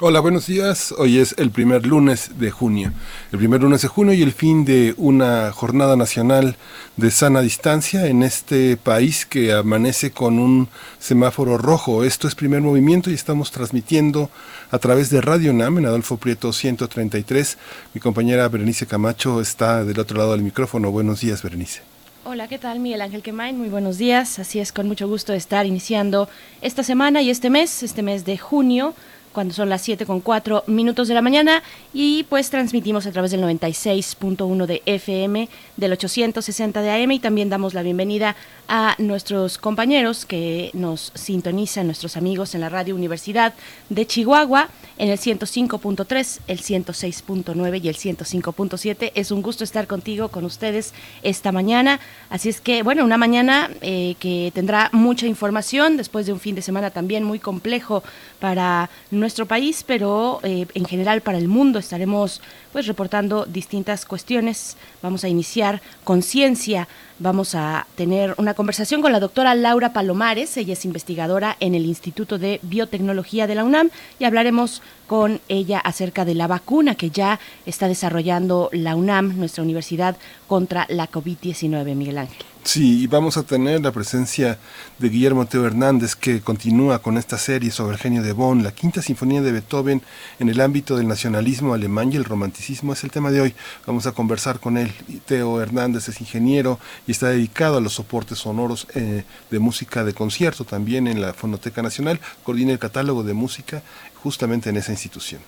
Hola, buenos días. Hoy es el primer lunes de junio. El primer lunes de junio y el fin de una jornada nacional de sana distancia en este país que amanece con un semáforo rojo. Esto es primer movimiento y estamos transmitiendo a través de Radio NAM en Adolfo Prieto 133. Mi compañera Berenice Camacho está del otro lado del micrófono. Buenos días, Berenice. Hola, ¿qué tal? Miguel Ángel Quemain, muy buenos días. Así es, con mucho gusto estar iniciando esta semana y este mes, este mes de junio cuando son las 7 con 4 minutos de la mañana y pues transmitimos a través del 96.1 de FM, del 860 de AM y también damos la bienvenida a nuestros compañeros que nos sintonizan, nuestros amigos en la Radio Universidad de Chihuahua en el 105.3, el 106.9 y el 105.7. Es un gusto estar contigo, con ustedes esta mañana. Así es que, bueno, una mañana eh, que tendrá mucha información después de un fin de semana también muy complejo para nuestro país, pero eh, en general para el mundo estaremos pues reportando distintas cuestiones. Vamos a iniciar con ciencia. Vamos a tener una conversación con la doctora Laura Palomares. Ella es investigadora en el Instituto de Biotecnología de la UNAM y hablaremos con ella acerca de la vacuna que ya está desarrollando la UNAM, nuestra universidad, contra la COVID-19, Miguel Ángel. Sí, y vamos a tener la presencia de Guillermo Teo Hernández, que continúa con esta serie sobre el genio de Bonn, la quinta sinfonía de Beethoven en el ámbito del nacionalismo alemán y el romanticismo es el tema de hoy. Vamos a conversar con él. Teo Hernández es ingeniero y está dedicado a los soportes sonoros eh, de música de concierto también en la Fonoteca Nacional. Coordina el catálogo de música justamente en esa institución.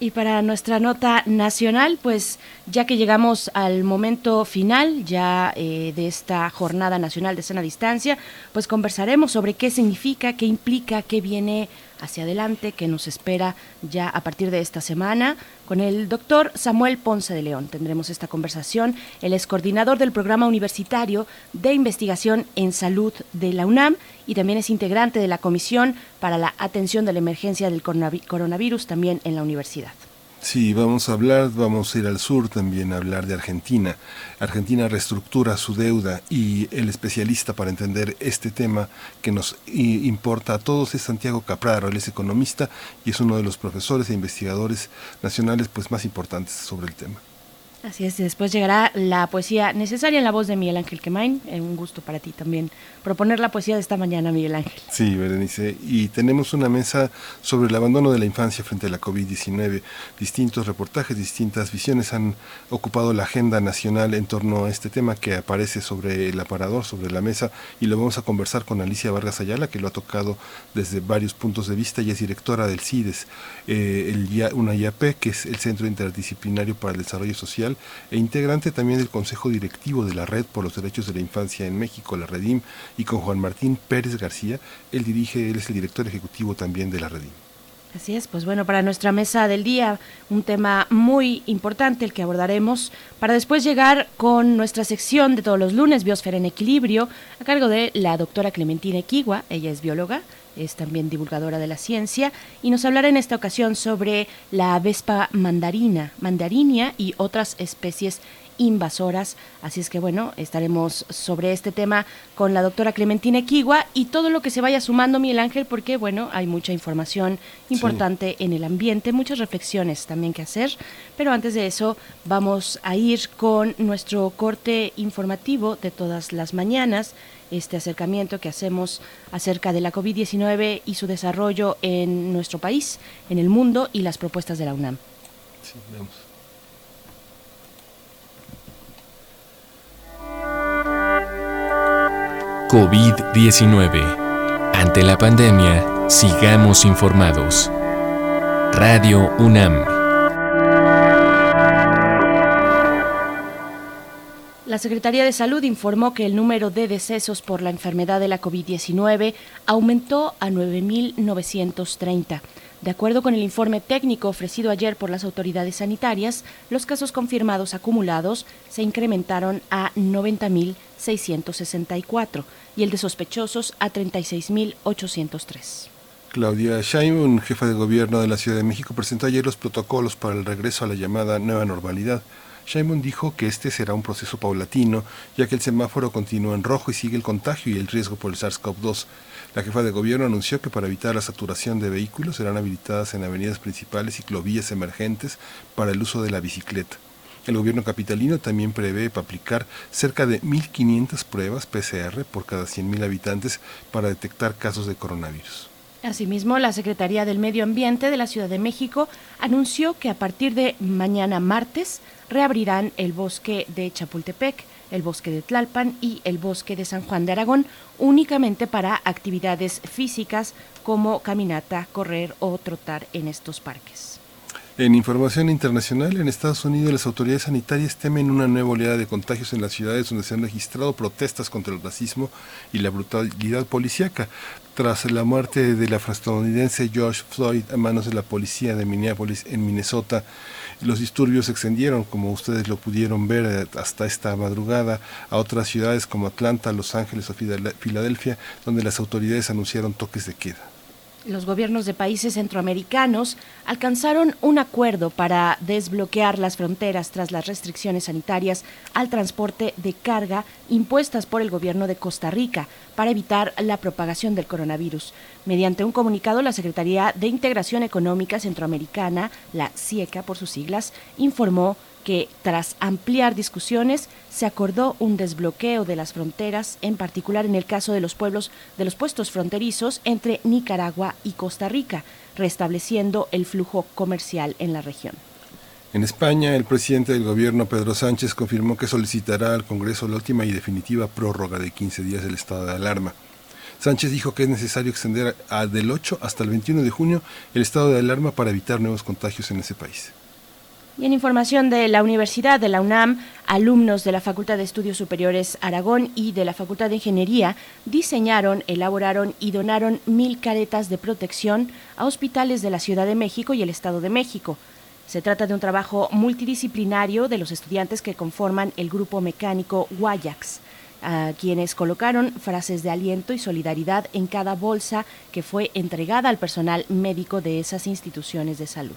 Y para nuestra nota nacional, pues ya que llegamos al momento final ya eh, de esta jornada nacional de sana distancia, pues conversaremos sobre qué significa, qué implica, qué viene hacia adelante, qué nos espera ya a partir de esta semana. Con el doctor Samuel Ponce de León tendremos esta conversación. Él es coordinador del programa universitario de investigación en salud de la UNAM y también es integrante de la Comisión para la Atención de la Emergencia del Coronavirus también en la universidad. Sí, vamos a hablar, vamos a ir al sur también a hablar de Argentina. Argentina reestructura su deuda y el especialista para entender este tema que nos importa a todos es Santiago Capraro, él es economista y es uno de los profesores e investigadores nacionales pues más importantes sobre el tema. Así es, después llegará la poesía necesaria en la voz de Miguel Ángel Quemain. Es un gusto para ti también proponer la poesía de esta mañana, Miguel Ángel. Sí, Berenice. Y tenemos una mesa sobre el abandono de la infancia frente a la COVID-19. Distintos reportajes, distintas visiones han ocupado la agenda nacional en torno a este tema que aparece sobre el aparador, sobre la mesa, y lo vamos a conversar con Alicia Vargas Ayala, que lo ha tocado desde varios puntos de vista y es directora del CIDES, eh, una IAP, que es el Centro Interdisciplinario para el Desarrollo Social, e integrante también del Consejo Directivo de la Red por los Derechos de la Infancia en México, la Redim, y con Juan Martín Pérez García. Él dirige, él es el director ejecutivo también de la Redim. Así es, pues bueno, para nuestra mesa del día, un tema muy importante el que abordaremos, para después llegar con nuestra sección de todos los lunes, Biosfera en Equilibrio, a cargo de la doctora Clementina Equigua, ella es bióloga, es también divulgadora de la ciencia, y nos hablará en esta ocasión sobre la vespa mandarina, mandarinia y otras especies invasoras. Así es que bueno, estaremos sobre este tema con la doctora Clementina Equigua y todo lo que se vaya sumando, Miguel Ángel, porque bueno, hay mucha información importante en el ambiente, muchas reflexiones también que hacer. Pero antes de eso, vamos a ir con nuestro corte informativo de todas las mañanas este acercamiento que hacemos acerca de la COVID-19 y su desarrollo en nuestro país, en el mundo y las propuestas de la UNAM. Sí, COVID-19. Ante la pandemia, sigamos informados. Radio UNAM. La Secretaría de Salud informó que el número de decesos por la enfermedad de la COVID-19 aumentó a 9.930. De acuerdo con el informe técnico ofrecido ayer por las autoridades sanitarias, los casos confirmados acumulados se incrementaron a 90.664 y el de sospechosos a 36.803. Claudia Sheinbaum, jefa de gobierno de la Ciudad de México, presentó ayer los protocolos para el regreso a la llamada nueva normalidad. Sheinbaum dijo que este será un proceso paulatino, ya que el semáforo continúa en rojo y sigue el contagio y el riesgo por el SARS-CoV-2. La jefa de gobierno anunció que para evitar la saturación de vehículos serán habilitadas en avenidas principales y ciclovías emergentes para el uso de la bicicleta. El gobierno capitalino también prevé aplicar cerca de 1.500 pruebas PCR por cada 100.000 habitantes para detectar casos de coronavirus. Asimismo, la Secretaría del Medio Ambiente de la Ciudad de México anunció que a partir de mañana martes reabrirán el bosque de Chapultepec, el bosque de Tlalpan y el bosque de San Juan de Aragón únicamente para actividades físicas como caminata, correr o trotar en estos parques. En información internacional, en Estados Unidos las autoridades sanitarias temen una nueva oleada de contagios en las ciudades donde se han registrado protestas contra el racismo y la brutalidad policíaca. Tras la muerte del afroestadounidense George Floyd a manos de la policía de Minneapolis en Minnesota, los disturbios se extendieron, como ustedes lo pudieron ver, eh, hasta esta madrugada a otras ciudades como Atlanta, Los Ángeles o Filadelfia, donde las autoridades anunciaron toques de queda los gobiernos de países centroamericanos alcanzaron un acuerdo para desbloquear las fronteras tras las restricciones sanitarias al transporte de carga impuestas por el gobierno de Costa Rica para evitar la propagación del coronavirus. Mediante un comunicado, la Secretaría de Integración Económica Centroamericana, la CIECA por sus siglas, informó que tras ampliar discusiones se acordó un desbloqueo de las fronteras, en particular en el caso de los pueblos de los puestos fronterizos entre Nicaragua y Costa Rica, restableciendo el flujo comercial en la región. En España, el presidente del gobierno, Pedro Sánchez, confirmó que solicitará al Congreso la última y definitiva prórroga de 15 días del estado de alarma. Sánchez dijo que es necesario extender del 8 hasta el 21 de junio el estado de alarma para evitar nuevos contagios en ese país. Y en información de la Universidad de la UNAM, alumnos de la Facultad de Estudios Superiores Aragón y de la Facultad de Ingeniería diseñaron, elaboraron y donaron mil caretas de protección a hospitales de la Ciudad de México y el Estado de México. Se trata de un trabajo multidisciplinario de los estudiantes que conforman el grupo mecánico Guayax, quienes colocaron frases de aliento y solidaridad en cada bolsa que fue entregada al personal médico de esas instituciones de salud.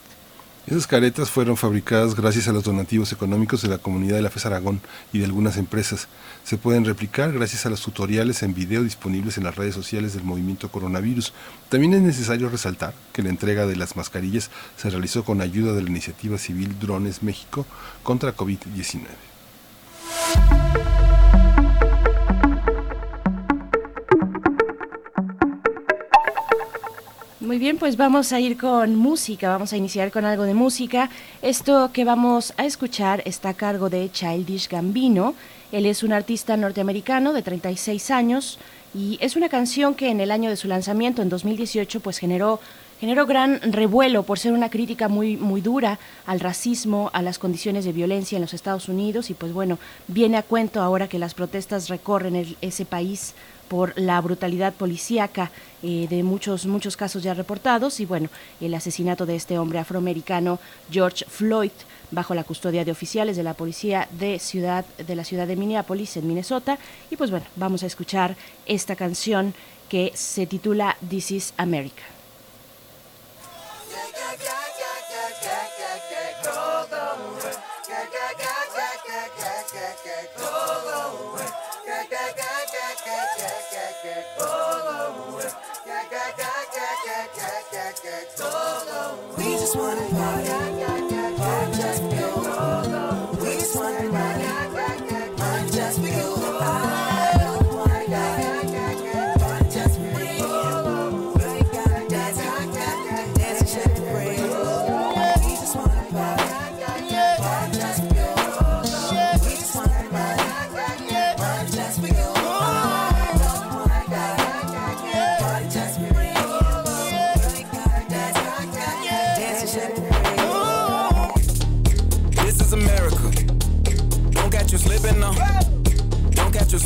Esas caretas fueron fabricadas gracias a los donativos económicos de la comunidad de la FES Aragón y de algunas empresas. Se pueden replicar gracias a los tutoriales en video disponibles en las redes sociales del movimiento coronavirus. También es necesario resaltar que la entrega de las mascarillas se realizó con ayuda de la iniciativa civil Drones México contra COVID-19. Muy bien, pues vamos a ir con música, vamos a iniciar con algo de música. Esto que vamos a escuchar está a cargo de Childish Gambino. Él es un artista norteamericano de 36 años y es una canción que en el año de su lanzamiento, en 2018, pues generó generó gran revuelo por ser una crítica muy muy dura al racismo, a las condiciones de violencia en los Estados Unidos y pues bueno, viene a cuento ahora que las protestas recorren ese país por la brutalidad policíaca eh, de muchos, muchos casos ya reportados y bueno, el asesinato de este hombre afroamericano George Floyd bajo la custodia de oficiales de la policía de ciudad de la ciudad de Minneapolis en Minnesota y pues bueno, vamos a escuchar esta canción que se titula This is America. We just wanna party.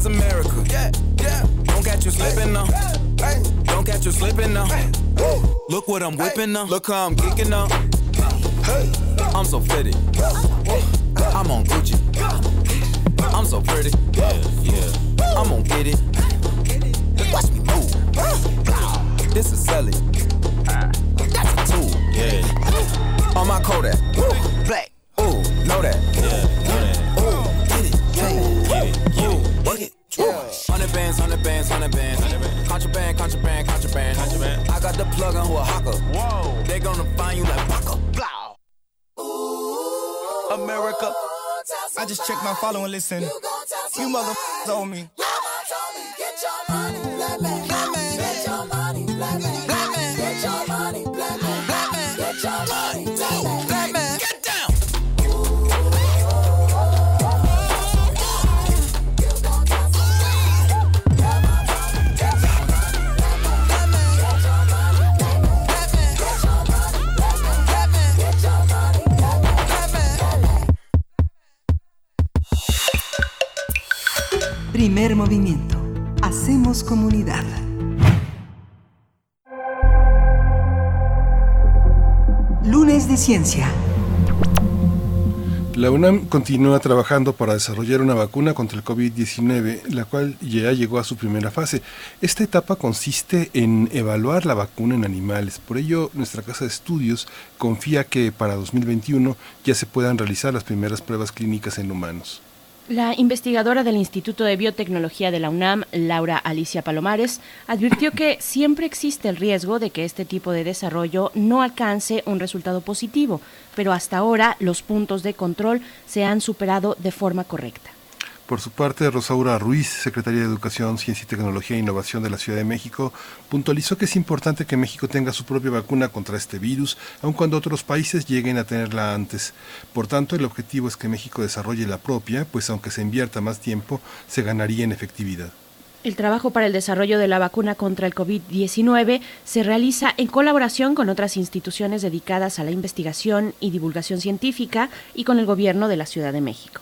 Is America. Yeah, yeah. Don't catch you slipping now. Don't catch you slipping now. Look what I'm whipping now. Look how I'm kicking now. I'm so pretty. I'm on Gucci. I'm so pretty. Yeah, yeah. I'm gonna get it. Watch me move. This is Sally. That's a tool. Yeah. On my Kodak. Black. Ooh, know that. Hundred bands. Contraband, contraband, contraband, contraband. I got the plug on who a hawker. Whoa. They gonna find you like Paco. Blow. Ooh, America. I just checked my follow and listen. You, you motherfuckers owe me. Mama told me, get your money, black man. Primer movimiento. Hacemos comunidad. Lunes de Ciencia. La UNAM continúa trabajando para desarrollar una vacuna contra el COVID-19, la cual ya llegó a su primera fase. Esta etapa consiste en evaluar la vacuna en animales. Por ello, nuestra casa de estudios confía que para 2021 ya se puedan realizar las primeras pruebas clínicas en humanos. La investigadora del Instituto de Biotecnología de la UNAM, Laura Alicia Palomares, advirtió que siempre existe el riesgo de que este tipo de desarrollo no alcance un resultado positivo, pero hasta ahora los puntos de control se han superado de forma correcta. Por su parte, Rosaura Ruiz, secretaria de Educación, Ciencia y Tecnología e Innovación de la Ciudad de México, puntualizó que es importante que México tenga su propia vacuna contra este virus, aun cuando otros países lleguen a tenerla antes. Por tanto, el objetivo es que México desarrolle la propia, pues aunque se invierta más tiempo, se ganaría en efectividad. El trabajo para el desarrollo de la vacuna contra el COVID-19 se realiza en colaboración con otras instituciones dedicadas a la investigación y divulgación científica y con el gobierno de la Ciudad de México.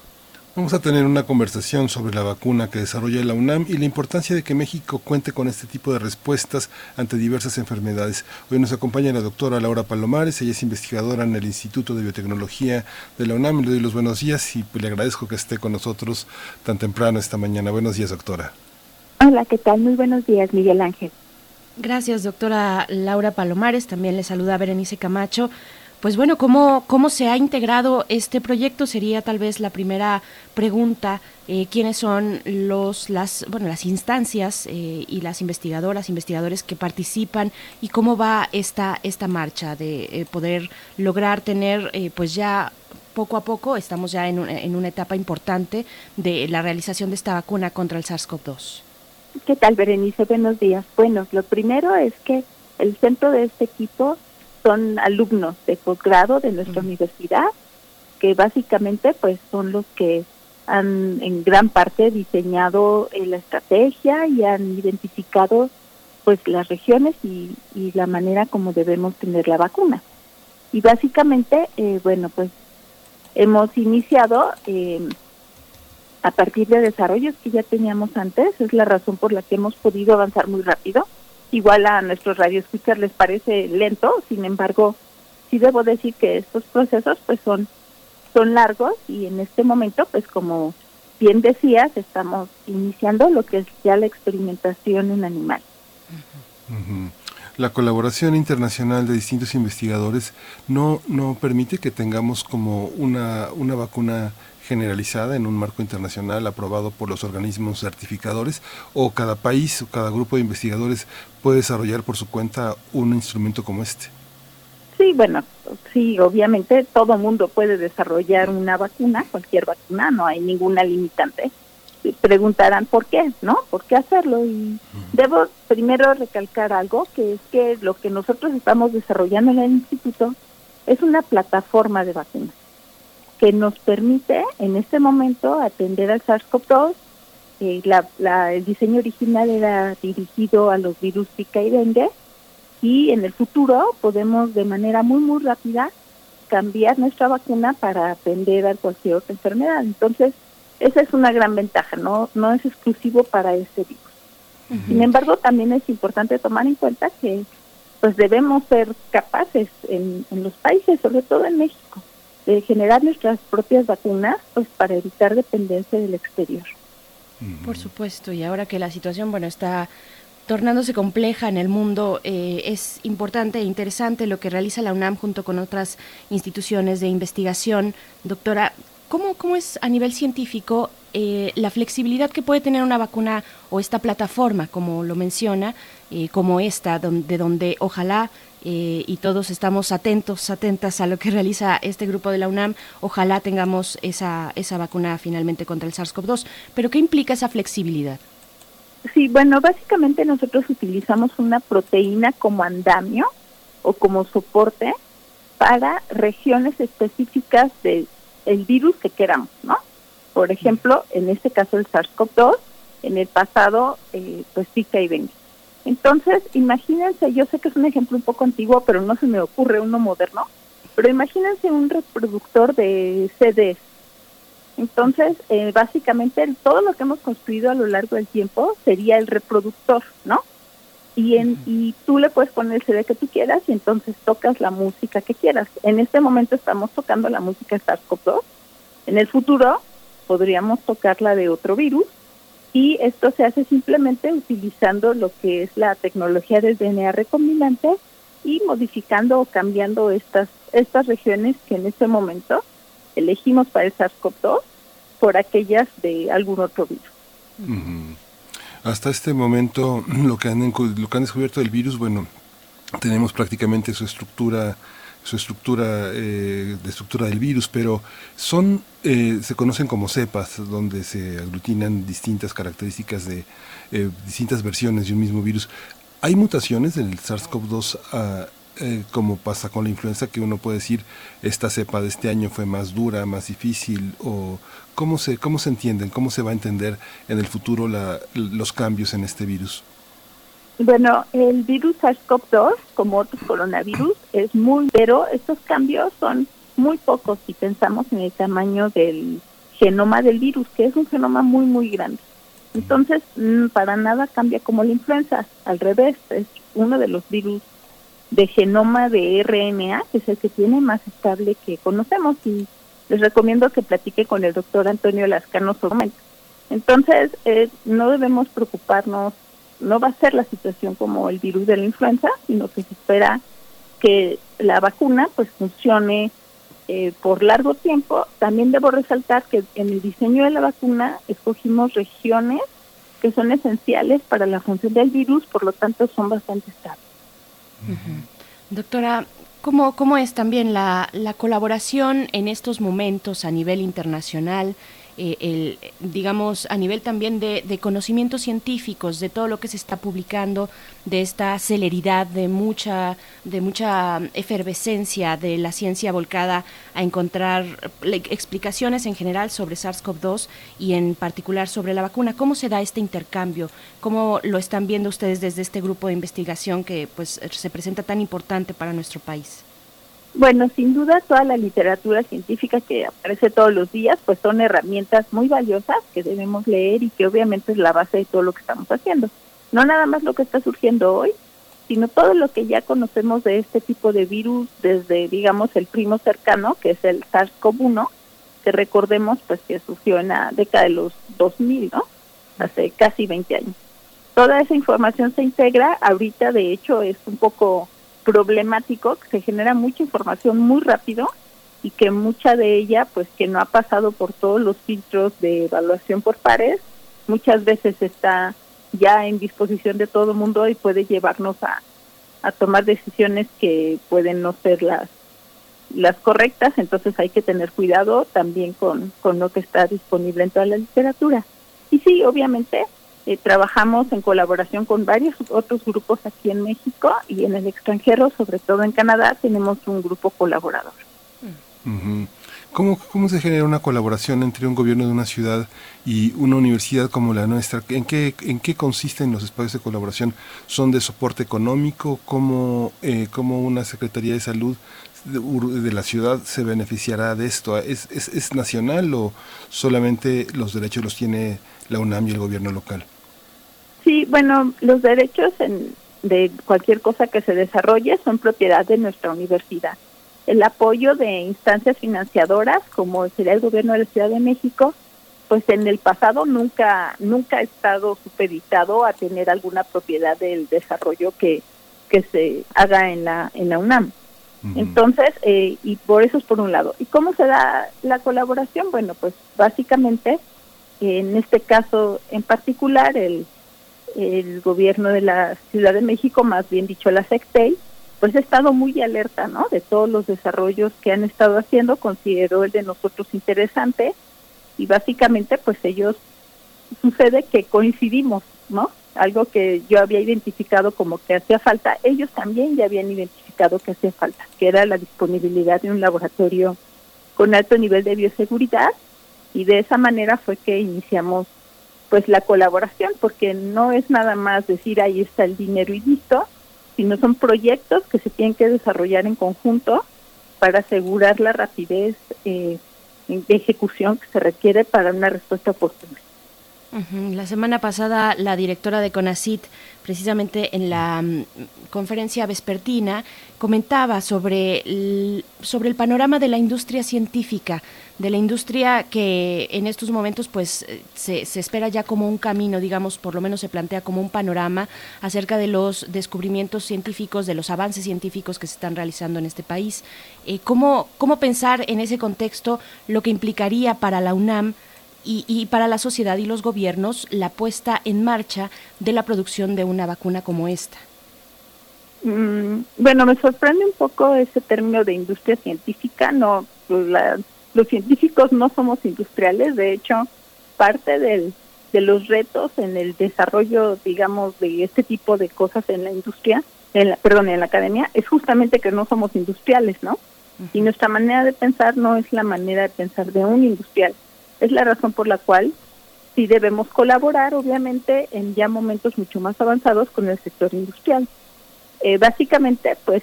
Vamos a tener una conversación sobre la vacuna que desarrolla la UNAM y la importancia de que México cuente con este tipo de respuestas ante diversas enfermedades. Hoy nos acompaña la doctora Laura Palomares, ella es investigadora en el Instituto de Biotecnología de la UNAM. Le doy los buenos días y le agradezco que esté con nosotros tan temprano esta mañana. Buenos días, doctora. Hola, ¿qué tal? Muy buenos días, Miguel Ángel. Gracias, doctora Laura Palomares. También le saluda Berenice Camacho. Pues bueno, ¿cómo, ¿cómo se ha integrado este proyecto? Sería tal vez la primera pregunta. Eh, ¿Quiénes son los, las, bueno, las instancias eh, y las investigadoras, investigadores que participan y cómo va esta, esta marcha de eh, poder lograr tener pues ya poco a poco, estamos ya en, en una etapa importante de la realización de esta vacuna contra el SARS-CoV-2? ¿Qué tal, Berenice? Buenos días. Bueno, lo primero es que el centro de este equipo son alumnos de posgrado de nuestra universidad, que básicamente pues son los que han en gran parte diseñado eh, la estrategia y han identificado pues las regiones y, y, la manera como debemos tener la vacuna. Y básicamente, eh, bueno, pues hemos iniciado eh, a partir de desarrollos que ya teníamos antes, es la razón por la que hemos podido avanzar muy rápido igual a nuestros radioescuchas les parece lento, sin embargo, sí debo decir que estos procesos pues son son largos y en este momento pues como bien decías estamos iniciando lo que es ya la experimentación en animales. La colaboración internacional de distintos investigadores no no permite que tengamos como una una vacuna generalizada en un marco internacional aprobado por los organismos certificadores o cada país o cada grupo de investigadores puede desarrollar por su cuenta un instrumento como este? Sí, bueno, sí, obviamente todo mundo puede desarrollar una vacuna, cualquier vacuna, no hay ninguna limitante. Preguntarán por qué, ¿no? ¿Por qué hacerlo? Y debo primero recalcar algo, que es que lo que nosotros estamos desarrollando en el instituto es una plataforma de vacunas que nos permite en este momento atender al SARS-CoV-2. Eh, la, el diseño original era dirigido a los virus Zika y dengue y en el futuro podemos de manera muy muy rápida cambiar nuestra vacuna para atender a cualquier otra enfermedad. Entonces, esa es una gran ventaja, no no es exclusivo para este virus. Sin embargo, también es importante tomar en cuenta que pues debemos ser capaces en, en los países, sobre todo en México, de generar nuestras propias vacunas pues para evitar dependencia del exterior. Por supuesto, y ahora que la situación bueno está tornándose compleja en el mundo, eh, es importante e interesante lo que realiza la UNAM junto con otras instituciones de investigación. Doctora, ¿cómo, cómo es a nivel científico eh, la flexibilidad que puede tener una vacuna o esta plataforma, como lo menciona, eh, como esta, de donde ojalá eh, y todos estamos atentos, atentas a lo que realiza este grupo de la UNAM. Ojalá tengamos esa, esa vacuna finalmente contra el SARS-CoV-2. Pero ¿qué implica esa flexibilidad? Sí, bueno, básicamente nosotros utilizamos una proteína como andamio o como soporte para regiones específicas del el virus que queramos, ¿no? Por ejemplo, en este caso el SARS-CoV-2, en el pasado, eh, pues Zika y dengue. Entonces, imagínense, yo sé que es un ejemplo un poco antiguo, pero no se me ocurre uno moderno, pero imagínense un reproductor de CDs. Entonces, eh, básicamente todo lo que hemos construido a lo largo del tiempo sería el reproductor, ¿no? Y, en, y tú le puedes poner el CD que tú quieras y entonces tocas la música que quieras. En este momento estamos tocando la música SARS-CoV-2. En el futuro podríamos tocarla de otro virus y esto se hace simplemente utilizando lo que es la tecnología del DNA recombinante y modificando o cambiando estas estas regiones que en este momento elegimos para el SARS-CoV-2 por aquellas de algún otro virus. Hasta este momento lo que han lo que han descubierto del virus, bueno, tenemos prácticamente su estructura su estructura eh, de estructura del virus, pero son eh, se conocen como cepas, donde se aglutinan distintas características de eh, distintas versiones de un mismo virus. ¿Hay mutaciones del SARS-CoV-2 ah, como pasa con la influenza, que uno puede decir esta cepa de este año fue más dura, más difícil, o cómo se, cómo se entienden, cómo se va a entender en el futuro la, los cambios en este virus? Bueno, el virus SARS-CoV-2, como otros coronavirus, es muy, pero estos cambios son muy pocos si pensamos en el tamaño del genoma del virus, que es un genoma muy, muy grande. Entonces, mm, para nada cambia como la influenza, al revés, es uno de los virus de genoma de RNA, que es el que tiene más estable que conocemos, y les recomiendo que platique con el doctor Antonio Lascano sobre Entonces, eh, no debemos preocuparnos no va a ser la situación como el virus de la influenza, sino que se espera que la vacuna pues funcione eh, por largo tiempo. También debo resaltar que en el diseño de la vacuna escogimos regiones que son esenciales para la función del virus, por lo tanto son bastante estables. Doctora, ¿cómo, ¿cómo es también la, la colaboración en estos momentos a nivel internacional? Eh, el, digamos, a nivel también de, conocimientos científicos, de todo lo que se está publicando, de esta celeridad, de mucha, de mucha efervescencia de la ciencia volcada a encontrar explicaciones en general sobre SARS-CoV-2 y en particular sobre la vacuna. ¿Cómo se da este intercambio? ¿Cómo lo están viendo ustedes desde este grupo de investigación que pues se presenta tan importante para nuestro país? Bueno, sin duda toda la literatura científica que aparece todos los días, pues son herramientas muy valiosas que debemos leer y que obviamente es la base de todo lo que estamos haciendo. No nada más lo que está surgiendo hoy, sino todo lo que ya conocemos de este tipo de virus desde, digamos, el primo cercano, que es el SARS-CoV-1, que recordemos pues que surgió en la década de los 2000, ¿no? Hace casi 20 años. Toda esa información se integra, ahorita de hecho es un poco problemático, que se genera mucha información muy rápido y que mucha de ella pues que no ha pasado por todos los filtros de evaluación por pares, muchas veces está ya en disposición de todo el mundo y puede llevarnos a, a tomar decisiones que pueden no ser las las correctas, entonces hay que tener cuidado también con, con lo que está disponible en toda la literatura. Y sí, obviamente, eh, trabajamos en colaboración con varios otros grupos aquí en México y en el extranjero, sobre todo en Canadá, tenemos un grupo colaborador. ¿Cómo, ¿Cómo se genera una colaboración entre un gobierno de una ciudad y una universidad como la nuestra? ¿En qué, en qué consisten los espacios de colaboración? ¿Son de soporte económico? ¿Cómo, eh, cómo una Secretaría de Salud de, la ciudad se beneficiará de esto? ¿Es, ¿Es, es, nacional o solamente los derechos los tiene la UNAM y el gobierno local? Sí, bueno, los derechos en, de cualquier cosa que se desarrolle son propiedad de nuestra universidad el apoyo de instancias financiadoras como sería el gobierno de la Ciudad de México, pues en el pasado nunca nunca ha estado supeditado a tener alguna propiedad del desarrollo que, que se haga en la en la UNAM. Entonces, eh, y por eso es por un lado. ¿Y cómo se da la colaboración? Bueno, pues básicamente, en este caso en particular, el, el gobierno de la Ciudad de México, más bien dicho la SECTEI, pues he estado muy alerta, ¿no? De todos los desarrollos que han estado haciendo, considero el de nosotros interesante y básicamente pues ellos sucede que coincidimos, ¿no? Algo que yo había identificado como que hacía falta, ellos también ya habían identificado que hacía falta, que era la disponibilidad de un laboratorio con alto nivel de bioseguridad y de esa manera fue que iniciamos pues la colaboración porque no es nada más decir ahí está el dinero y listo, sino son proyectos que se tienen que desarrollar en conjunto para asegurar la rapidez eh, de ejecución que se requiere para una respuesta oportuna. La semana pasada la directora de CONACIT, precisamente en la mm, conferencia vespertina, comentaba sobre el, sobre el panorama de la industria científica, de la industria que en estos momentos pues eh, se, se, espera ya como un camino, digamos, por lo menos se plantea como un panorama acerca de los descubrimientos científicos, de los avances científicos que se están realizando en este país. Eh, ¿cómo, ¿Cómo pensar en ese contexto lo que implicaría para la UNAM y, para la sociedad y los gobiernos la puesta en marcha de la producción de una vacuna como esta? Mm, bueno, me sorprende un poco ese término de industria científica. No, pues, los científicos no somos industriales. De hecho, parte del, de los retos en el desarrollo, digamos, de este tipo de cosas en la industria, en la, perdón, en la academia, es justamente que no somos industriales, ¿no? Y nuestra manera de pensar no es la manera de pensar de un industrial. Es la razón por la cual sí debemos colaborar, obviamente, en ya momentos mucho más avanzados con el sector industrial. Eh, básicamente, pues,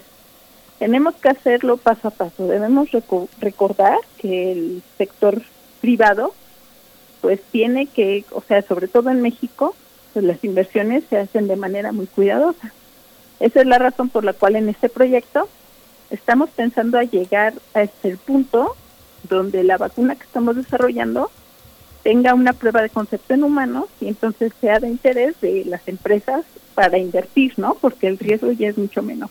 tenemos que hacerlo paso a paso. Debemos recordar que el sector privado, pues, tiene que, o sea, sobre todo en México, pues las inversiones se hacen de manera muy cuidadosa. Esa es la razón por la cual en este proyecto estamos pensando a llegar a este punto donde la vacuna que estamos desarrollando tenga una prueba de concepto en humanos y entonces sea de interés de las empresas para invertir, ¿no? Porque el riesgo ya es mucho menor.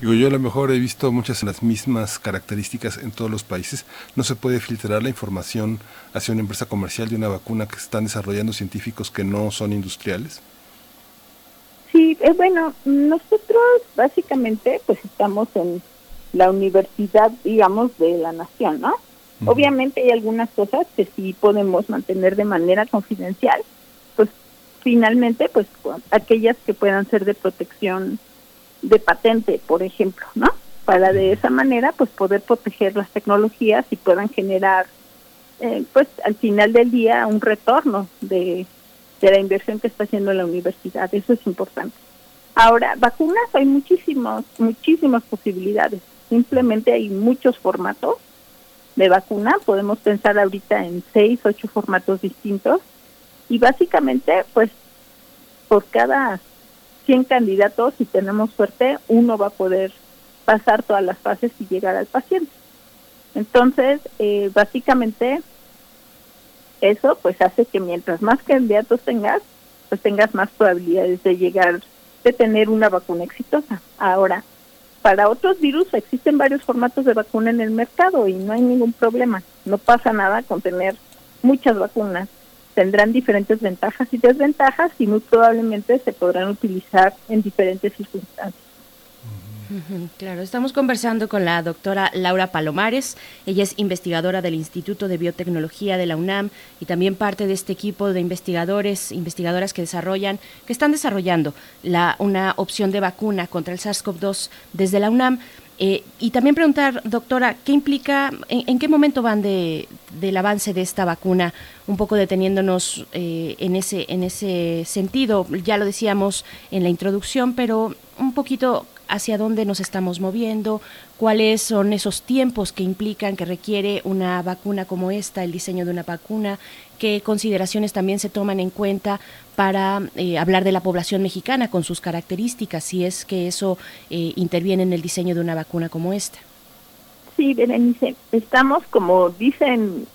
Digo, yo a lo mejor he visto muchas de las mismas características en todos los países. No se puede filtrar la información hacia una empresa comercial de una vacuna que están desarrollando científicos que no son industriales. Sí, es bueno, nosotros básicamente pues estamos en la universidad, digamos, de la nación, ¿no? Obviamente hay algunas cosas que sí podemos mantener de manera confidencial, pues finalmente, pues aquellas que puedan ser de protección de patente, por ejemplo, ¿no? Para de esa manera, pues poder proteger las tecnologías y puedan generar, eh, pues al final del día, un retorno de, de la inversión que está haciendo la universidad. Eso es importante. Ahora, vacunas hay muchísimos, muchísimas posibilidades simplemente hay muchos formatos de vacuna, podemos pensar ahorita en seis, ocho formatos distintos y básicamente pues por cada 100 candidatos, si tenemos suerte, uno va a poder pasar todas las fases y llegar al paciente. Entonces, eh, básicamente, eso pues hace que mientras más candidatos tengas, pues tengas más probabilidades de llegar, de tener una vacuna exitosa. Ahora, para otros virus existen varios formatos de vacuna en el mercado y no hay ningún problema. No pasa nada con tener muchas vacunas. Tendrán diferentes ventajas y desventajas y muy probablemente se podrán utilizar en diferentes circunstancias. Claro, estamos conversando con la doctora Laura Palomares. Ella es investigadora del Instituto de Biotecnología de la UNAM y también parte de este equipo de investigadores, investigadoras que desarrollan, que están desarrollando la, una opción de vacuna contra el SARS-CoV-2 desde la UNAM. Eh, y también preguntar, doctora, ¿qué implica, en, qué momento van de, del avance de esta vacuna? Un poco deteniéndonos eh, en, ese, en ese sentido, ya lo decíamos en la introducción, pero un poquito hacia dónde nos estamos moviendo, cuáles son esos tiempos que implican que requiere una vacuna como esta, el diseño de una vacuna, qué consideraciones también se toman en cuenta para eh, hablar de la población mexicana con sus características, si es que eso eh, interviene en el diseño de una vacuna como esta. Sí, Berenice, estamos, como dicen,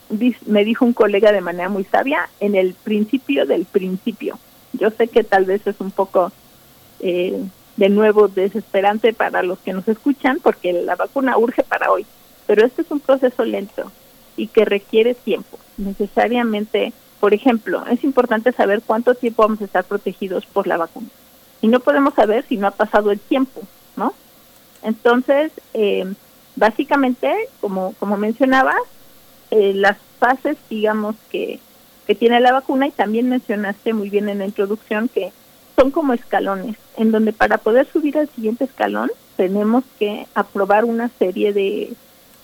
me dijo un colega de manera muy sabia, en el principio del principio. Yo sé que tal vez es un poco eh, de nuevo desesperante para los que nos escuchan porque la vacuna urge para hoy, pero este es un proceso lento y que requiere tiempo. Necesariamente, por ejemplo, es importante saber cuánto tiempo vamos a estar protegidos por la vacuna. Y no podemos saber si no ha pasado el tiempo, ¿no? Entonces, eh, básicamente, como, como mencionaba, eh, las fases, digamos, que, que tiene la vacuna, y también mencionaste muy bien en la introducción que son como escalones, en donde para poder subir al siguiente escalón tenemos que aprobar una serie de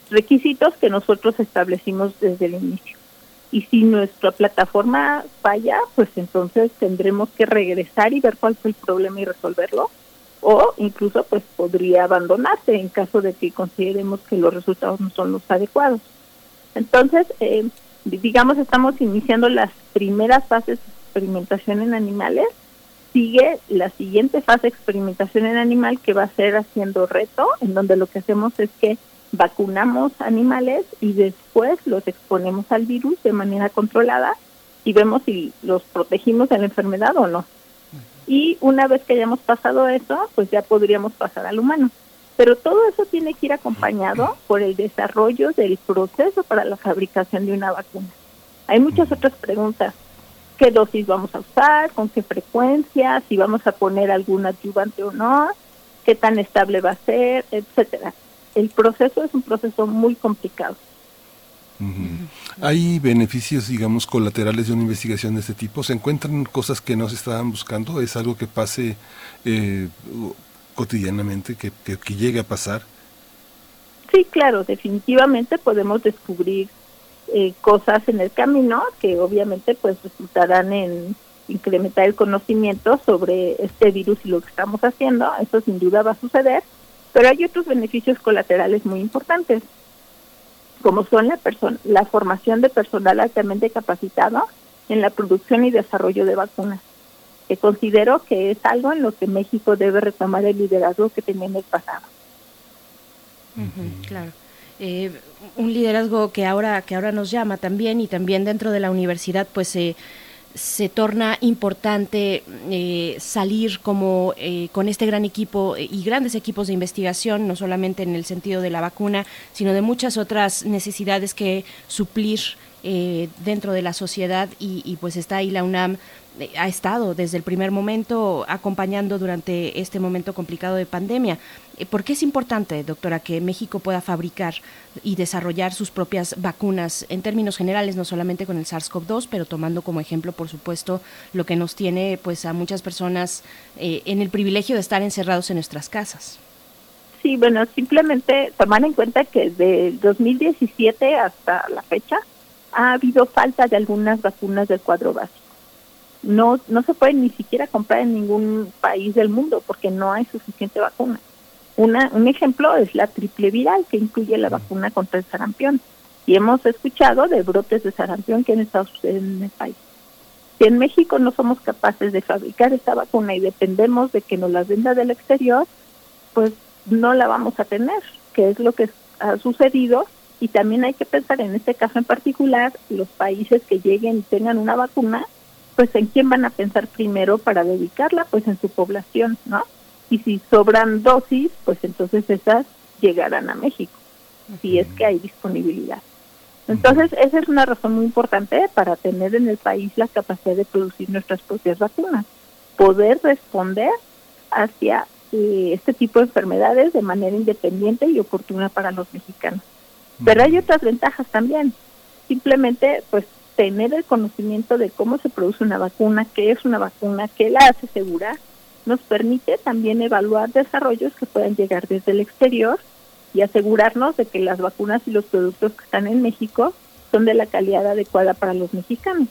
requisitos que nosotros establecimos desde el inicio. Y si nuestra plataforma falla, pues entonces tendremos que regresar y ver cuál fue el problema y resolverlo. O incluso pues podría abandonarse en caso de que consideremos que los resultados no son los adecuados. Entonces, eh, digamos, estamos iniciando las primeras fases de experimentación en animales sigue la siguiente fase de experimentación en animal que va a ser haciendo reto, en donde lo que hacemos es que vacunamos animales y después los exponemos al virus de manera controlada y vemos si los protegimos de la enfermedad o no. Y una vez que hayamos pasado eso, pues ya podríamos pasar al humano. Pero todo eso tiene que ir acompañado por el desarrollo del proceso para la fabricación de una vacuna. Hay muchas otras preguntas qué dosis vamos a usar, con qué frecuencia, si vamos a poner algún adyuvante o no, qué tan estable va a ser, etcétera. El proceso es un proceso muy complicado. ¿Hay beneficios, digamos, colaterales de una investigación de este tipo? ¿Se encuentran cosas que no se estaban buscando? ¿Es algo que pase eh, cotidianamente, que, que, que llegue a pasar? Sí, claro, definitivamente podemos descubrir eh, cosas en el camino que obviamente pues resultarán en incrementar el conocimiento sobre este virus y lo que estamos haciendo, eso sin duda va a suceder, pero hay otros beneficios colaterales muy importantes, como son la, la formación de personal altamente capacitado en la producción y desarrollo de vacunas, que considero que es algo en lo que México debe retomar el liderazgo que tenía en el pasado. claro. Eh, un liderazgo que ahora, que ahora nos llama también y también dentro de la universidad pues se se torna importante eh, salir como eh, con este gran equipo y grandes equipos de investigación, no solamente en el sentido de la vacuna, sino de muchas otras necesidades que suplir dentro de la sociedad y, y, pues está ahí la UNAM ha estado desde el primer momento acompañando durante este momento complicado de pandemia. Eh, ¿Por qué es importante, doctora, que México pueda fabricar y desarrollar sus propias vacunas en términos generales, no solamente con el SARS-CoV-2, pero tomando como ejemplo, por supuesto, lo que nos tiene pues a muchas personas eh, en el privilegio de estar encerrados en nuestras casas? Sí, bueno, simplemente tomar en cuenta que desde 2017 hasta la fecha ha habido falta de algunas vacunas del cuadro básico no, no se puede ni siquiera comprar en ningún país del mundo porque no hay suficiente vacuna. Una, un ejemplo es la triple viral que incluye la vacuna contra el sarampión. Y hemos escuchado de brotes de sarampión que han estado sucediendo en el país. Si en México no somos capaces de fabricar esta vacuna y dependemos de que nos la venda del exterior, pues no la vamos a tener, que es lo que ha sucedido. Y también hay que pensar en este caso en particular, los países que lleguen y tengan una vacuna, pues en quién van a pensar primero para dedicarla, pues en su población, ¿no? Y si sobran dosis, pues entonces esas llegarán a México, si es que hay disponibilidad. Entonces, esa es una razón muy importante para tener en el país la capacidad de producir nuestras propias vacunas, poder responder hacia eh, este tipo de enfermedades de manera independiente y oportuna para los mexicanos. Pero hay otras ventajas también. Simplemente, pues, tener el conocimiento de cómo se produce una vacuna, qué es una vacuna, qué la hace segura, nos permite también evaluar desarrollos que puedan llegar desde el exterior y asegurarnos de que las vacunas y los productos que están en México son de la calidad adecuada para los mexicanos.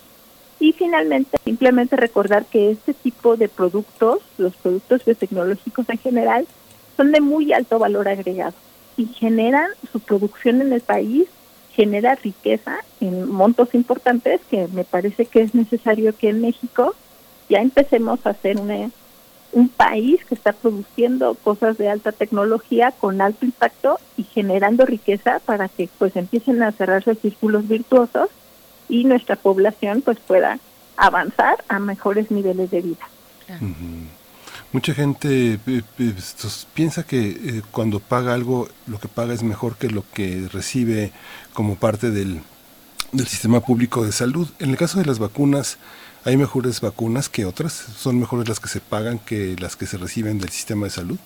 Y finalmente, simplemente recordar que este tipo de productos, los productos biotecnológicos en general, son de muy alto valor agregado y generan su producción en el país, genera riqueza en montos importantes que me parece que es necesario que en México ya empecemos a hacer una un país que está produciendo cosas de alta tecnología con alto impacto y generando riqueza para que pues empiecen a cerrarse círculos virtuosos y nuestra población pues pueda avanzar a mejores niveles de vida. Mucha gente eh, eh, piensa que eh, cuando paga algo, lo que paga es mejor que lo que recibe como parte del, del sistema público de salud. En el caso de las vacunas, ¿Hay mejores vacunas que otras? ¿Son mejores las que se pagan que las que se reciben del sistema de salud?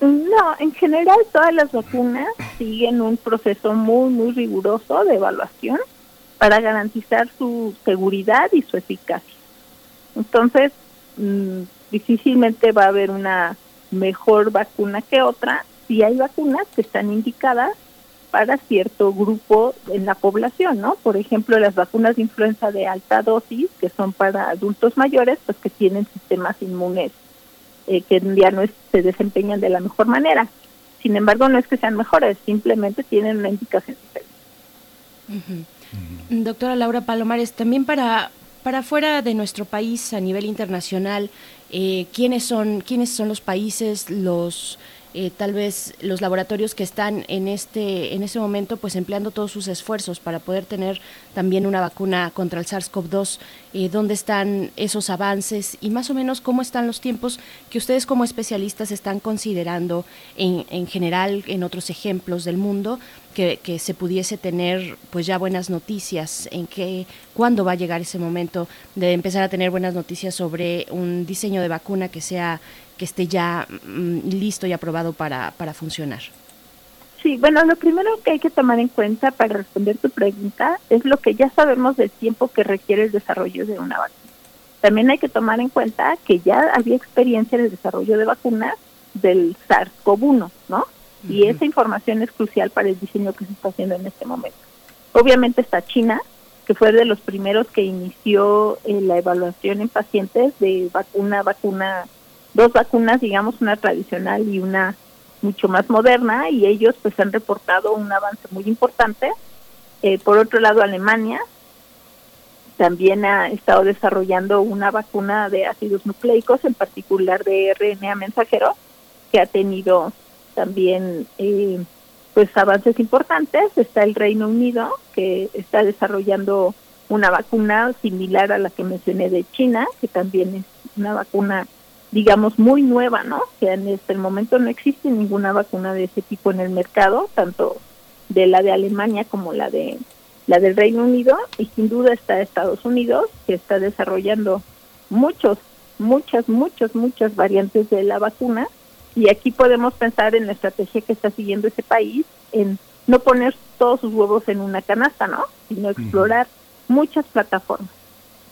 No, en general todas las vacunas siguen un proceso muy, muy riguroso de evaluación para garantizar su seguridad y su eficacia. Entonces, mm, difícilmente va a haber una mejor vacuna que otra si hay vacunas que están indicadas para cierto grupo en la población, ¿no? Por ejemplo, las vacunas de influenza de alta dosis, que son para adultos mayores, pues que tienen sistemas inmunes eh, que ya no se desempeñan de la mejor manera. Sin embargo, no es que sean mejores, simplemente tienen una indicación diferente. Doctora Laura Palomares, también para para fuera de nuestro país a nivel internacional, eh, ¿quiénes son quiénes son los países, los eh, tal vez los laboratorios que están en este en ese momento pues empleando todos sus esfuerzos para poder tener también una vacuna contra el SARS-CoV-2 eh, dónde están esos avances y más o menos cómo están los tiempos que ustedes como especialistas están considerando en, en general en otros ejemplos del mundo que, se pudiese tener pues ya buenas noticias en que cuándo va a llegar ese momento de empezar a tener buenas noticias sobre un diseño de vacuna que sea que esté ya mm, listo y aprobado para, para funcionar? Sí, bueno, lo primero que hay que tomar en cuenta para responder tu pregunta es lo que ya sabemos del tiempo que requiere el desarrollo de una vacuna. También hay que tomar en cuenta que ya había experiencia en el desarrollo de vacunas del SARS-CoV-1, ¿no? Y esa información es crucial para el diseño que se está haciendo en este momento. Obviamente está China, que fue de los primeros que inició eh, la evaluación en pacientes de vacuna, vacuna dos vacunas, digamos, una tradicional y una mucho más moderna, y ellos pues han reportado un avance muy importante. Eh, por otro lado, Alemania también ha estado desarrollando una vacuna de ácidos nucleicos, en particular de RNA mensajero, que ha tenido también eh, pues avances importantes. Está el Reino Unido, que está desarrollando una vacuna similar a la que mencioné de China, que también es una vacuna digamos, muy nueva, ¿no? Que en este momento no existe ninguna vacuna de ese tipo en el mercado, tanto de la de Alemania como la de la del Reino Unido y sin duda está Estados Unidos que está desarrollando muchos muchas muchas muchas variantes de la vacuna y aquí podemos pensar en la estrategia que está siguiendo ese país en no poner todos sus huevos en una canasta, ¿no? Sino explorar muchas plataformas.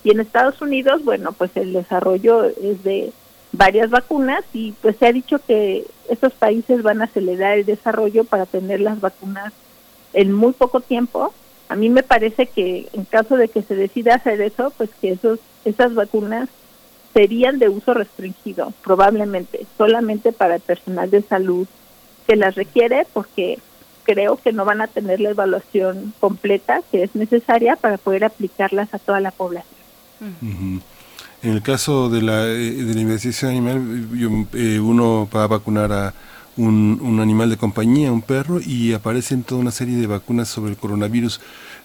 Y en Estados Unidos, bueno, pues el desarrollo es de varias vacunas y pues se ha dicho que estos países van a acelerar el desarrollo para tener las vacunas en muy poco tiempo. A mí me parece que en caso de que se decida hacer eso, pues que esos esas vacunas serían de uso restringido, probablemente, solamente para el personal de salud que las requiere, porque creo que no van a tener la evaluación completa que es necesaria para poder aplicarlas a toda la población. En el caso de la, eh, de la investigación animal, eh, uno va a vacunar a un, un, animal de compañía, un perro, y aparecen toda una serie de vacunas sobre el coronavirus.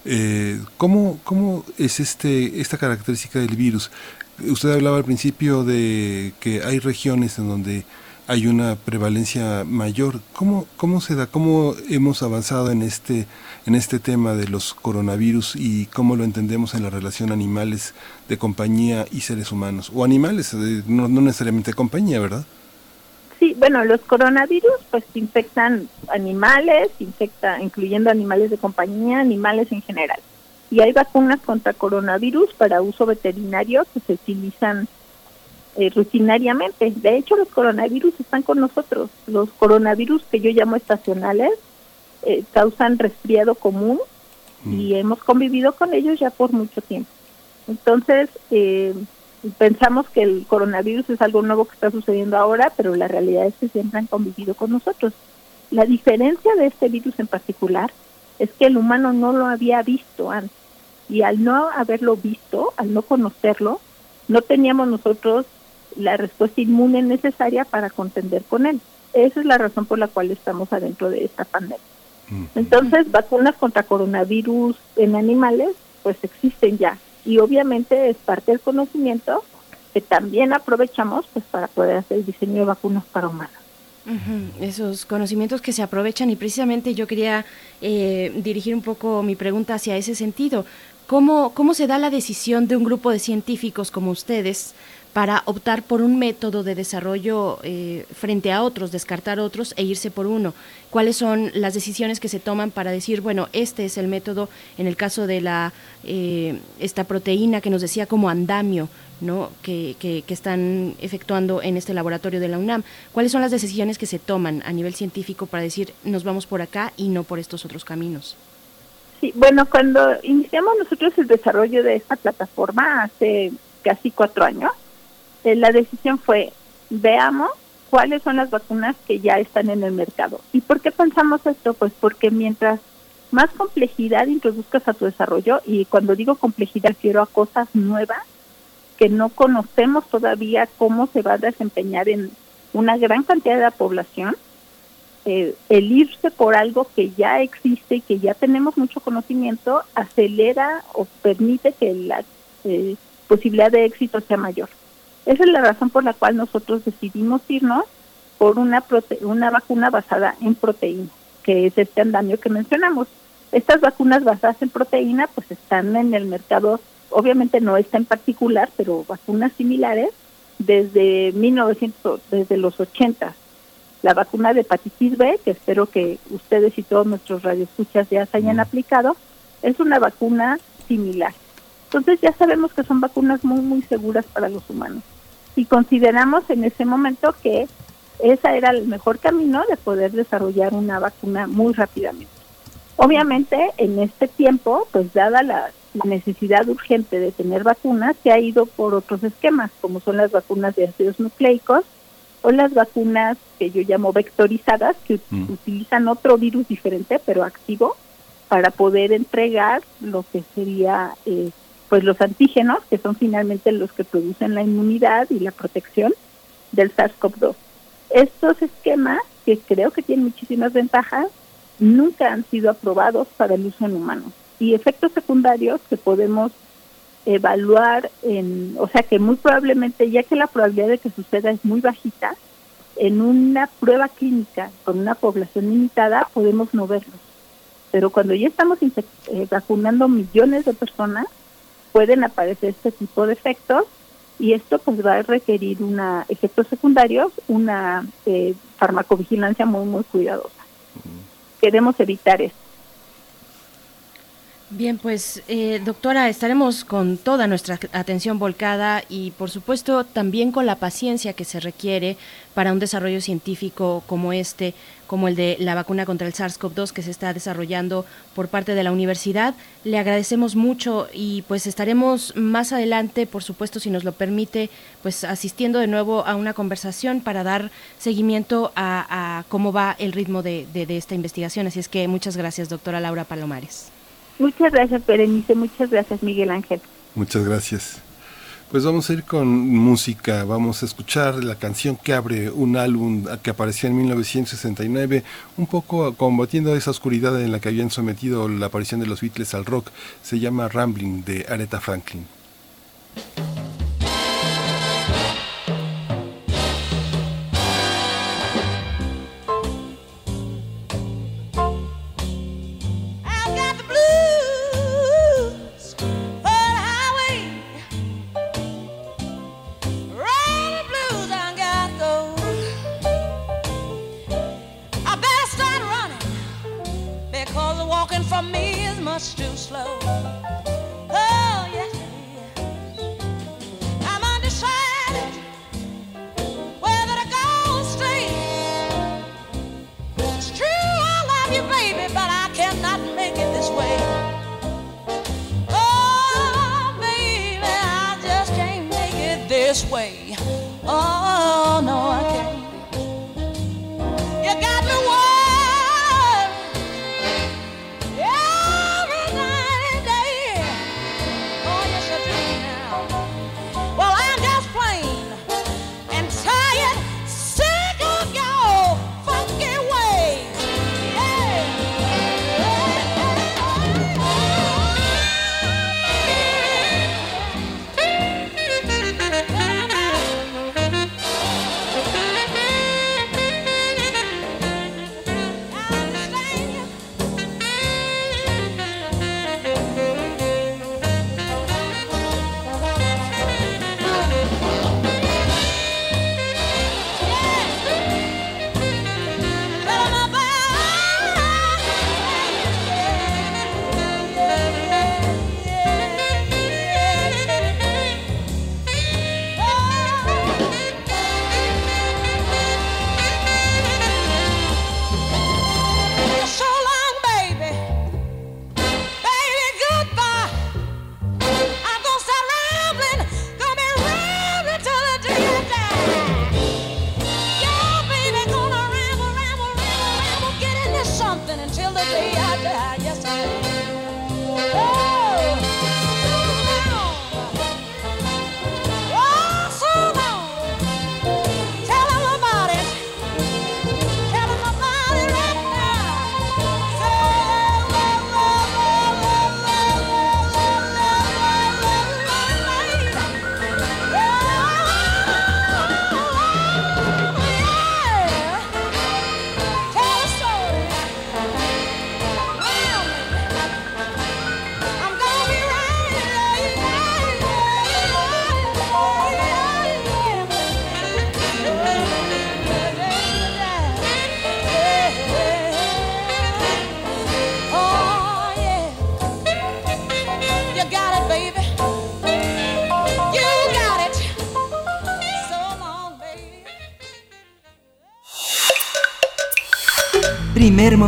Eh, ¿cómo, ¿Cómo es este, esta característica del virus? Usted hablaba al principio de que hay regiones en donde hay una prevalencia mayor. ¿Cómo, cómo se da? ¿Cómo hemos avanzado en este, en este tema de los coronavirus y cómo lo entendemos en la relación animales de compañía y seres humanos? O animales, eh, no, no necesariamente compañía, ¿verdad? Sí, bueno, los coronavirus pues infectan animales, infecta, incluyendo animales de compañía, animales en general. Y hay vacunas contra coronavirus para uso veterinario que se utilizan eh, rutinariamente. De hecho, los coronavirus están con nosotros. Los coronavirus que yo llamo estacionales eh, causan resfriado común y mm. hemos convivido con ellos ya por mucho tiempo. Entonces, eh, pensamos que el coronavirus es algo nuevo que está sucediendo ahora, pero la realidad es que siempre han convivido con nosotros. La diferencia de este virus en particular es que el humano no lo había visto antes y al no haberlo visto, al no conocerlo, no teníamos nosotros la respuesta inmune necesaria para contender con él. Esa es la razón por la cual estamos adentro de esta pandemia. Entonces, vacunas contra coronavirus en animales, pues existen ya. Y obviamente es parte del conocimiento que también aprovechamos pues para poder hacer el diseño de vacunas para humanos. Esos conocimientos que se aprovechan y precisamente yo quería eh, dirigir un poco mi pregunta hacia ese sentido. ¿Cómo, ¿Cómo se da la decisión de un grupo de científicos como ustedes para optar por un método de desarrollo eh, frente a otros, descartar otros e irse por uno. ¿Cuáles son las decisiones que se toman para decir, bueno, este es el método en el caso de la eh, esta proteína que nos decía como andamio, ¿no? Que, que, están efectuando en este laboratorio de la UNAM? ¿Cuáles son las decisiones que se toman a nivel científico para decir, nos vamos por acá y no por estos otros caminos? Sí, bueno, cuando iniciamos nosotros el desarrollo de esta plataforma hace casi cuatro años, eh, la decisión fue, veamos cuáles son las vacunas que ya están en el mercado. ¿Y por qué pensamos esto? Pues porque mientras más complejidad introduzcas a tu desarrollo, y cuando digo complejidad quiero a cosas nuevas que no conocemos todavía cómo se va a desempeñar en una gran cantidad de la población, eh, el irse por algo que ya existe y que ya tenemos mucho conocimiento acelera o permite que la eh, posibilidad de éxito sea mayor. Esa es la razón por la cual nosotros decidimos irnos por una, una vacuna basada en proteína, que es este andamio que mencionamos. Estas vacunas basadas en proteína pues están en el mercado, obviamente no esta en particular, pero vacunas similares desde 1900, desde los 80. La vacuna de hepatitis B, que espero que ustedes y todos nuestros radioescuchas ya se hayan aplicado, es una vacuna similar. Entonces ya sabemos que son vacunas muy, muy seguras para los humanos y consideramos en ese momento que ese era el mejor camino de poder desarrollar una vacuna muy rápidamente. Obviamente, en este tiempo, pues dada la, necesidad urgente de tener vacunas, se ha ido por otros esquemas, como son las vacunas de ácidos nucleicos o las vacunas que yo llamo vectorizadas, que mm. utilizan otro virus diferente, pero activo, para poder entregar lo que sería eh, pues los antígenos, que son finalmente los que producen la inmunidad y la protección del SARS-CoV-2. Estos esquemas, que creo que tienen muchísimas ventajas, nunca han sido aprobados para el uso en humanos. Y efectos secundarios que podemos evaluar en, o sea que muy probablemente, ya que la probabilidad de que suceda es muy bajita, en una prueba clínica con una población limitada podemos no verlos. Pero cuando ya estamos eh, vacunando millones de personas, pueden aparecer este tipo de efectos y esto pues va a requerir una efectos secundarios, una eh, farmacovigilancia muy muy cuidadosa. Queremos evitar esto. Bien, pues eh, doctora, estaremos con toda nuestra atención volcada y por supuesto también con la paciencia que se requiere para un desarrollo científico como este, como el de la vacuna contra el SARS-CoV-2 que se está desarrollando por parte de la universidad. Le agradecemos mucho y pues estaremos más adelante, por supuesto, si nos lo permite, pues asistiendo de nuevo a una conversación para dar seguimiento a, cómo va el ritmo de esta investigación. Así es que muchas gracias, doctora Laura Palomares. Muchas gracias, Berenice. Muchas gracias, Miguel Ángel. Muchas gracias. Pues vamos a ir con música, vamos a escuchar la canción que abre un álbum que apareció en 1969, un poco combatiendo esa oscuridad en la que habían sometido la aparición de los Beatles al rock. Se llama Rambling de Aretha Franklin.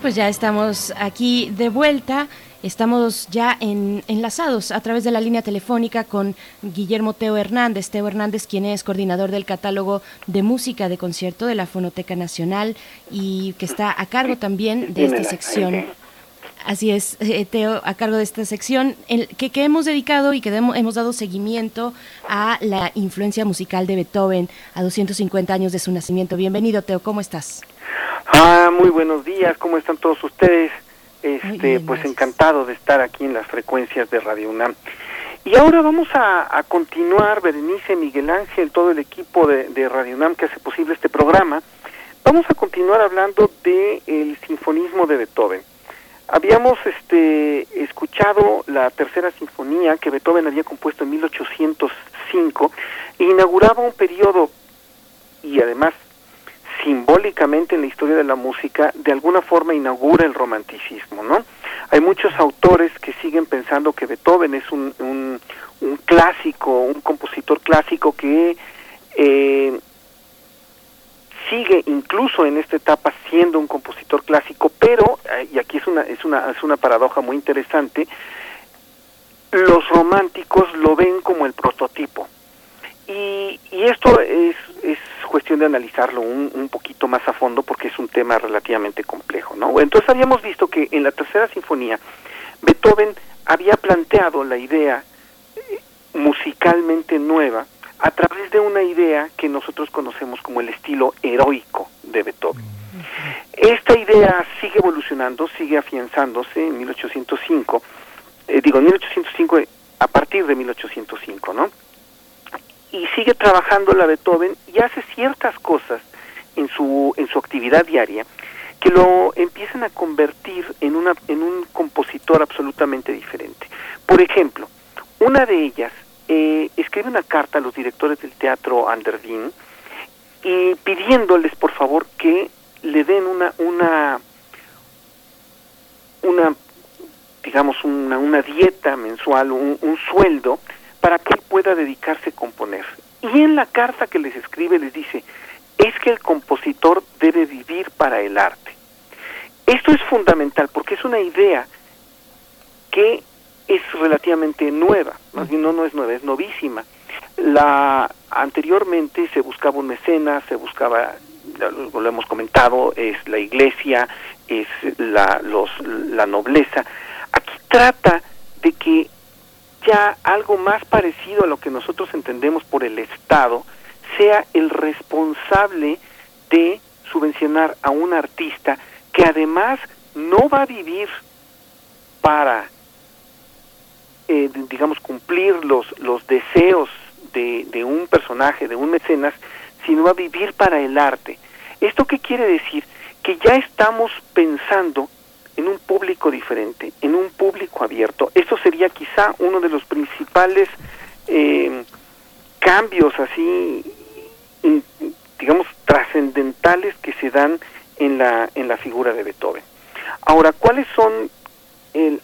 Pues ya estamos aquí de vuelta. Estamos ya enlazados a través de la línea telefónica con Guillermo Teo Hernández. Teo Hernández, quien es coordinador del catálogo de música de concierto de la Fonoteca Nacional y que está a cargo también de esta sección. Así es, eh, Teo, a cargo de esta sección que, hemos dedicado y que hemos dado seguimiento a la influencia musical de Beethoven a 250 años de su nacimiento. Bienvenido, Teo, ¿cómo estás? Ah, muy buenos días, ¿cómo están todos ustedes? Este, pues encantado de estar aquí en las frecuencias de Radio UNAM. Y ahora vamos a, continuar, Berenice, Miguel Ángel, todo el equipo de, Radio UNAM que hace posible este programa. Vamos a continuar hablando del el sinfonismo de Beethoven. Habíamos este, escuchado la tercera sinfonía que Beethoven había compuesto en 1805 e inauguraba un periodo y además simbólicamente en la historia de la música de alguna forma inaugura el romanticismo, ¿no? Hay muchos autores que siguen pensando que Beethoven es un, un, clásico, un compositor clásico que eh, sigue incluso en esta etapa siendo un compositor clásico, pero, eh, y aquí es una, es una, es una paradoja muy interesante, los románticos lo ven como el prototipo. Y, y esto es, es cuestión de analizarlo un, un, poquito más a fondo porque es un tema relativamente complejo, ¿no? Entonces habíamos visto que en la tercera sinfonía Beethoven había planteado la idea eh, musicalmente nueva a través de una idea que nosotros conocemos como el estilo heroico de Beethoven. Esta idea sigue evolucionando, sigue afianzándose en 1805, eh, digo, en 1805 a partir de 1805, ¿no? Y sigue trabajando la Beethoven y hace ciertas cosas en su, en su actividad diaria que lo empiezan a convertir en, una, en un compositor absolutamente diferente. Por ejemplo, una de ellas eh, escribe una carta a los directores del teatro Anderdín y pidiéndoles por favor que le den una una una digamos una, una dieta mensual un, un sueldo para que él pueda dedicarse a componer y en la carta que les escribe les dice es que el compositor debe vivir para el arte esto es fundamental porque es una idea que es relativamente nueva, no, no es nueva, es novísima. La anteriormente se buscaba un mecenas, se buscaba, lo, hemos comentado, es la iglesia, es la, los, la nobleza. Aquí trata de que ya algo más parecido a lo que nosotros entendemos por el Estado sea el responsable de subvencionar a un artista que además no va a vivir para eh, digamos, cumplir los, los deseos de, de un personaje, de un mecenas, sino a vivir para el arte. ¿Esto qué quiere decir? Que ya estamos pensando en un público diferente, en un público abierto. Esto sería quizá uno de los principales eh, cambios así, digamos, trascendentales que se dan en la, en la figura de Beethoven. Ahora, ¿cuáles son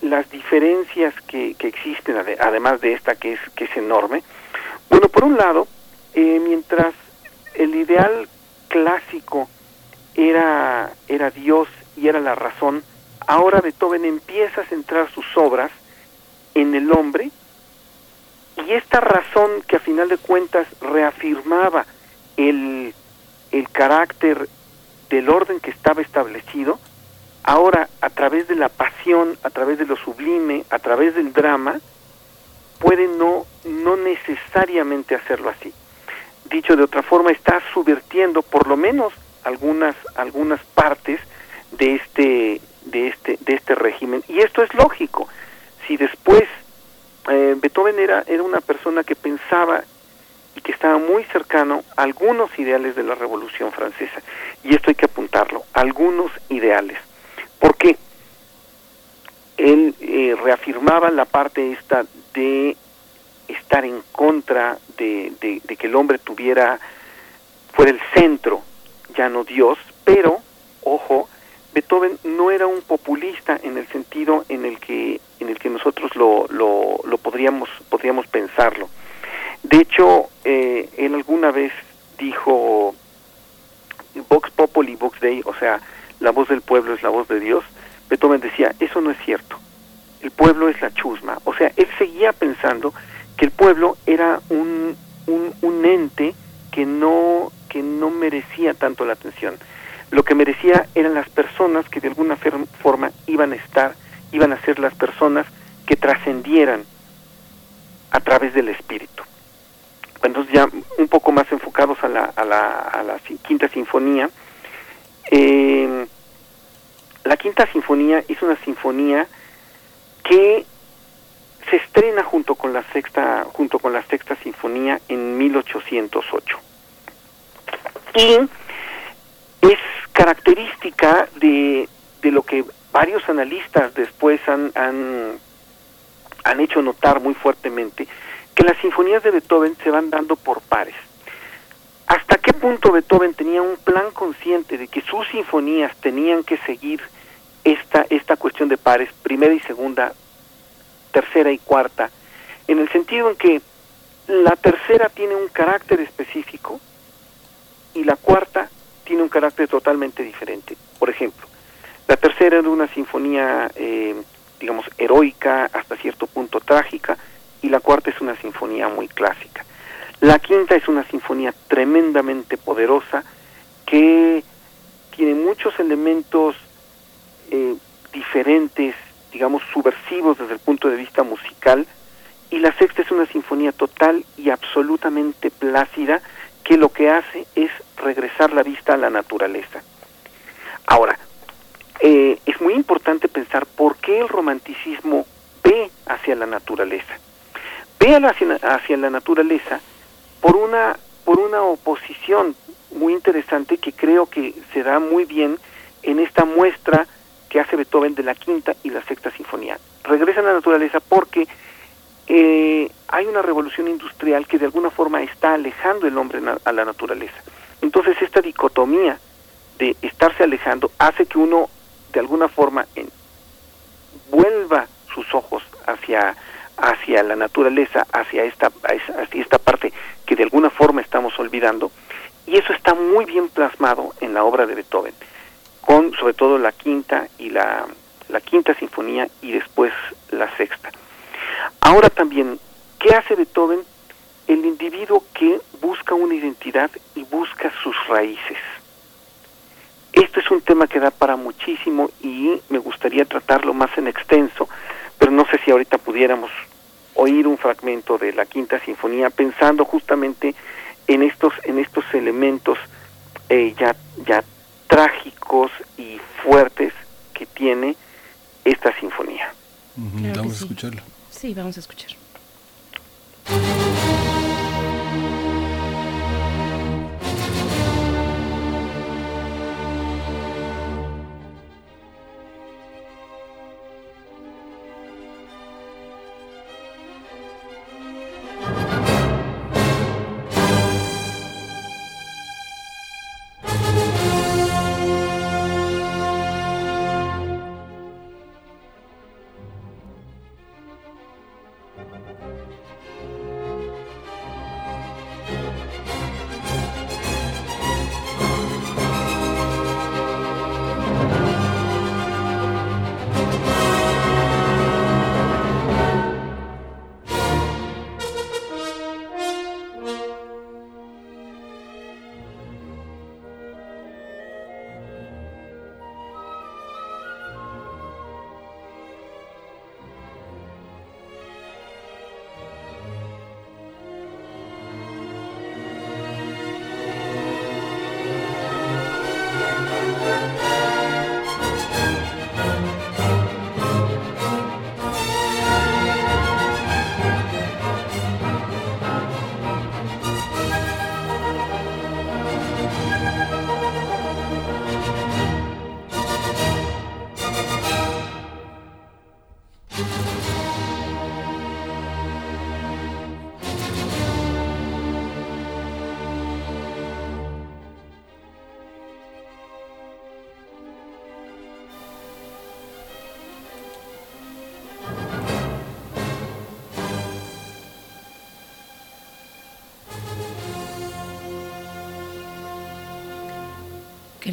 las diferencias que, que existen, además de esta que es, que es enorme. Bueno, por un lado, eh, mientras el ideal clásico era, era Dios y era la razón, ahora Beethoven empieza a centrar sus obras en el hombre y esta razón que a final de cuentas reafirmaba el, el carácter del orden que estaba establecido, ahora a través de la pasión, a través de lo sublime, a través del drama, puede no, no necesariamente hacerlo así. Dicho de otra forma, está subvirtiendo por lo menos algunas, algunas partes de este, de este, de este régimen. Y esto es lógico. Si después eh, Beethoven era, era una persona que pensaba y que estaba muy cercano a algunos ideales de la Revolución Francesa. Y esto hay que apuntarlo, algunos ideales. ¿Por qué? Él eh, reafirmaba la parte esta de estar en contra de, de, que el hombre tuviera, fuera el centro, ya no Dios, pero, ojo, Beethoven no era un populista en el sentido en el que, en el que nosotros lo, lo, lo podríamos, podríamos pensarlo. De hecho, eh, él alguna vez dijo Vox Populi, Vox Dei, o sea, la voz del pueblo es la voz de Dios, Beethoven decía, eso no es cierto, el pueblo es la chusma. O sea, él seguía pensando que el pueblo era un, un, un ente que no, que no merecía tanto la atención. Lo que merecía eran las personas que de alguna forma iban a estar, iban a ser las personas que trascendieran a través del espíritu. Entonces ya un poco más enfocados a la, a la, a la quinta sinfonía, eh, la Quinta Sinfonía es una sinfonía que se estrena junto con la sexta junto con la sexta sinfonía en 1808 y es característica de, de lo que varios analistas después han, han, han hecho notar muy fuertemente que las sinfonías de Beethoven se van dando por pares. ¿Hasta qué punto Beethoven tenía un plan consciente de que sus sinfonías tenían que seguir esta, esta cuestión de pares, primera y segunda, tercera y cuarta, en el sentido en que la tercera tiene un carácter específico y la cuarta tiene un carácter totalmente diferente. Por ejemplo, la tercera era una sinfonía, eh, digamos, heroica, hasta cierto punto trágica, y la cuarta es una sinfonía muy clásica. La quinta es una sinfonía tremendamente poderosa que tiene muchos elementos eh, diferentes, digamos, subversivos desde el punto de vista musical, y la sexta es una sinfonía total y absolutamente plácida que lo que hace es regresar la vista a la naturaleza. Ahora, eh, es muy importante pensar por qué el romanticismo ve hacia la naturaleza. Ve hacia, la naturaleza por una, por una oposición muy interesante que creo que se da muy bien en esta muestra que hace Beethoven de la quinta y la sexta sinfonía. Regresa a la naturaleza porque eh, hay una revolución industrial que de alguna forma está alejando el hombre a la naturaleza. Entonces esta dicotomía de estarse alejando hace que uno de alguna forma vuelva sus ojos hacia hacia la naturaleza, hacia esta hacia esta parte que de alguna forma estamos olvidando y eso está muy bien plasmado en la obra de Beethoven, con sobre todo la quinta y la la quinta sinfonía y después la sexta. Ahora también, ¿qué hace Beethoven? El individuo que busca una identidad y busca sus raíces. Esto es un tema que da para muchísimo y me gustaría tratarlo más en extenso, pero no sé si ahorita pudiéramos oír un fragmento de la Quinta Sinfonía pensando justamente en estos en estos elementos eh, ya ya trágicos y fuertes que tiene esta sinfonía. vamos a escucharlo. Sí, vamos a escuchar.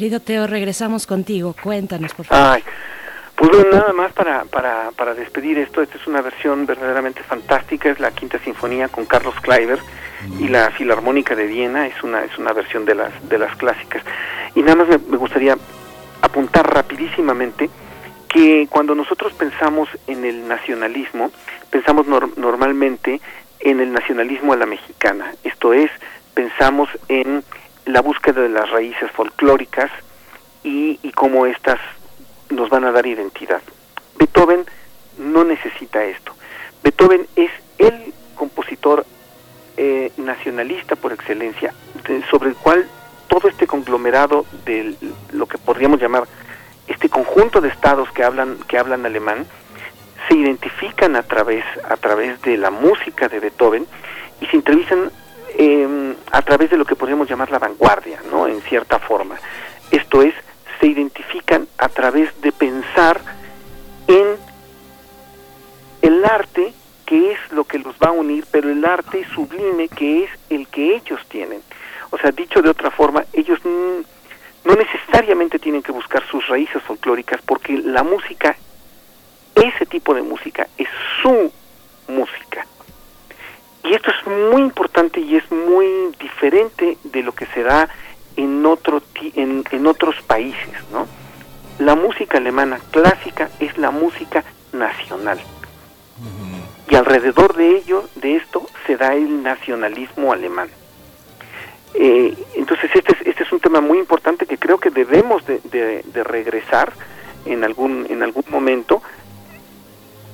Querido Teo, regresamos contigo. Cuéntanos, por favor. Ay, pues nada más para, para, para despedir esto. Esta es una versión verdaderamente fantástica. Es la Quinta Sinfonía con Carlos Kleiber y la Filarmónica de Viena. Es una, es una versión de las, de las clásicas. Y nada más me, gustaría apuntar rapidísimamente que cuando nosotros pensamos en el nacionalismo, pensamos normalmente en el nacionalismo a la mexicana. Esto es, pensamos en la búsqueda de las raíces folclóricas y, y cómo éstas nos van a dar identidad. Beethoven no necesita esto. Beethoven es el compositor eh, nacionalista por excelencia, sobre el cual todo este conglomerado de lo que podríamos llamar este conjunto de estados que hablan que hablan alemán se identifican a través a través de la música de Beethoven y se entrevistan eh, a través de lo que podríamos llamar la vanguardia, ¿no? En cierta forma. Esto es, se identifican a través de pensar en el arte que es lo que los va a unir, pero el arte sublime que es el que ellos tienen. O sea, dicho de otra forma, ellos no tienen que buscar sus raíces folclóricas porque la música, ese tipo de música, es su música. Y esto es muy importante y es muy diferente de lo que se da en, otro, en, en otros países, ¿no? La música alemana clásica es la música nacional. Y alrededor de ello, de esto, se da el nacionalismo alemán. Eh, entonces este es, este es un tema muy importante que creo que debemos de, de, regresar en algún, en algún momento,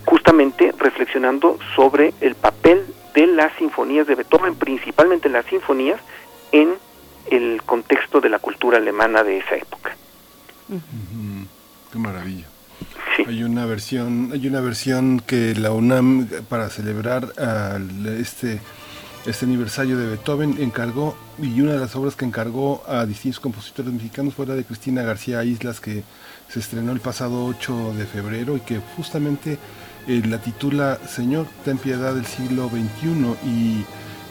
justamente reflexionando sobre el papel de las sinfonías de Beethoven, principalmente las sinfonías, en el contexto de la cultura alemana de esa época. Qué maravilla. Hay una versión, hay una versión que la UNAM para celebrar este este aniversario de Beethoven encargó y una de las obras que encargó a distintos compositores mexicanos fue la de Cristina García Islas que se estrenó el pasado 8 de febrero y que justamente eh, la titula Señor, ten piedad del siglo XXI y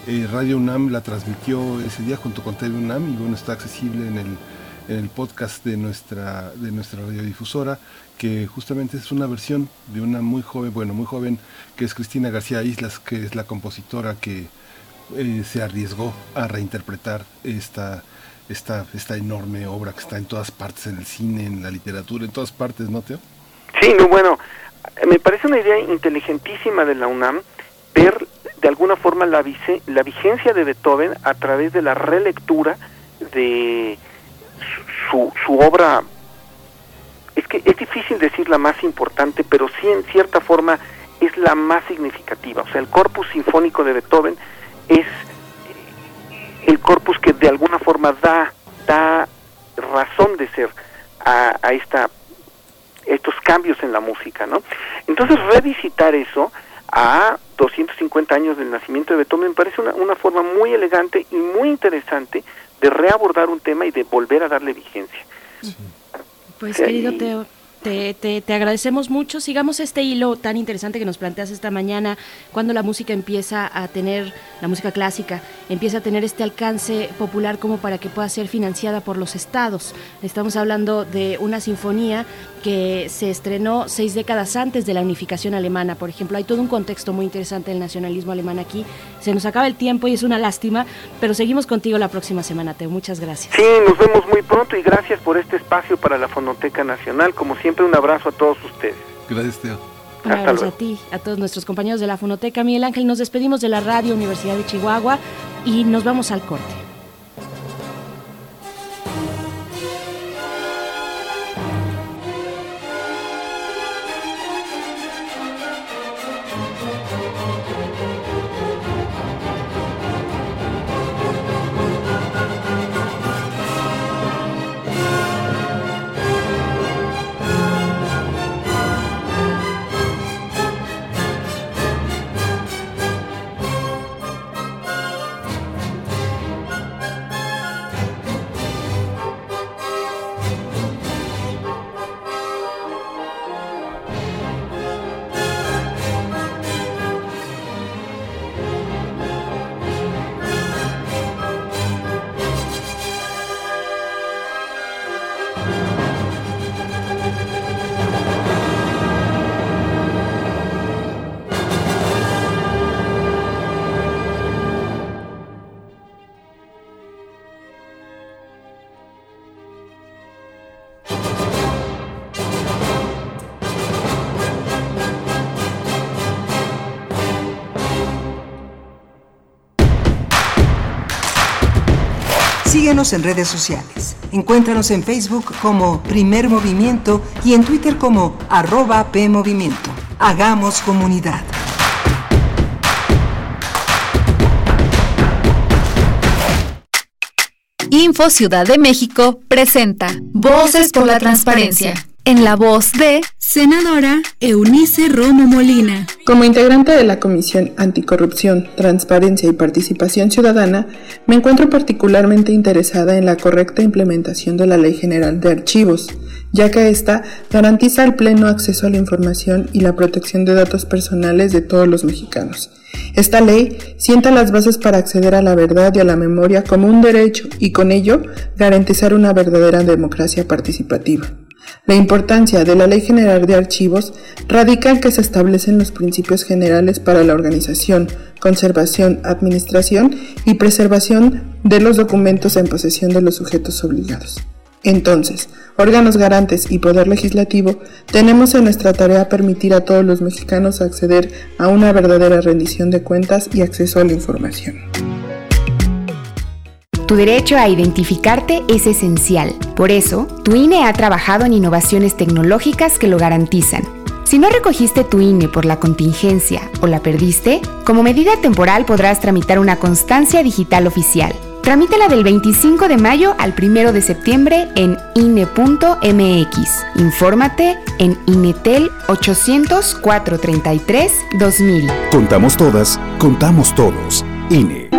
eh, Radio UNAM la transmitió ese día junto con TV UNAM y bueno, está accesible en el, en el podcast de nuestra, de nuestra radiodifusora, que justamente es una versión de una muy joven, bueno, muy joven, que es Cristina García Islas, que es la compositora que eh, se arriesgó a reinterpretar esta, esta, esta enorme obra que está en todas partes, en el cine, en la literatura, en todas partes, ¿no, Teo? Sí, no, bueno, me parece una idea inteligentísima de la UNAM ver de alguna forma la, vigencia de Beethoven a través de la relectura de su, su obra. Es que es difícil decir la más importante, pero sí en cierta forma es la más significativa. O sea, el corpus sinfónico de Beethoven es el corpus que de alguna forma da, da razón de ser a, a esta estos cambios en la música, ¿no? Entonces revisitar eso a 250 años del nacimiento de Beethoven me parece una, una forma muy elegante y muy interesante de reabordar un tema y de volver a darle vigencia. Pues querido Teo, te, te, te, agradecemos mucho. Sigamos este hilo tan interesante que nos planteas esta mañana, cuando la música empieza a tener, la música clásica, empieza a tener este alcance popular como para que pueda ser financiada por los estados. Estamos hablando de una sinfonía que se estrenó seis décadas antes de la unificación alemana, por ejemplo. Hay todo un contexto muy interesante del nacionalismo alemán aquí. Se nos acaba el tiempo y es una lástima, pero seguimos contigo la próxima semana, Teo. Muchas gracias. Sí, nos vemos muy pronto y gracias por este espacio para la Fonoteca Nacional. Como siempre, un abrazo a todos ustedes. Gracias, Teo. Un abrazo a ti, a todos nuestros compañeros de la Fonoteca. Miguel Ángel, nos despedimos de la Radio Universidad de Chihuahua y nos vamos al corte. En redes sociales. Encuéntranos en Facebook como Primer Movimiento y en Twitter como arroba PMovimiento. Hagamos comunidad. Info Ciudad de México presenta Voces por la Transparencia en la voz de senadora Eunice Romo Molina. Como integrante de la Comisión Anticorrupción, Transparencia y Participación Ciudadana, me encuentro particularmente interesada en la correcta implementación de la Ley General de Archivos, ya que ésta garantiza el pleno acceso a la información y la protección de datos personales de todos los mexicanos. Esta ley sienta las bases para acceder a la verdad y a la memoria como un derecho y con ello garantizar una verdadera democracia participativa. La importancia de la Ley General de Archivos radica en que se establecen los principios generales para la organización, conservación, administración y preservación de los documentos en posesión de los sujetos obligados. Entonces, órganos garantes y poder legislativo, tenemos en nuestra tarea permitir a todos los mexicanos acceder a una verdadera rendición de cuentas y acceso a la información. Tu derecho a identificarte es esencial. Por eso, tu INE ha trabajado en innovaciones tecnológicas que lo garantizan. Si no recogiste tu INE por la contingencia o la perdiste, como medida temporal podrás tramitar una constancia digital oficial. Tramítala del 25 de mayo al 1 de septiembre en INE.mx. Infórmate en INETEL 800 433 2000. Contamos todas, contamos todos. INE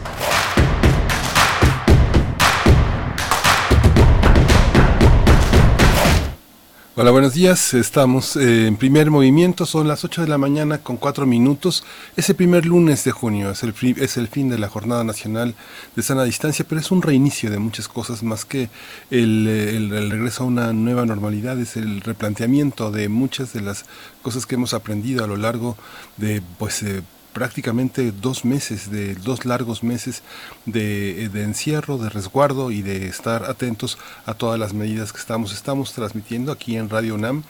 Hola, buenos días. Estamos eh, en primer movimiento. Son las 8 de la mañana con 4 minutos. Es el primer lunes de junio. Es el, es el fin de la Jornada Nacional de Sana Distancia, pero es un reinicio de muchas cosas más que el, el, regreso a una nueva normalidad. Es el replanteamiento de muchas de las cosas que hemos aprendido a lo largo de pues, eh, prácticamente dos meses, de dos largos meses de, de, encierro, de resguardo y de estar atentos a todas las medidas que estamos, estamos transmitiendo aquí en Radio UNAM,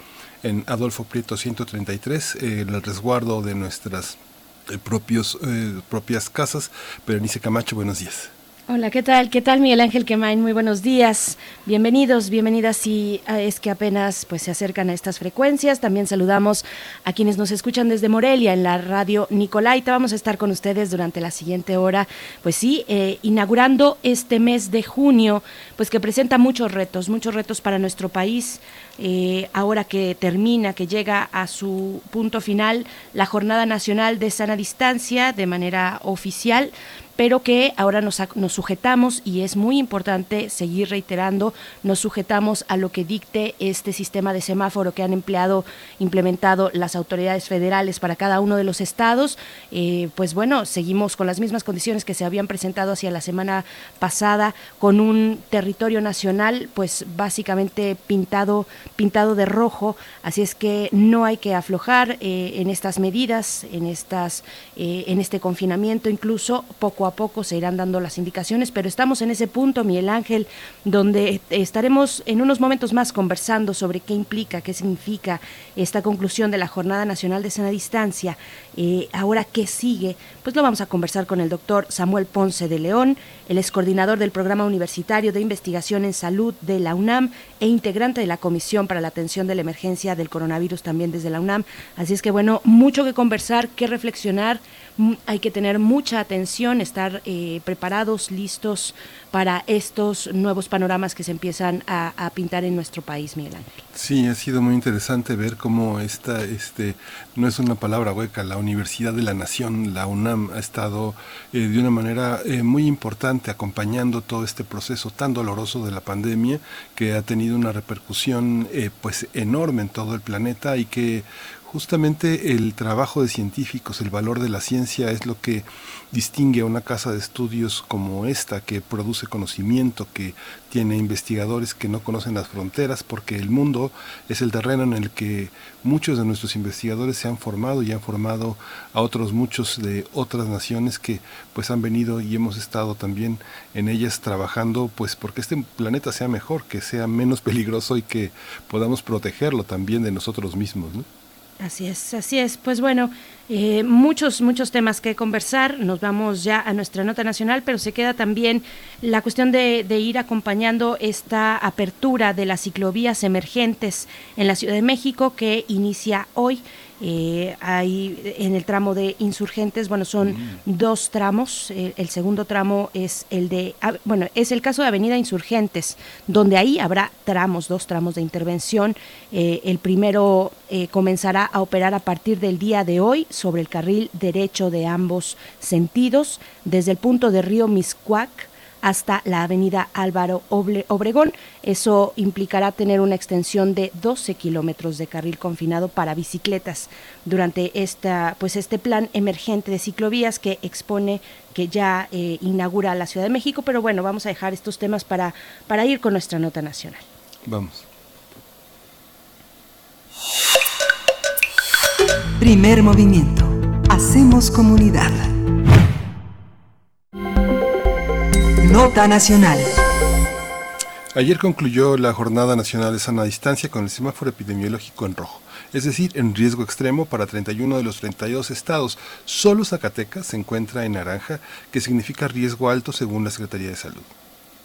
en Adolfo Prieto 133, el resguardo de nuestras eh, propios, eh, propias casas. Berenice Camacho, buenos días. Hola, ¿qué tal? ¿Qué tal Miguel Ángel Quemain? Muy buenos días. Bienvenidos, bienvenidas si ah, es que apenas pues se acercan a estas frecuencias. También saludamos a quienes nos escuchan desde Morelia en la radio Nicolaita. Vamos a estar con ustedes durante la siguiente hora, pues sí, eh, inaugurando este mes de junio, pues que presenta muchos retos, muchos retos para nuestro país. Eh, ahora que termina, que llega a su punto final la Jornada Nacional de Sana Distancia de manera oficial, pero que ahora nos, nos, sujetamos y es muy importante seguir reiterando, nos sujetamos a lo que dicte este sistema de semáforo que han empleado, implementado las autoridades federales para cada uno de los estados. Eh, pues bueno, seguimos con las mismas condiciones que se habían presentado hacia la semana pasada, con un territorio nacional, pues básicamente pintado, pintado de rojo, así es que no hay que aflojar eh, en estas medidas, en estas, eh, en este confinamiento, incluso poco a poco se irán dando las indicaciones, pero estamos en ese punto, Miguel Ángel, donde estaremos en unos momentos más conversando sobre qué implica, qué significa esta conclusión de la Jornada Nacional de Sana Distancia. Eh, ahora, ¿qué sigue? Pues lo vamos a conversar con el doctor Samuel Ponce de León, el ex coordinador del Programa Universitario de Investigación en Salud de la UNAM e integrante de la Comisión para la Atención de la Emergencia del Coronavirus también desde la UNAM. Así es que, bueno, mucho que conversar, que reflexionar hay que tener mucha atención, estar eh, preparados, listos para estos nuevos panoramas que se empiezan a, pintar en nuestro país, Miguel Ángel. Sí, ha sido muy interesante ver cómo esta, este, no es una palabra hueca, la Universidad de la Nación, la UNAM, ha estado eh, de una manera eh, muy importante acompañando todo este proceso tan doloroso de la pandemia que ha tenido una repercusión pues enorme en todo el planeta y que Justamente el trabajo de científicos, el valor de la ciencia es lo que distingue a una casa de estudios como esta, que produce conocimiento, que tiene investigadores que no conocen las fronteras, porque el mundo es el terreno en el que muchos de nuestros investigadores se han formado y han formado a otros muchos de otras naciones que pues han venido y hemos estado también en ellas trabajando pues porque este planeta sea mejor, que sea menos peligroso y que podamos protegerlo también de nosotros mismos. ¿no? Así es, así es. Pues bueno, eh, muchos, muchos temas que conversar. Nos vamos ya a nuestra nota nacional, pero se queda también la cuestión de, de, ir acompañando esta apertura de las ciclovías emergentes en la Ciudad de México que inicia hoy. Eh, hay en el tramo de insurgentes, bueno, son mm. dos tramos. Eh, el segundo tramo es el de, ah, bueno, es el caso de Avenida Insurgentes, donde ahí habrá tramos, dos tramos de intervención. Eh, el primero eh, comenzará a operar a partir del día de hoy sobre el carril derecho de ambos sentidos, desde el punto de Río Miscuac hasta la avenida Álvaro Obregón. Eso implicará tener una extensión de 12 kilómetros de carril confinado para bicicletas durante esta, pues este plan emergente de ciclovías que expone que ya eh, inaugura la Ciudad de México. Pero bueno, vamos a dejar estos temas para, para ir con nuestra nota nacional. Vamos. Primer movimiento. Hacemos comunidad. Nota Nacional. Ayer concluyó la Jornada Nacional de Sana Distancia con el semáforo epidemiológico en rojo, es decir, en riesgo extremo para 31 de los 32 estados. Solo Zacatecas se encuentra en naranja, que significa riesgo alto según la Secretaría de Salud.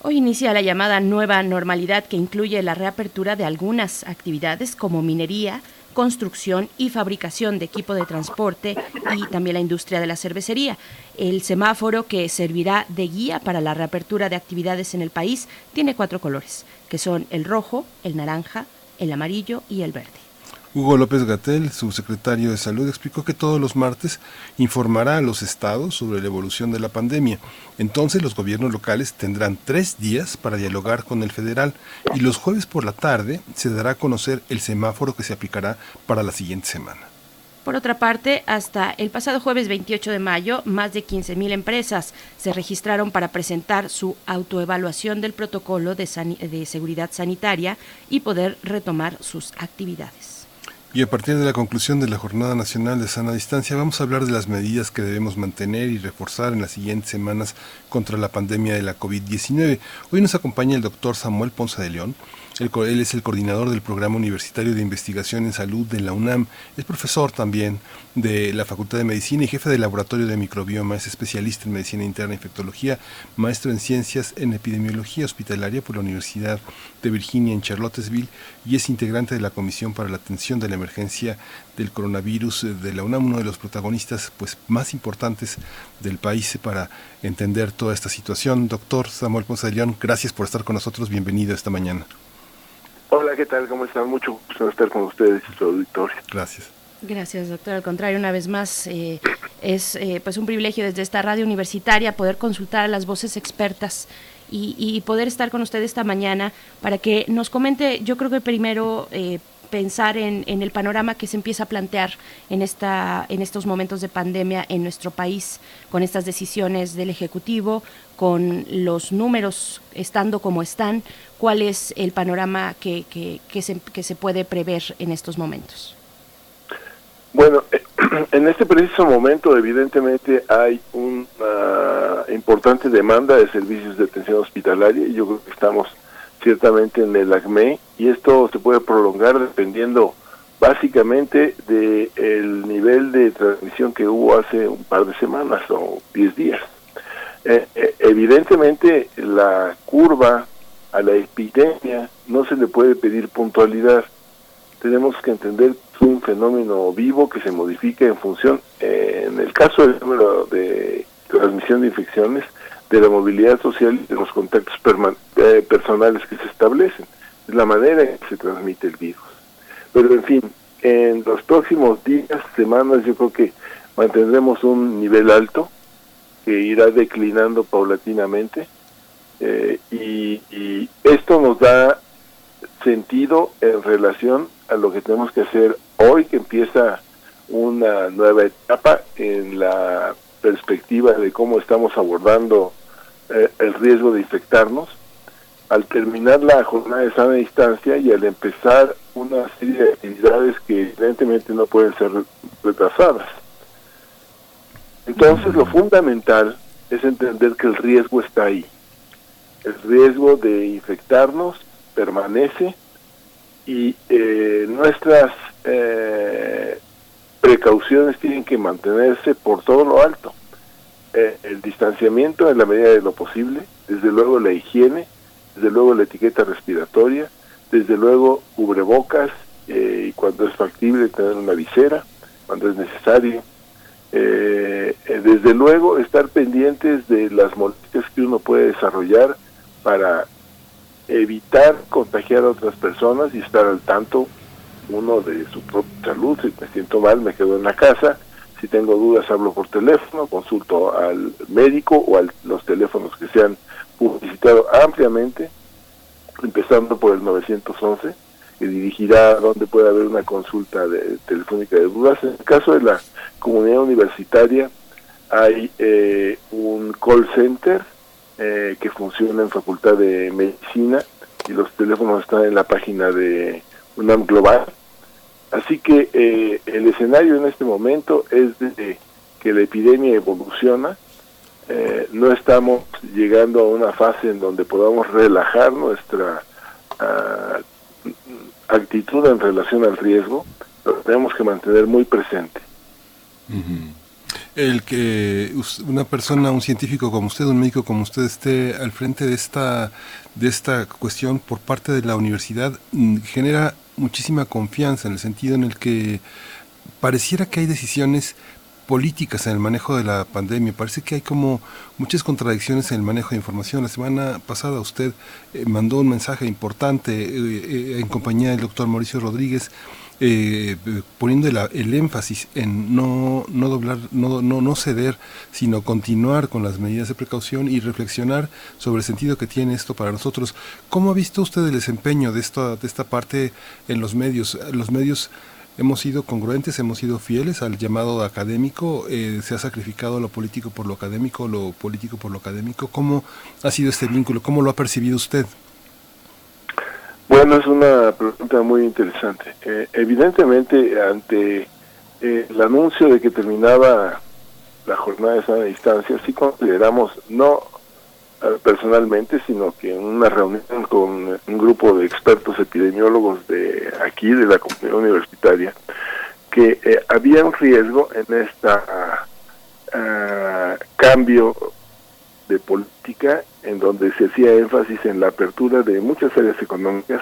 Hoy inicia la llamada nueva normalidad que incluye la reapertura de algunas actividades como minería, construcción y fabricación de equipo de transporte y también la industria de la cervecería. El semáforo que servirá de guía para la reapertura de actividades en el país tiene cuatro colores, que son el rojo, el naranja, el amarillo y el verde. Hugo López Gatel, subsecretario de Salud, explicó que todos los martes informará a los estados sobre la evolución de la pandemia. Entonces los gobiernos locales tendrán tres días para dialogar con el federal y los jueves por la tarde se dará a conocer el semáforo que se aplicará para la siguiente semana. Por otra parte, hasta el pasado jueves 28 de mayo, más de 15.000 empresas se registraron para presentar su autoevaluación del protocolo de, de seguridad sanitaria y poder retomar sus actividades. Y a partir de la conclusión de la Jornada Nacional de Sana Distancia, vamos a hablar de las medidas que debemos mantener y reforzar en las siguientes semanas contra la pandemia de la COVID-19. Hoy nos acompaña el doctor Samuel Ponce de León, él, es el coordinador del Programa Universitario de Investigación en Salud de la UNAM. Es profesor también de la Facultad de Medicina y jefe del Laboratorio de Microbioma. Es especialista en Medicina Interna e Infectología, maestro en Ciencias en Epidemiología Hospitalaria por la Universidad de Virginia en Charlottesville y es integrante de la Comisión para la Atención de la Emergencia del Coronavirus de la UNAM, uno de los protagonistas pues, más importantes del país para entender toda esta situación. Doctor Samuel Ponce de León, gracias por estar con nosotros. Bienvenido esta mañana. Hola, ¿qué tal? ¿Cómo están? Mucho gusto estar con ustedes y su auditorio. Gracias. Gracias, doctor. Al contrario, una vez más, eh, es eh, pues un privilegio desde esta radio universitaria poder consultar a las voces expertas y, y, poder estar con usted esta mañana para que nos comente, yo creo que primero eh, pensar en, en, el panorama que se empieza a plantear en, esta, en estos momentos de pandemia en nuestro país, con estas decisiones del Ejecutivo, con los números estando como están, cuál es el panorama que, se, que se puede prever en estos momentos. Bueno, en este preciso momento evidentemente hay una importante demanda de servicios de atención hospitalaria y yo creo que estamos ciertamente en el ACME y esto se puede prolongar dependiendo básicamente del el nivel de transmisión que hubo hace un par de semanas o 10 días. Eh, eh, evidentemente la curva a la epidemia no se le puede pedir puntualidad. Tenemos que entender que es un fenómeno vivo que se modifica en función, eh, en el caso del número de transmisión de infecciones, de la movilidad social y de los contactos eh, personales que se establecen. Es la manera en que se transmite el virus. Pero en fin, en los próximos días, semanas, yo creo que mantendremos un nivel alto que irá declinando paulatinamente eh, y, y, esto nos da sentido en relación a lo que tenemos que hacer hoy que empieza una nueva etapa en la perspectiva de cómo estamos abordando eh, el riesgo de infectarnos, al terminar la jornada de sana distancia y al empezar una serie de actividades que evidentemente no pueden ser retrasadas. Entonces lo fundamental es entender que el riesgo está ahí. El riesgo de infectarnos permanece y eh, nuestras eh, precauciones tienen que mantenerse por todo lo alto. Eh, el distanciamiento en la medida de lo posible, desde luego la higiene, desde luego la etiqueta respiratoria, desde luego cubrebocas y cuando es factible tener una visera, cuando es necesario, eh, eh, desde luego estar pendientes de las molestias que uno puede desarrollar para evitar contagiar a otras personas y estar al tanto uno de su propia salud, si me siento mal me quedo en la casa, si tengo dudas hablo por teléfono, consulto al médico o a los teléfonos que se han publicitado ampliamente, empezando por el 911, que dirigirá a donde puede haber una consulta de, telefónica de dudas. En el caso de la comunidad universitaria hay eh, un call center eh, que funciona en Facultad de Medicina y los teléfonos están en la página de UNAM Global. Así que eh, el escenario en este momento es de que la epidemia evoluciona, no estamos llegando a una fase en donde podamos relajar nuestra ah, actitud en relación al riesgo, lo tenemos que mantener muy presente. El que una persona, un científico como usted, un médico como usted esté al frente de esta, de esta cuestión por parte de la universidad mm, genera muchísima confianza en el sentido en el que pareciera que hay decisiones políticas en el manejo de la pandemia. Parece que hay como muchas contradicciones en el manejo de información. La semana pasada usted eh, mandó un mensaje importante eh, eh, en compañía del doctor Mauricio Rodríguez eh, poniendo el, énfasis en no, no doblar, no, no, no ceder, sino continuar con las medidas de precaución y reflexionar sobre el sentido que tiene esto para nosotros. ¿Cómo ha visto usted el desempeño de esta, de esta parte en los medios? Los medios hemos sido congruentes, hemos sido fieles al llamado académico, eh, se ha sacrificado lo político por lo académico, lo político por lo académico. ¿Cómo ha sido este vínculo? ¿Cómo lo ha percibido usted? Bueno, es una pregunta muy interesante. Eh, evidentemente, ante eh, el anuncio de que terminaba la jornada de sana distancia, sí consideramos, no eh, personalmente, sino que en una reunión con un grupo de expertos epidemiólogos de aquí, de la comunidad universitaria, que había un riesgo en este cambio de política en donde se hacía énfasis en la apertura de muchas áreas económicas,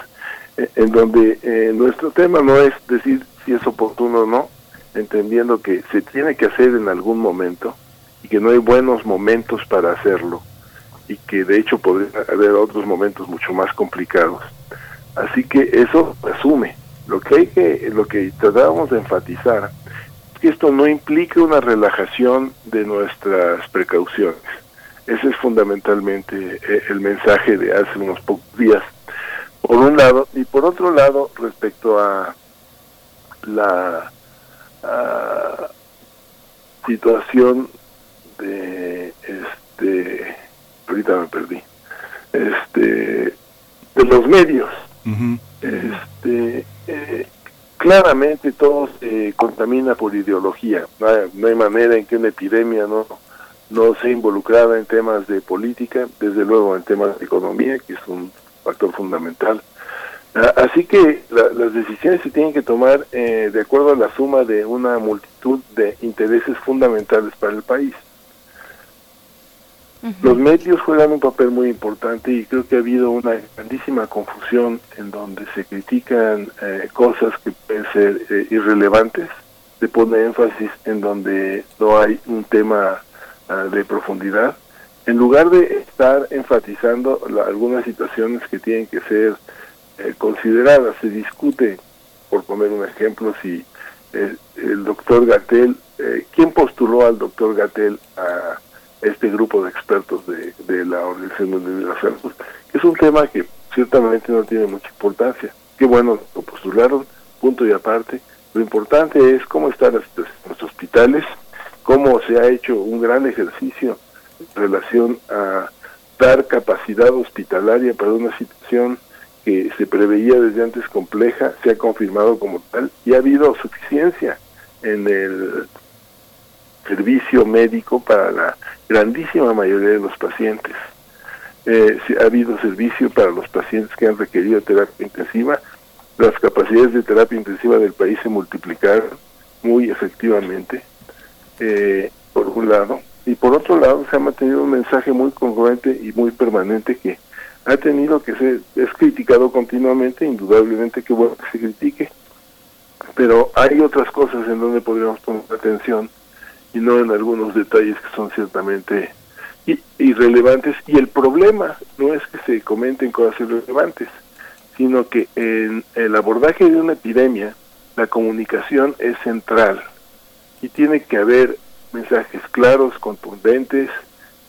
eh, en donde eh, nuestro tema no es decir si es oportuno o no, entendiendo que se tiene que hacer en algún momento y que no hay buenos momentos para hacerlo y que de hecho podría haber otros momentos mucho más complicados. Así que eso asume. Lo que hay que, lo que tratábamos de enfatizar es que esto no implique una relajación de nuestras precauciones ese es fundamentalmente eh, el mensaje de hace unos pocos días, por un lado, y por otro lado, respecto a la situación de este ahorita me perdí este de los medios. Este eh, claramente todo se contamina por ideología. No hay manera en que una epidemia no no se involucrada en temas de política, desde luego en temas de economía, que es un factor fundamental. Ah, así que las decisiones se tienen que tomar eh, de acuerdo a la suma de una multitud de intereses fundamentales para el país. Los medios juegan un papel muy importante y creo que ha habido una grandísima confusión en donde se critican eh, cosas que pueden ser eh, irrelevantes, se pone énfasis en donde no hay un tema Ah, de profundidad, en lugar de estar enfatizando algunas situaciones que tienen que ser eh, consideradas. Se discute, por poner un ejemplo, si el doctor Gatel, eh, ¿quién postuló al doctor Gatel a este grupo de expertos de, de la Organización Mundial de la Salud? Es un tema que ciertamente no tiene mucha importancia. Qué bueno lo postularon, punto y aparte, Lo importante es cómo están los hospitales, cómo se ha hecho un gran ejercicio en relación a dar capacidad hospitalaria para una situación que se preveía desde antes compleja, se ha confirmado como tal y ha habido suficiencia en el servicio médico para la grandísima mayoría de los pacientes. Eh, ha habido servicio para los pacientes que han requerido terapia intensiva. Las capacidades de terapia intensiva del país se multiplicaron muy efectivamente, eh, por un lado. Y por otro lado, se ha mantenido un mensaje muy congruente y muy permanente que ha tenido que ser, es criticado continuamente, indudablemente que bueno que se critique, pero hay otras cosas en donde podríamos poner atención y no en algunos detalles que son ciertamente irrelevantes. Y el problema no es que se comenten cosas irrelevantes, sino que en el abordaje de una epidemia, la comunicación es central y tiene que haber mensajes claros, contundentes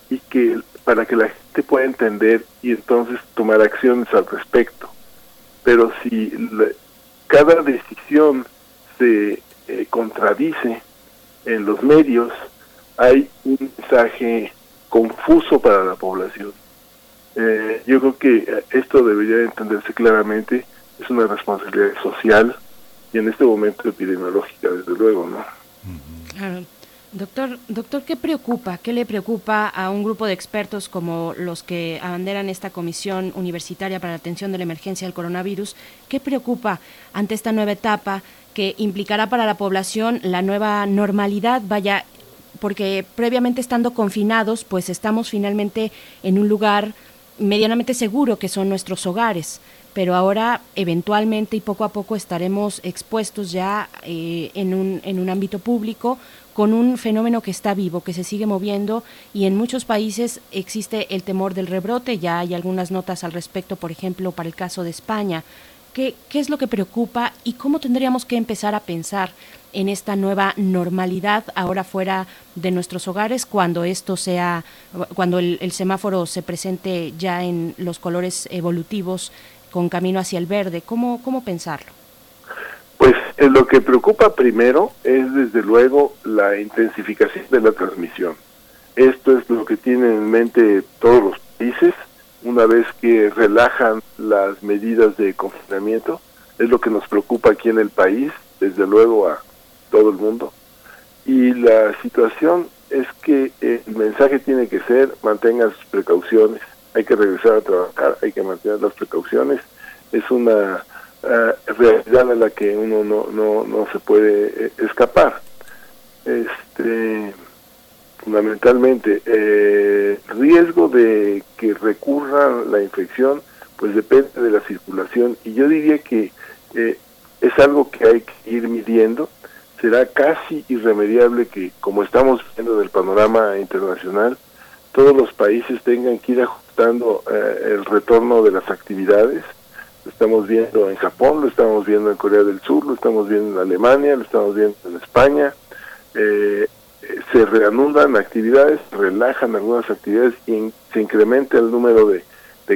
y que para que la gente pueda entender y entonces tomar acciones al respecto. Pero si cada decisión se eh, contradice en los medios, hay un mensaje confuso para la población. Eh, yo creo que eh, esto debería entenderse claramente, es una responsabilidad social y en este momento epidemiológica, desde luego, ¿no? Doctor, doctor, ¿qué preocupa? ¿Qué le preocupa a un grupo de expertos como los que abanderan esta Comisión Universitaria para la Atención de la Emergencia del Coronavirus? ¿Qué preocupa ante esta nueva etapa que implicará para la población la nueva normalidad? Vaya, porque previamente estando confinados, pues estamos finalmente en un lugar medianamente seguro que son nuestros hogares pero ahora eventualmente y poco a poco estaremos expuestos ya eh, en, un, en un ámbito público con un fenómeno que está vivo, que se sigue moviendo y en muchos países existe el temor del rebrote. Ya hay algunas notas al respecto, por ejemplo, para el caso de España. ¿Qué, qué es lo que preocupa y cómo tendríamos que empezar a pensar en esta nueva normalidad ahora fuera de nuestros hogares cuando esto sea, cuando el, el semáforo se presente ya en los colores evolutivos con camino hacia el verde? ¿Cómo, cómo pensarlo? Pues eh, lo que preocupa primero es desde luego la intensificación de la transmisión. Esto es lo que tienen en mente todos los países una vez que relajan las medidas de confinamiento. Es lo que nos preocupa aquí en el país, desde luego a todo el mundo. Y la situación es que el mensaje tiene que ser mantengan sus precauciones, hay que regresar a trabajar, hay que mantener las precauciones. Es una eh, realidad a la que uno no, no, no se puede eh, escapar. Este, fundamentalmente, eh, riesgo de que recurra la infección, pues depende de la circulación y yo diría que eh, es algo que hay que ir midiendo. Será casi irremediable que, como estamos viendo del panorama internacional, todos los países tengan que ir ajustando el retorno de las actividades lo estamos viendo en Japón, lo estamos viendo en Corea del Sur, lo estamos viendo en Alemania, lo estamos viendo en España. Eh, se reanudan actividades, relajan algunas actividades y se incrementa el número de,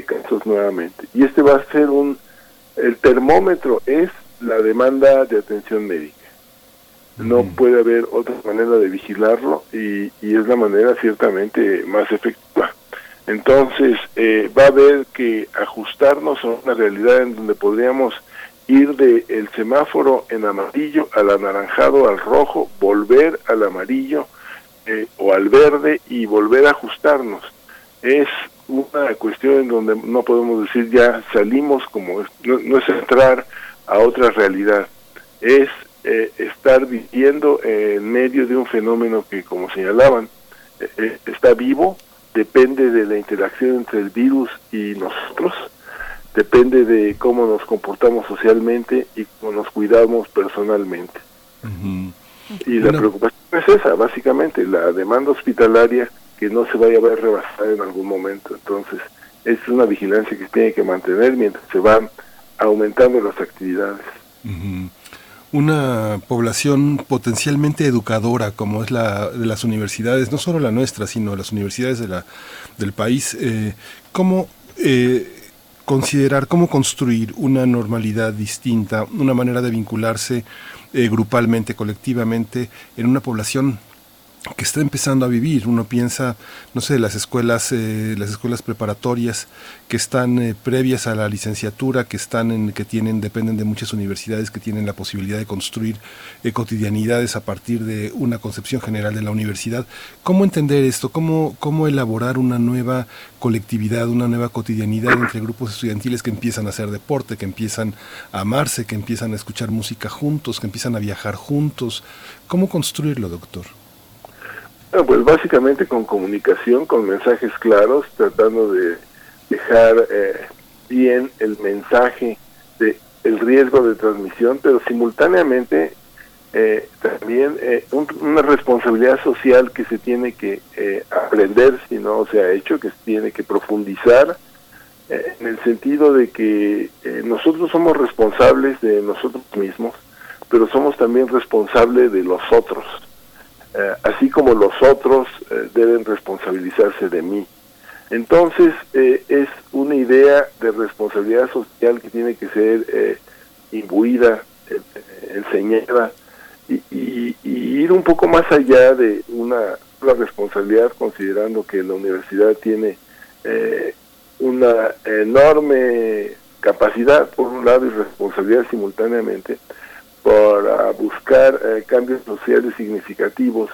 casos nuevamente. Y este va a ser un, el termómetro es la demanda de atención médica. No puede haber otra manera de vigilarlo y, y es la manera ciertamente más efectiva. Entonces, eh, va a haber que ajustarnos a una realidad en donde podríamos ir del el semáforo en amarillo al anaranjado, al rojo, volver al amarillo eh, o al verde y volver a ajustarnos. Es una cuestión en donde no podemos decir ya salimos como no, es entrar a otra realidad, es eh, estar viviendo en medio de un fenómeno que, como señalaban, está vivo, depende de la interacción entre el virus y nosotros, depende de cómo nos comportamos socialmente y cómo nos cuidamos personalmente. Y la preocupación es esa, básicamente, la demanda hospitalaria que no se vaya a ver rebasada en algún momento. Entonces, es una vigilancia que tiene que mantener mientras se van aumentando las actividades una población potencialmente educadora como es la de las universidades, no solo la nuestra, sino las universidades del país, eh, ¿cómo, eh, considerar cómo construir una normalidad distinta, una manera de vincularse eh, grupalmente, colectivamente, en una población que está empezando a vivir. Uno piensa, no sé, las escuelas, eh, las escuelas preparatorias que están eh, previas a la licenciatura, que están en, que tienen, dependen de muchas universidades que tienen la posibilidad de construir eh, cotidianidades a partir de una concepción general de la universidad. ¿Cómo entender esto? ¿Cómo, cómo elaborar una nueva colectividad, una nueva cotidianidad entre grupos estudiantiles que empiezan a hacer deporte, que empiezan a amarse, que empiezan a escuchar música juntos, que empiezan a viajar juntos? ¿Cómo construirlo, doctor? Pues básicamente con comunicación, con mensajes claros, tratando de dejar eh, bien el mensaje de el riesgo de transmisión, pero simultáneamente eh, también eh, una responsabilidad social que se tiene que aprender si no se ha hecho, que se tiene que profundizar en el sentido de que nosotros somos responsables de nosotros mismos, pero somos también responsables de los otros eh, así como los otros eh, deben responsabilizarse de mí. Entonces eh, es una idea de responsabilidad social que tiene que ser imbuida, enseñada y, ir un poco más allá de una, responsabilidad considerando que la universidad tiene una enorme capacidad por un lado y responsabilidad simultáneamente para buscar eh, cambios sociales significativos.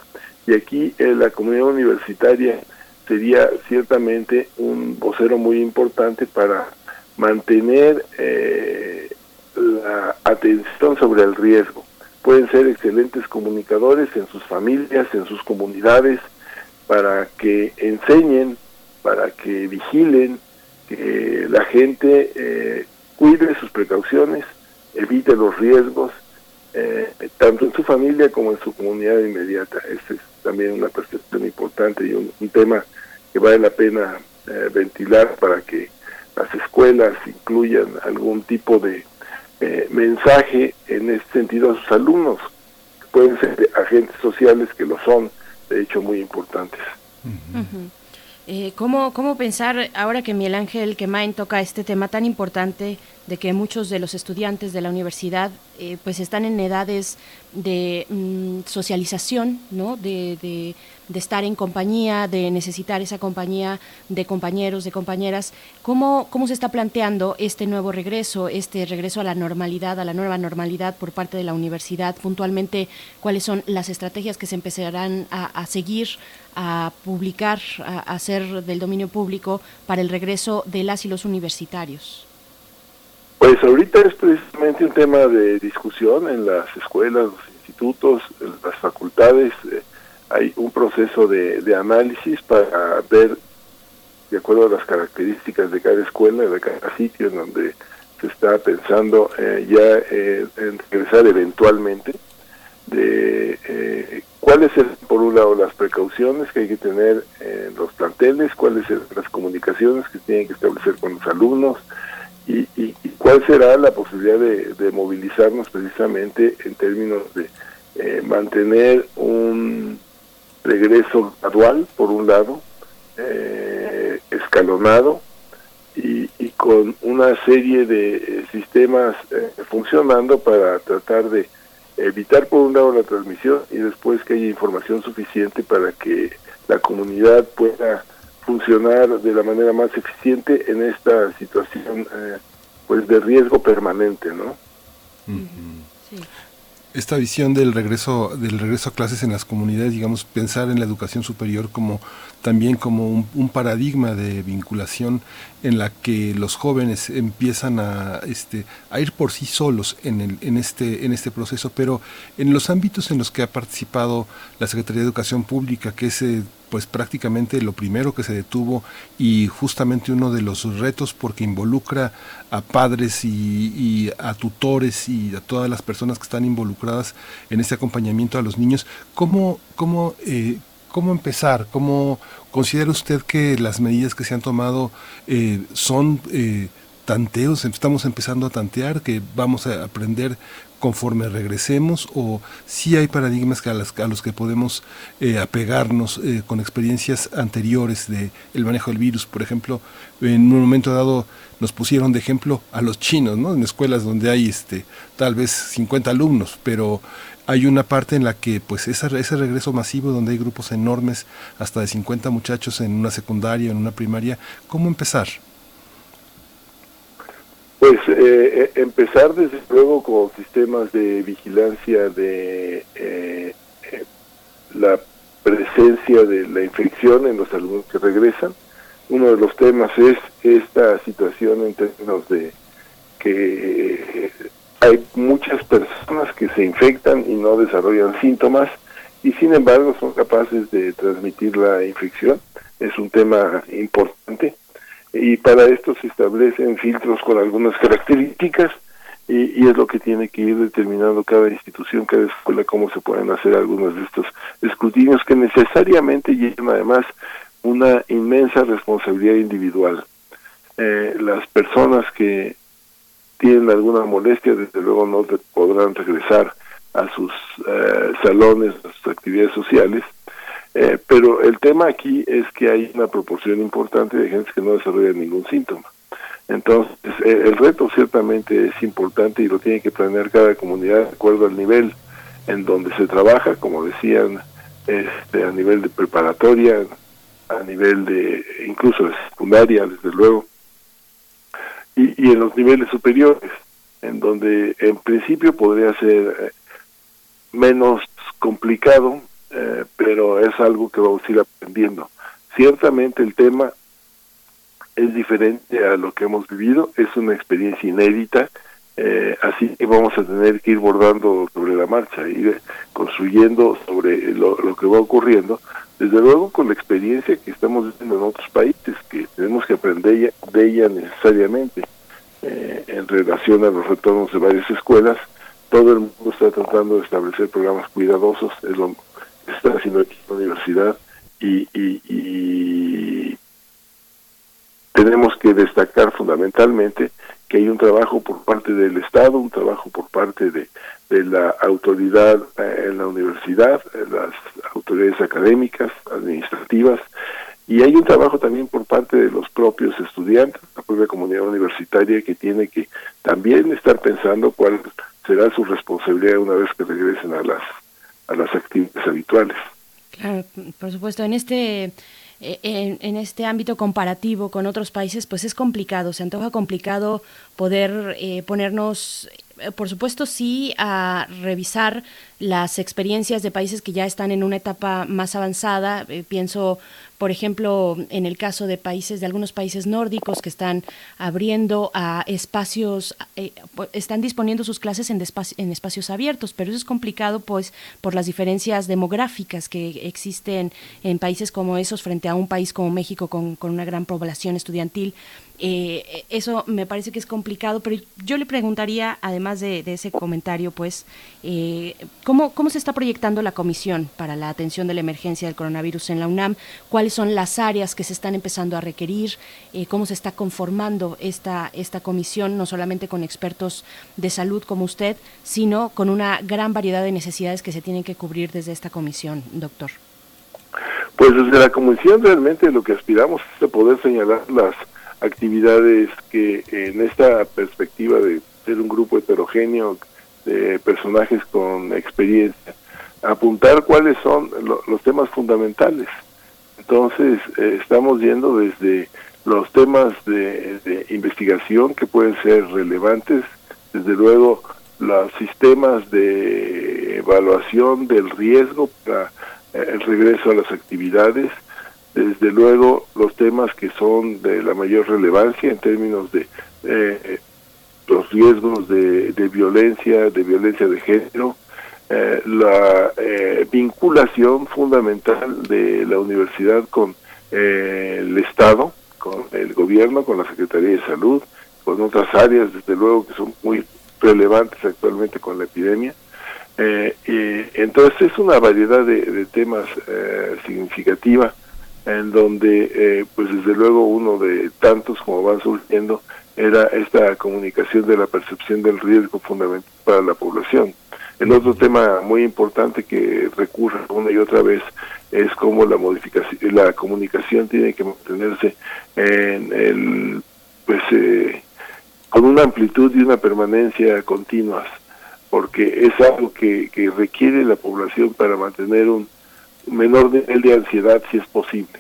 Y aquí eh, la comunidad universitaria sería ciertamente un vocero muy importante para mantener eh, la atención sobre el riesgo. Pueden ser excelentes comunicadores en sus familias, en sus comunidades, para que enseñen, para que vigilen, que la gente cuide sus precauciones, evite los riesgos eh, tanto en su familia como en su comunidad inmediata. Esta es también una percepción importante y un, tema que vale la pena eh, ventilar para que las escuelas incluyan algún tipo de eh, mensaje en este sentido a sus alumnos, que pueden ser agentes sociales que lo son, de hecho, muy importantes. ¿Cómo, ¿Cómo pensar, ahora que Miguel Ángel Quemain toca este tema tan importante de que muchos de los estudiantes de la universidad eh, pues están en edades de mm, socialización, ¿no? De, de, estar en compañía, de necesitar esa compañía de compañeros, de compañeras. ¿Cómo, ¿Cómo se está planteando este nuevo regreso, este regreso a la normalidad, a la nueva normalidad por parte de la universidad? Puntualmente, ¿cuáles son las estrategias que se empezarán a, seguir, a publicar, a hacer del dominio público para el regreso de las y los universitarios? Pues ahorita es precisamente un tema de discusión en las escuelas, los institutos, las facultades. Eh, hay un proceso de, análisis para ver, de acuerdo a las características de cada escuela, de cada sitio en donde se está pensando eh, ya eh, en regresar eventualmente, de cuáles son, por un lado, las precauciones que hay que tener en los planteles, cuáles son las comunicaciones que tienen que establecer con los alumnos, y, cuál será la posibilidad de, movilizarnos precisamente en términos de eh, mantener un regreso gradual, por un lado, eh, escalonado y, con una serie de eh, sistemas funcionando para tratar de evitar, por un lado, la transmisión y después que haya información suficiente para que la comunidad pueda funcionar de la manera más eficiente en esta situación eh, pues de riesgo permanente, ¿no? Esta visión del regreso del regreso a clases en las comunidades, digamos, pensar en la educación superior como también como un, paradigma de vinculación en la que los jóvenes empiezan a, este, ir por sí solos en, el, este, en este proceso, pero en los ámbitos en los que ha participado la Secretaría de Educación Pública, que es eh, pues prácticamente lo primero que se detuvo y justamente uno de los retos porque involucra a padres y, a tutores y a todas las personas que están involucradas en este acompañamiento a los niños, ¿cómo, cómo, eh, cómo empezar? ¿Cómo considera usted que las medidas que se han tomado eh, son... Eh, tanteos, estamos empezando a tantear, que vamos a aprender conforme regresemos o si hay paradigmas que a, los que podemos eh, apegarnos eh, con experiencias anteriores de el manejo del virus por ejemplo en un momento dado nos pusieron de ejemplo a los chinos ¿no? en escuelas donde hay este tal vez 50 alumnos pero hay una parte en la que pues ese, ese regreso masivo donde hay grupos enormes hasta de 50 muchachos en una secundaria en una primaria cómo empezar pues eh, eh, empezar desde luego con sistemas de vigilancia de eh, la presencia de la infección en los alumnos que regresan. Uno de los temas es esta situación en términos de que hay muchas personas que se infectan y no desarrollan síntomas y sin embargo son capaces de transmitir la infección. Es un tema importante y para esto se establecen filtros con algunas características y, es lo que tiene que ir determinando cada institución, cada escuela, cómo se pueden hacer algunos de estos escrutinios que necesariamente llevan además una inmensa responsabilidad individual. Eh, las personas que tienen alguna molestia, desde luego no podrán regresar a sus eh, salones, a sus actividades sociales, eh, pero el tema aquí es que hay una proporción importante de gente que no desarrolla ningún síntoma. Entonces, eh, el reto ciertamente es importante y lo tiene que planear cada comunidad de acuerdo al nivel en donde se trabaja, como decían, este, a nivel de preparatoria, a nivel de incluso de secundaria, desde luego, y, y en los niveles superiores, en donde en principio podría ser eh, menos complicado eh, pero es algo que vamos a ir aprendiendo. Ciertamente el tema es diferente a lo que hemos vivido, es una experiencia inédita, eh, así que vamos a tener que ir bordando sobre la marcha, ir construyendo sobre lo, que va ocurriendo, desde luego con la experiencia que estamos viendo en otros países, que tenemos que aprender de ella necesariamente eh, en relación a los retornos de varias escuelas. Todo el mundo está tratando de establecer programas cuidadosos, es lo, está haciendo aquí en la universidad y, tenemos que destacar fundamentalmente que hay un trabajo por parte del Estado, un trabajo por parte de, la autoridad eh, en la universidad, las autoridades académicas, administrativas, y hay un trabajo también por parte de los propios estudiantes, la propia comunidad universitaria que tiene que también estar pensando cuál será su responsabilidad una vez que regresen a las a las actividades habituales. Claro, por supuesto, en este eh, en, en, este ámbito comparativo con otros países, pues es complicado, se antoja complicado poder eh, ponernos, eh, por supuesto, sí, a revisar las experiencias de países que ya están en una etapa más avanzada. pienso por ejemplo, en el caso de países, de algunos países nórdicos que están abriendo a espacios, eh, están disponiendo sus clases en, en, espacios abiertos, pero eso es complicado pues por las diferencias demográficas que existen en países como esos frente a un país como México con, con una gran población estudiantil. Eh, eso me parece que es complicado, pero yo le preguntaría, además de, ese comentario, pues, eh, ¿cómo, ¿cómo se está proyectando la comisión para la atención de la emergencia del coronavirus en la UNAM? ¿Cuáles son las áreas que se están empezando a requerir? Eh, ¿Cómo se está conformando esta, esta comisión, no solamente con expertos de salud como usted, sino con una gran variedad de necesidades que se tienen que cubrir desde esta comisión, doctor? Pues desde la comisión realmente lo que aspiramos es poder señalar las actividades que en esta perspectiva de ser un grupo heterogéneo de personajes con experiencia, apuntar cuáles son los temas fundamentales. Entonces, eh, estamos yendo desde los temas de, investigación que pueden ser relevantes, desde luego los sistemas de evaluación del riesgo para eh, el regreso a las actividades, desde luego los temas que son de la mayor relevancia en términos de eh, los riesgos de, violencia, de violencia de género, eh, la eh, vinculación fundamental de la universidad con el Estado, con el gobierno, con la Secretaría de Salud, con otras áreas, desde luego, que son muy relevantes actualmente con la epidemia. entonces es una variedad de, de temas significativa en donde eh, pues desde luego uno de tantos como van surgiendo era esta comunicación de la percepción del riesgo fundamental para la población. El otro tema muy importante que recurre una y otra vez es cómo la modificación, la comunicación tiene que mantenerse en el, pues, eh, con una amplitud y una permanencia continuas, porque es algo que, que requiere la población para mantener un menor nivel de ansiedad si es posible.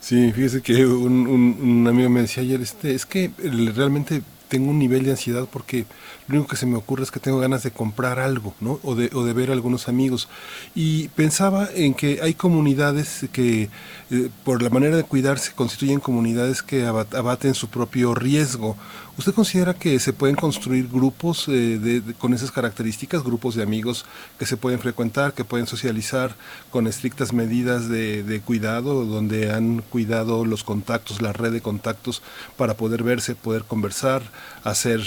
Sí, fíjese que un, un, amigo me decía ayer, este, es que realmente tengo un nivel de ansiedad porque lo único que se me ocurre es que tengo ganas de comprar algo, ¿no? O de, o de ver a algunos amigos. Y pensaba en que hay comunidades que, eh, por la manera de cuidarse, constituyen comunidades que abaten su propio riesgo. ¿Usted considera que se pueden construir grupos eh, con esas características, grupos de amigos que se pueden frecuentar, que pueden socializar con estrictas medidas de, de cuidado, donde han cuidado los contactos, la red de contactos para poder verse, poder conversar, hacer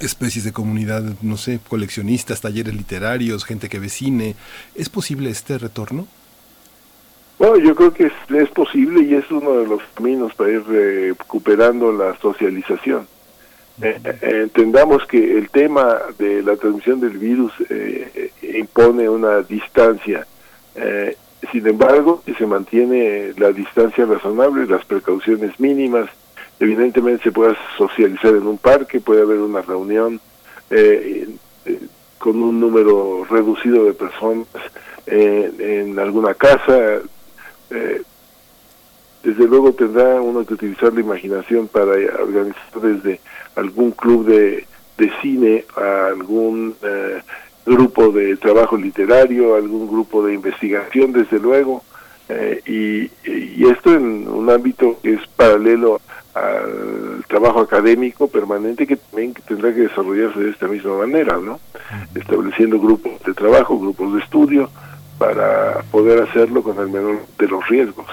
especies de comunidad, no sé, coleccionistas, talleres literarios, gente que ve cine. ¿Es posible este retorno? Bueno, yo creo que es, posible y es uno de los caminos para ir recuperando la socialización. Eh, eh, entendamos que el tema de la transmisión del virus eh, impone una distancia. sin embargo, si se mantiene la distancia razonable, las precauciones mínimas, evidentemente se puede socializar en un parque, puede haber una reunión eh, eh, con un número reducido de personas en alguna casa. Eh, desde luego tendrá uno que utilizar la imaginación para organizar desde algún club de, de cine a algún grupo de trabajo literario, algún grupo de investigación, desde luego, y, y, esto en un ámbito que es paralelo al trabajo académico permanente que también tendrá que desarrollarse de esta misma manera, ¿no? Estableciendo grupos de trabajo, grupos de estudio, para poder hacerlo con el menor de los riesgos.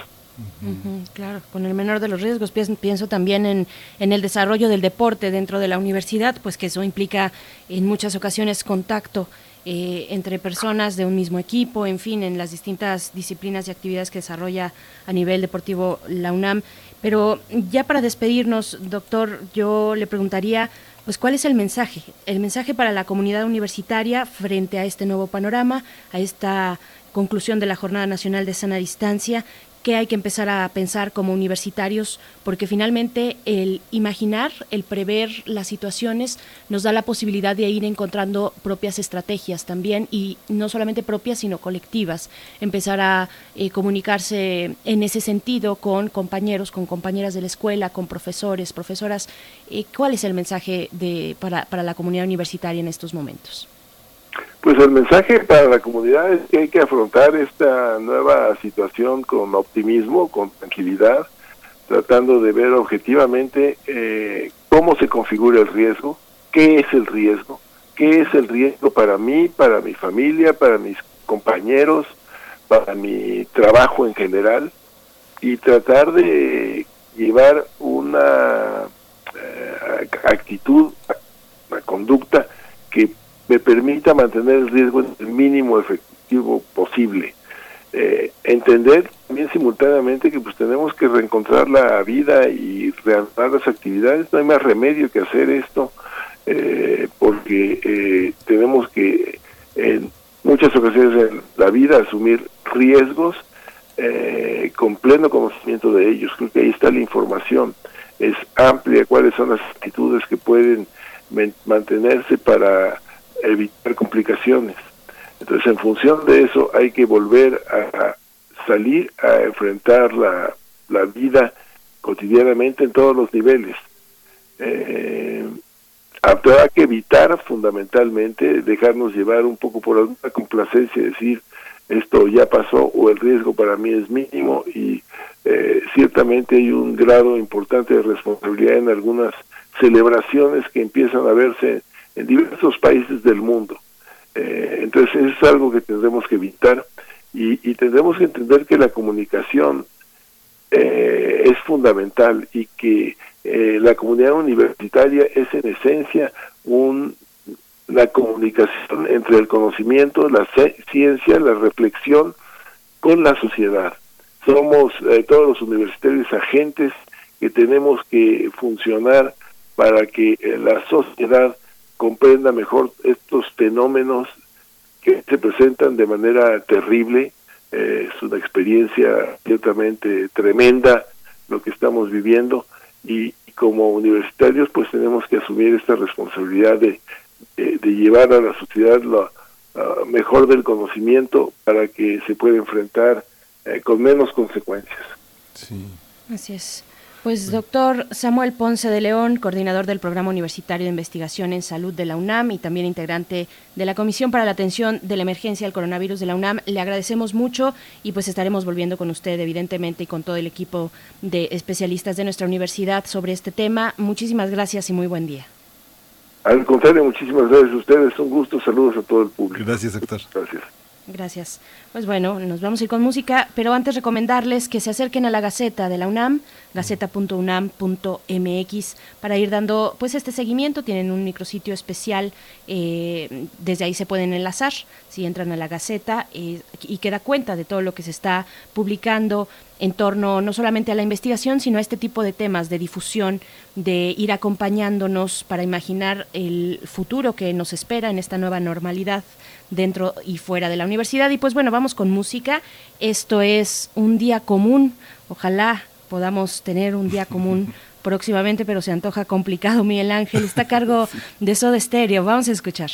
claro, con el menor de los riesgos. Pienso, también en, en, el desarrollo del deporte dentro de la universidad, pues que eso implica en muchas ocasiones contacto eh, entre personas de un mismo equipo, en fin, en las distintas disciplinas y actividades que desarrolla a nivel deportivo la UNAM. Pero ya para despedirnos, doctor, yo le preguntaría, pues, ¿cuál es el mensaje? El mensaje para la comunidad universitaria frente a este nuevo panorama, a esta conclusión de la Jornada Nacional de Sana Distancia que hay que empezar a pensar como universitarios, porque finalmente el imaginar, el prever las situaciones nos da la posibilidad de ir encontrando propias estrategias también, y no solamente propias, sino colectivas. Empezar a eh, comunicarse en ese sentido con compañeros, con compañeras de la escuela, con profesores, profesoras. Eh, ¿Cuál es el mensaje de, para, para la comunidad universitaria en estos momentos? Pues el mensaje para la comunidad es que hay que afrontar esta nueva situación con optimismo, con tranquilidad, tratando de ver objetivamente eh, cómo se configura el riesgo, qué es el riesgo, qué es el riesgo para mí, para mi familia, para mis compañeros, para mi trabajo en general, y tratar de llevar una eh, actitud, una conducta que me permita mantener el riesgo en el mínimo efectivo posible. Eh, entender también simultáneamente que pues tenemos que reencontrar la vida y reanudar las actividades, no hay más remedio que hacer esto, eh, porque eh, tenemos que en muchas ocasiones en la vida asumir riesgos con pleno conocimiento de ellos. Creo que ahí está la información, es amplia cuáles son las actitudes que pueden mantenerse para evitar complicaciones. Entonces, en función de eso, hay que volver a salir a enfrentar la, la vida cotidianamente en todos los niveles. Eh, habrá que evitar fundamentalmente dejarnos llevar un poco por alguna complacencia, decir esto ya pasó o el riesgo para mí es mínimo y eh, ciertamente hay un grado importante de responsabilidad en algunas celebraciones que empiezan a verse en diversos países del mundo. Eh, entonces es algo que tendremos que evitar y, tendremos que entender que la comunicación eh, es fundamental y que eh, la comunidad universitaria es en esencia un, la comunicación entre el conocimiento, la ciencia, la reflexión con la sociedad. somos todos los universitarios agentes que tenemos que funcionar para que la sociedad comprenda mejor estos fenómenos que se presentan de manera terrible. Eh, es una experiencia ciertamente tremenda lo que estamos viviendo y, como universitarios pues tenemos que asumir esta responsabilidad de, de, llevar a la sociedad lo mejor del conocimiento para que se pueda enfrentar eh, con menos consecuencias. Sí. Así es. Pues doctor Samuel Ponce de León, coordinador del Programa Universitario de Investigación en Salud de la UNAM y también integrante de la Comisión para la Atención de la Emergencia del Coronavirus de la UNAM, le agradecemos mucho y pues estaremos volviendo con usted evidentemente y con todo el equipo de especialistas de nuestra universidad sobre este tema. Muchísimas gracias y muy buen día. Al contrario, muchísimas gracias a ustedes. Un gusto. Saludos a todo el público. Gracias, doctor. Gracias. Gracias. Pues bueno, nos vamos a ir con música, pero antes recomendarles que se acerquen a la Gaceta de la UNAM, gaceta.unam.mx, para ir dando pues este seguimiento. Tienen un micrositio especial, eh, desde ahí se pueden enlazar si entran a la Gaceta eh, y queda cuenta de todo lo que se está publicando en torno no solamente a la investigación, sino a este tipo de temas de difusión, de ir acompañándonos para imaginar el futuro que nos espera en esta nueva normalidad dentro y fuera de la universidad. Y pues bueno, vamos con música. Esto es un día común. Ojalá podamos tener un día común próximamente, pero se antoja complicado. Miguel Ángel está a cargo de Soda Stereo. Vamos a escuchar.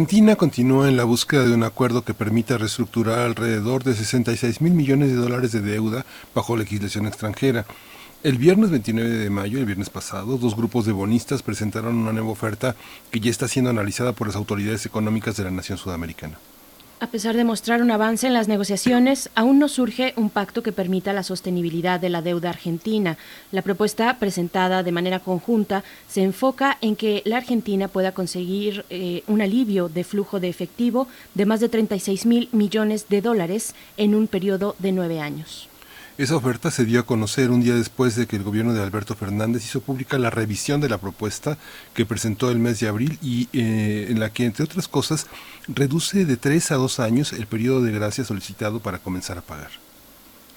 Argentina continúa en la búsqueda de un acuerdo que permita reestructurar alrededor de 66 mil millones de dólares de deuda bajo legislación extranjera. El viernes 29 de mayo, el viernes pasado, dos grupos de bonistas presentaron una nueva oferta que ya está siendo analizada por las autoridades económicas de la nación sudamericana. A pesar de mostrar un avance en las negociaciones, aún no surge un pacto que permita la sostenibilidad de la deuda argentina. La propuesta presentada de manera conjunta se enfoca en que la Argentina pueda conseguir eh, un alivio de flujo de efectivo de más de 36 mil millones de dólares en un periodo de nueve años. Esa oferta se dio a conocer un día después de que el gobierno de Alberto Fernández hizo pública la revisión de la propuesta que presentó el mes de abril y eh, en la que, entre otras cosas, reduce de tres a dos años el periodo de gracia solicitado para comenzar a pagar.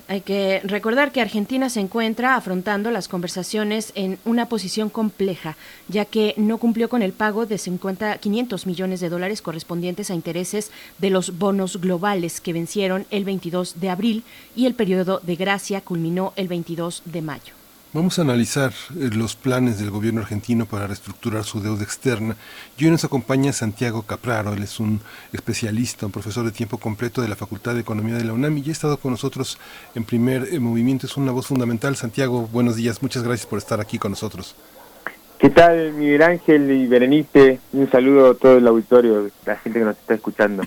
Hay que recordar que Argentina se encuentra afrontando las conversaciones en una posición compleja, ya que no cumplió con el pago de 50, 500 millones de dólares correspondientes a intereses de los bonos globales que vencieron el 22 de abril y el periodo de gracia culminó el 22 de mayo. Vamos a analizar eh, los planes del gobierno argentino para reestructurar su deuda externa. Y hoy nos acompaña Santiago Capraro, él es un especialista, un profesor de tiempo completo de la Facultad de Economía de la UNAM y ya ha estado con nosotros en primer eh, movimiento, es una voz fundamental. Santiago, buenos días, muchas gracias por estar aquí con nosotros. ¿Qué tal, Miguel Ángel y Berenice? Un saludo a todo el auditorio, la gente que nos está escuchando.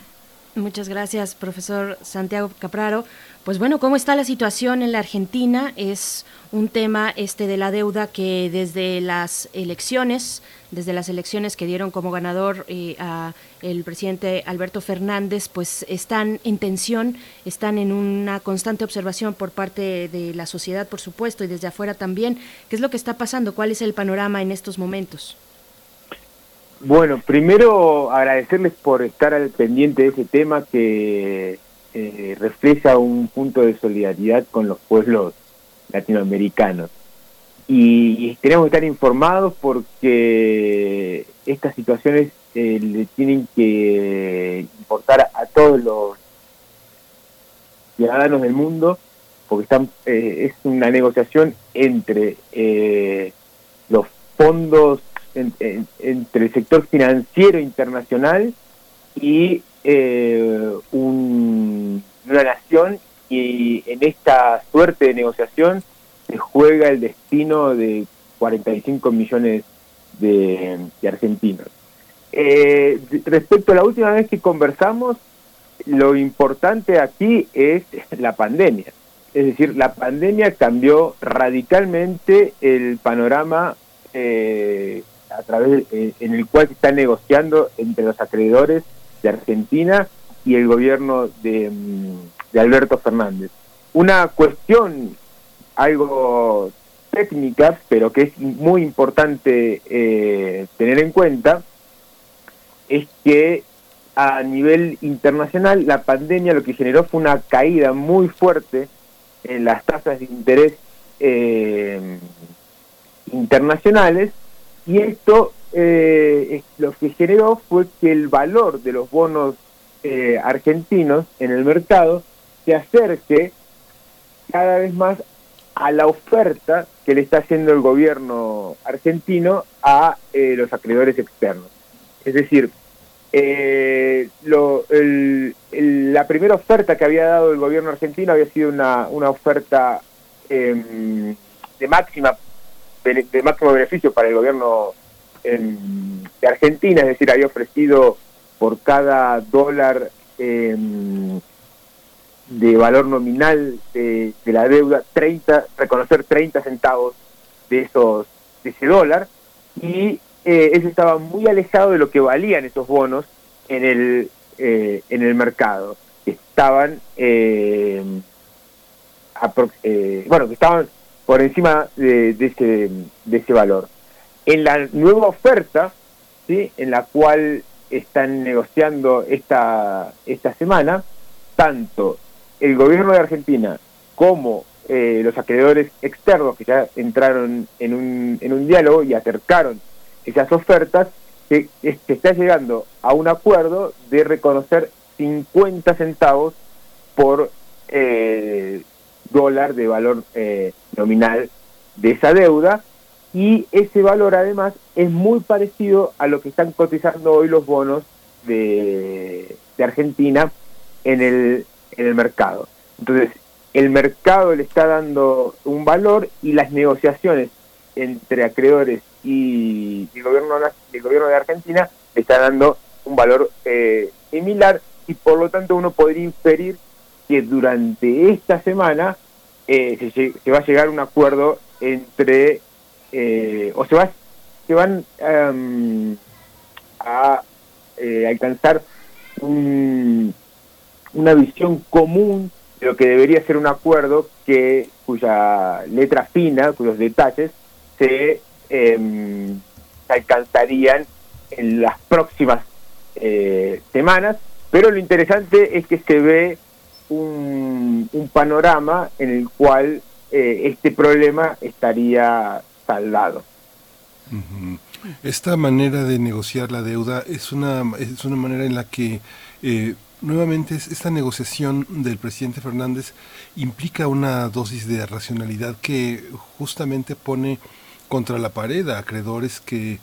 Muchas gracias, profesor Santiago Capraro. Pues bueno, ¿cómo está la situación en la Argentina? Es un tema este de la deuda que desde las elecciones, desde las elecciones que dieron como ganador eh, a el presidente Alberto Fernández, pues están en tensión, están en una constante observación por parte de la sociedad, por supuesto, y desde afuera también. ¿Qué es lo que está pasando? ¿Cuál es el panorama en estos momentos? Bueno, primero agradecerles por estar al pendiente de ese tema que eh, refleja un punto de solidaridad con los pueblos latinoamericanos. Y, tenemos que estar informados porque estas situaciones eh, le tienen que importar a todos los ciudadanos del mundo porque están eh, es una negociación entre los fondos entre el sector financiero internacional y eh, una nación y en esta suerte de negociación se juega el destino de 45 millones de, argentinos. Eh, respecto a la última vez que conversamos, lo importante aquí es la pandemia. Es decir, la pandemia cambió radicalmente el panorama eh, a través eh, en el cual se está negociando entre los acreedores de Argentina y el gobierno de, mm, de Alberto Fernández. Una cuestión algo técnica, pero que es muy importante eh, tener en cuenta, es que a nivel internacional la pandemia lo que generó fue una caída muy fuerte en las tasas de interés eh, internacionales y esto eh, lo que generó fue que el valor de los bonos eh, argentinos en el mercado se acerque cada vez más a la oferta que le está haciendo el gobierno argentino a eh, los acreedores externos. Es decir, la primera oferta que había dado el gobierno argentino había sido una, una oferta em, de máxima de máximo beneficio para el gobierno de Argentina, es decir, había ofrecido por cada dólar em, de valor nominal de, la deuda 30 reconocer 30 centavos de esos de ese dólar y eh, eso estaba muy alejado de lo que valían esos bonos en el eh, en el mercado estaban em, eh, bueno que estaban por encima de, ese, de ese valor. En la nueva oferta, ¿sí? en la cual están negociando esta, esta semana, tanto el gobierno de Argentina como eh, los acreedores externos que ya entraron en un, en un diálogo y acercaron esas ofertas, que, se está llegando a un acuerdo de reconocer 50 centavos por eh, dólar de valor eh, nominal de esa deuda y ese valor además es muy parecido a lo que están cotizando hoy los bonos de, Argentina en el, en el mercado. Entonces, el mercado le está dando un valor y las negociaciones entre acreedores y el gobierno, el gobierno de Argentina le está dando un valor eh, similar y por lo tanto uno podría inferir que durante esta semana eh, se, va a llegar a un acuerdo entre, eh, o se, va, se van a alcanzar una visión común de lo que debería ser un acuerdo que cuya letra fina, cuyos detalles se em, alcanzarían en las próximas eh, semanas, pero lo interesante es que se ve un, panorama en el cual eh, este problema estaría saldado. Esta manera de negociar la deuda es una, es una manera en la que eh, nuevamente esta negociación del presidente Fernández implica una dosis de racionalidad que justamente pone contra la pared a acreedores que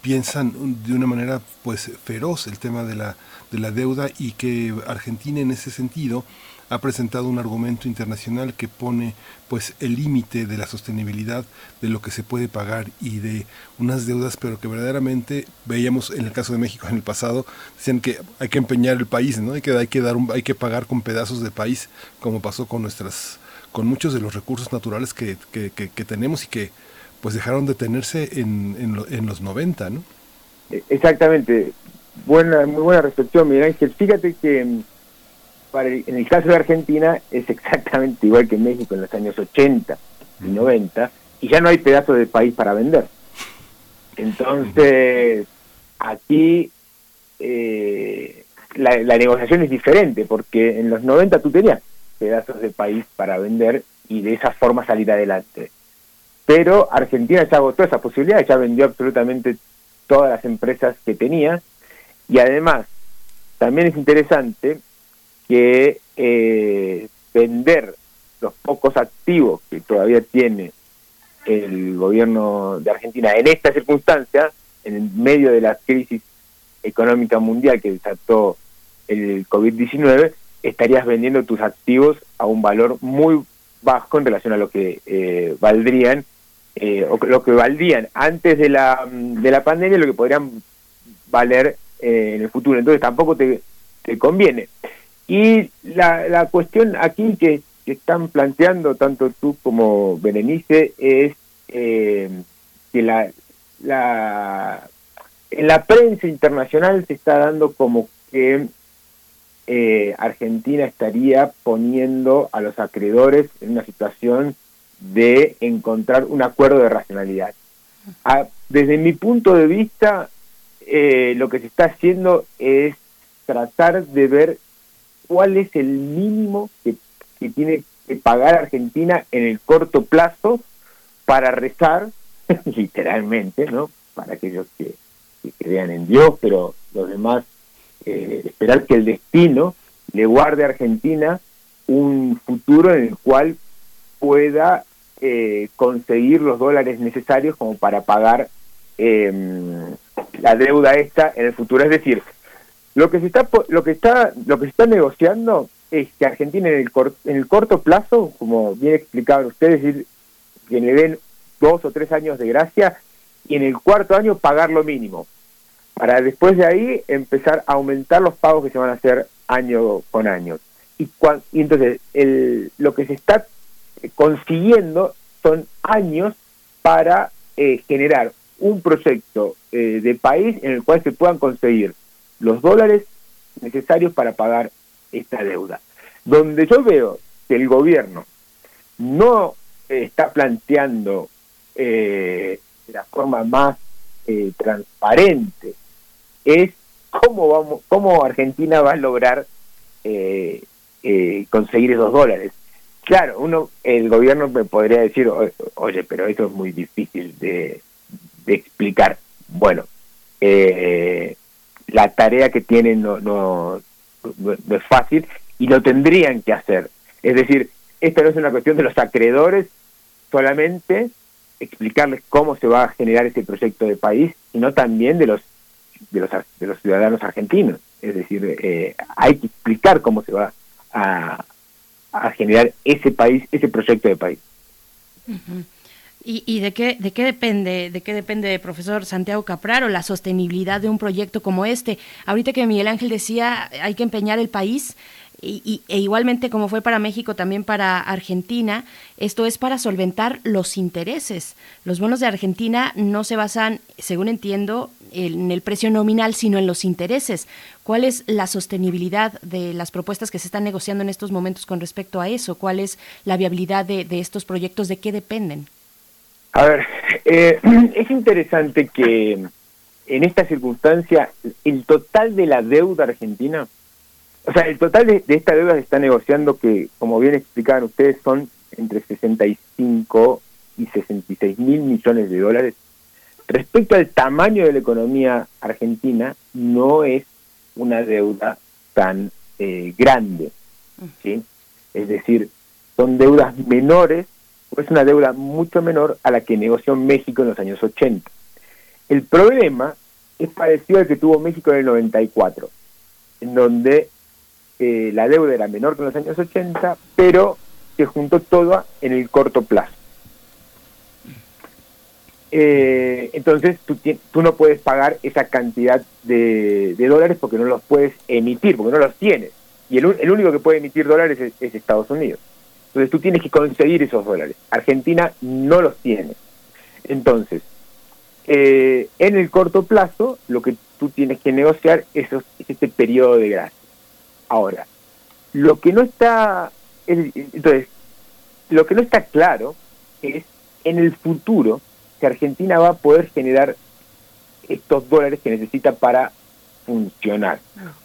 piensan de una manera pues feroz el tema de la, de la deuda y que Argentina en ese sentido ha presentado un argumento internacional que pone pues el límite de la sostenibilidad de lo que se puede pagar y de unas deudas pero que verdaderamente veíamos en el caso de México en el pasado decían que hay que empeñar el país no hay que hay que dar un, hay que pagar con pedazos de país como pasó con nuestras con muchos de los recursos naturales que, que, que tenemos y que pues dejaron de tenerse en, en, los 90, ¿no? E, exactamente. Buena, muy buena reflexión, Miguel Ángel. Fíjate que para en el caso de Argentina es exactamente igual que en México en los años 80 y 90, y ya no hay pedazo de país para vender. Entonces, aquí eh, la, la negociación es diferente, porque en los 90 tú tenías pedazos de país para vender y de esa forma salir adelante pero Argentina ya agotó esa posibilidad, ya vendió absolutamente todas las empresas que tenía y además también es interesante que eh, vender los pocos activos que todavía tiene el gobierno de Argentina en esta circunstancia, en medio de la crisis económica mundial que desató el COVID-19, estarías vendiendo tus activos a un valor muy bajo en relación a lo que eh, valdrían eh, o lo que valdrían antes de la, de la pandemia, lo que podrían valer eh, en el futuro. Entonces tampoco te, te conviene. Y la, la cuestión aquí que, están planteando tanto tú como Berenice es eh, que la, la, en la prensa internacional se está dando como que Argentina estaría poniendo a los acreedores en una situación de encontrar un acuerdo de racionalidad. Ah, desde mi punto de vista, eh, lo que se está haciendo es tratar de ver cuál es el mínimo que, tiene que pagar Argentina en el corto plazo para rezar, literalmente, ¿no? Para aquellos que, crean en Dios, pero los demás, eh, esperar que el destino le guarde a Argentina un futuro en el cual pueda eh, conseguir los dólares necesarios como para pagar em, la deuda esta en el futuro. Es decir, lo que se está lo que está lo que se está negociando es que Argentina en el, en el corto plazo, como bien explicaban ustedes, que le den dos o tres años de gracia y en el cuarto año pagar lo mínimo para después de ahí empezar a aumentar los pagos que se van a hacer año con año. Y, y entonces el, lo que se está consiguiendo son años para eh, generar un proyecto eh, de país en el cual se puedan conseguir los dólares necesarios para pagar esta deuda. Donde yo veo que el gobierno no está planteando eh, de la forma más transparente es cómo vamos, cómo Argentina va a lograr conseguir esos dólares. Claro, uno, el gobierno me podría decir, oye, pero eso es muy difícil de, explicar. Bueno, eh, la tarea que tienen no, no, es fácil y lo tendrían que hacer. Es decir, esto no es una cuestión de los acreedores solamente explicarles cómo se va a generar ese proyecto de país, sino también de los de los, de los ciudadanos argentinos. Es decir, eh, hay que explicar cómo se va a, a generar ese país, ese proyecto de país. ¿Y, de, qué, de qué depende, de qué depende, profesor Santiago Capraro, la sostenibilidad de un proyecto como este? Ahorita que Miguel Ángel decía, hay que empeñar el país, y, e igualmente como fue para México, también para Argentina, esto es para solventar los intereses. Los bonos de Argentina no se basan, según entiendo, en el precio nominal, sino en los intereses. ¿Cuál es la sostenibilidad de las propuestas que se están negociando en estos momentos con respecto a eso? ¿Cuál es la viabilidad de estos proyectos? ¿De qué dependen? A ver, eh, es interesante que en esta circunstancia el total de la deuda argentina, o sea, el total de, esta deuda se está negociando que, como bien explicaban ustedes, son entre 65 y 66 mil millones de dólares. Respecto al tamaño de la economía argentina, no es una deuda tan eh, grande, ¿sí? Es decir, son deudas menores es una deuda mucho menor a la que negoció México en los años 80. El problema es parecido al que tuvo México en el 94, en donde eh, la deuda era menor que en los años 80, pero se juntó todo en el corto plazo. Eh, entonces tú, tú, no puedes pagar esa cantidad de, dólares porque no los puedes emitir, porque no los tienes. Y el, el único que puede emitir dólares es Estados Unidos. Entonces tú tienes que conseguir esos dólares. Argentina no los tiene. Entonces, eh, en el corto plazo, lo que tú tienes que negociar es, este periodo de gracia. Ahora, lo que no está, entonces, lo que no está claro es en el futuro que Argentina va a poder generar estos dólares que necesita para funcionar.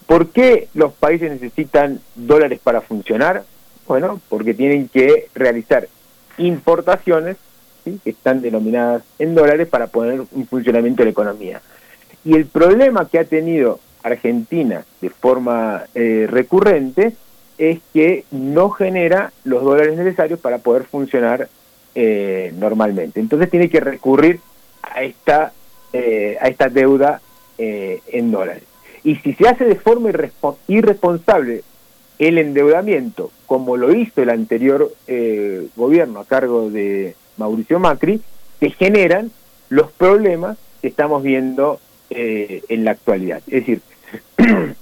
¿Por qué los países necesitan dólares para funcionar? Bueno, porque tienen que realizar importaciones que están denominadas en dólares para poner un funcionamiento de la economía. Y el problema que ha tenido Argentina de forma eh, recurrente es que no genera los dólares necesarios para poder funcionar eh, normalmente. Entonces tiene que recurrir a esta, eh, a esta deuda en dólares. Y si se hace de forma irresponsable el endeudamiento, como lo hizo el anterior eh, gobierno a cargo de Mauricio Macri, que generan los problemas que estamos viendo eh, en la actualidad. Es decir,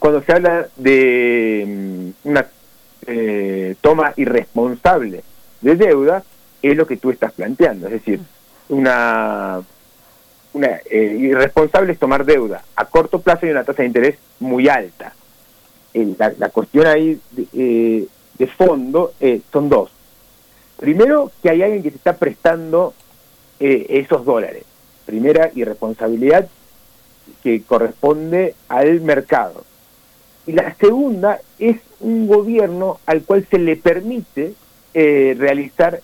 cuando se habla de mm, una eh, toma irresponsable de deuda, es lo que tú estás planteando. Es decir, una, una irresponsable es tomar deuda a corto plazo y una tasa de interés muy alta la, cuestión ahí de, eh, fondo eh, son dos. Primero, que hay alguien que se está prestando eh, esos dólares. Primera irresponsabilidad que corresponde al mercado. Y la segunda es un gobierno al cual se le permite realizar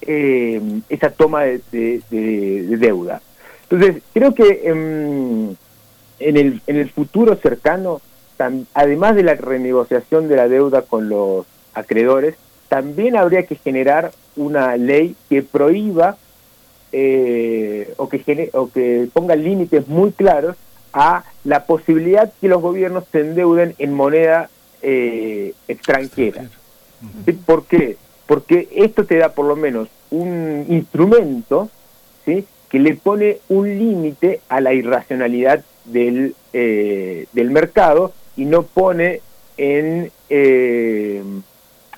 esa toma de, deuda. Entonces, creo que em, en, el, en el futuro cercano además de la renegociación de la deuda con los acreedores, también habría que generar una ley que prohíba eh, o, que o que ponga límites muy claros a la posibilidad que los gobiernos se endeuden en moneda eh, extranjera. ¿Por qué? Porque esto te da por lo menos un instrumento ¿sí? que le pone un límite a la irracionalidad del, eh, del mercado y no pone en, eh,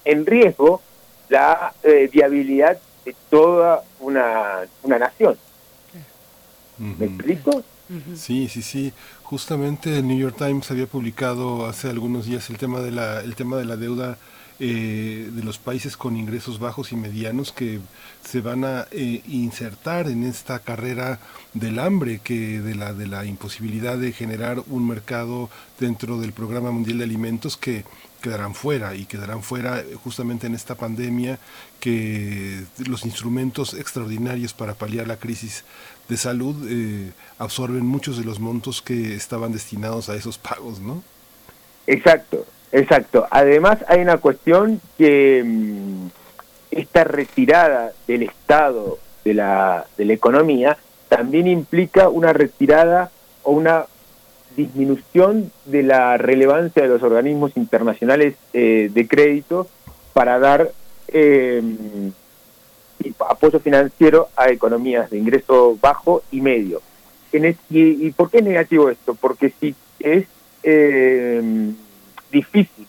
en riesgo la eh, viabilidad de toda una, una nación. ¿Me explico? Sí, sí, sí. Justamente el New York Times había publicado hace algunos días el tema de la, el tema de la deuda eh, de los países con ingresos bajos y medianos que se van a eh, insertar en esta carrera del hambre, que de la, de la imposibilidad de generar un mercado dentro del Programa Mundial de Alimentos que quedarán fuera y quedarán fuera justamente en esta pandemia que los instrumentos extraordinarios para paliar la crisis de salud eh, absorben muchos de los montos que estaban destinados a esos pagos, ¿no? Exacto, Exacto. Además hay una cuestión que mm, esta retirada del Estado de la, de la economía también implica una retirada o una disminución de la relevancia de los organismos internacionales eh, de crédito para dar eh, apoyo financiero a economías de ingreso bajo y medio. y, por qué es negativo esto? Porque si es eh, difícil,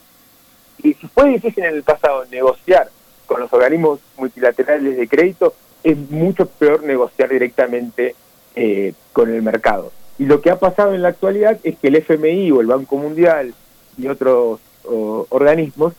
y si fue difícil en el pasado negociar con los organismos multilaterales de crédito, es mucho peor negociar directamente eh, con el mercado. Y lo que ha pasado en la actualidad es que el FMI o el Banco Mundial y otros organismos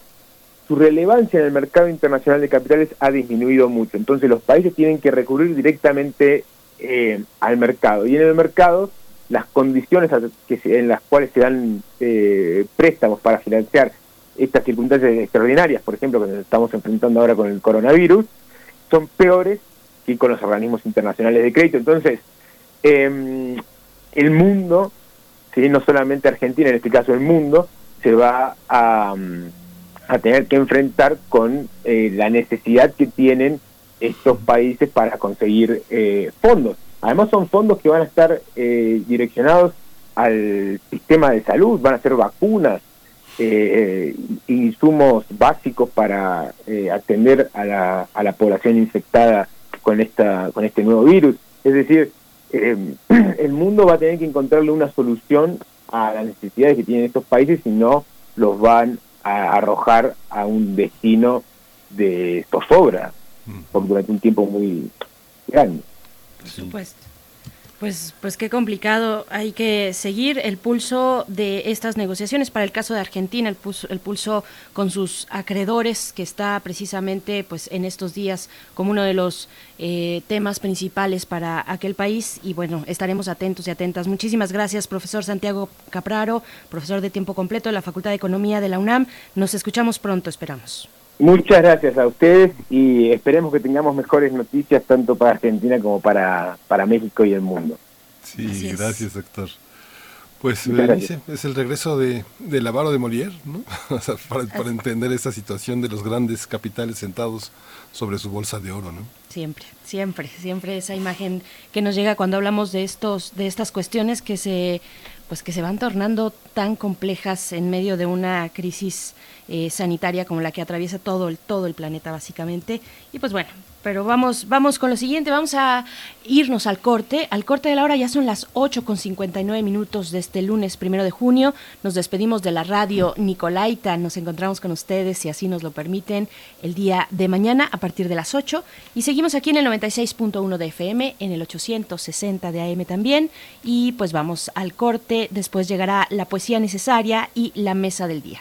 su relevancia en el mercado internacional de capitales ha disminuido mucho. Entonces los países tienen que recurrir directamente eh, al mercado. Y en el mercado las condiciones en las cuales se dan eh, préstamos para financiar estas circunstancias extraordinarias, por ejemplo, que nos estamos enfrentando ahora con el coronavirus, son peores que con los organismos internacionales de crédito. Entonces, em, el mundo, ¿sí? no solamente Argentina, en este caso el mundo, se va a a tener que enfrentar con eh, la necesidad que tienen estos países para conseguir eh, fondos. Además son fondos que van a estar eh, direccionados al sistema de salud, van a ser vacunas, insumos básicos para atender a la, a la población infectada con, esta, con este nuevo virus. Es decir, el mundo va a tener que encontrarle una solución a las necesidades que tienen estos países y no los van arrojar a un destino de zozobra por durante un tiempo muy grande. Por supuesto. Pues, pues qué complicado. Hay que seguir el pulso de estas negociaciones. Para el caso de Argentina, el pulso, el pulso con sus acreedores, que está precisamente pues en estos días como uno de los eh, temas principales para aquel país. Y bueno, estaremos atentos y atentas. Muchísimas gracias, profesor Santiago Capraro, profesor de tiempo completo de la Facultad de Economía de la UNAM. Nos escuchamos pronto, esperamos. Muchas gracias a ustedes y esperemos que tengamos mejores noticias tanto para Argentina como para, para México y el mundo. Sí, gracias, doctor. Pues Berenice, es el regreso de, de Lavaro de Molière, ¿no? para, para, entender esa situación de los grandes capitales sentados sobre su bolsa de oro, ¿no? Siempre, siempre, siempre esa imagen que nos llega cuando hablamos de estos, de estas cuestiones que se, pues que se van tornando tan complejas en medio de una crisis eh, sanitaria como la que atraviesa todo el, todo el planeta básicamente. Y pues bueno, pero vamos, vamos con lo siguiente, vamos a irnos al corte. Al corte de la hora ya son las 8 con 59 minutos de este lunes primero de junio. Nos despedimos de la radio Nicolaita. Nos encontramos con ustedes, si así nos lo permiten, el día de mañana a partir de las 8. Y seguimos aquí en el 96.1 de FM, en el 860 de AM también. Y pues vamos al corte. Después llegará la poesía necesaria y la mesa del día.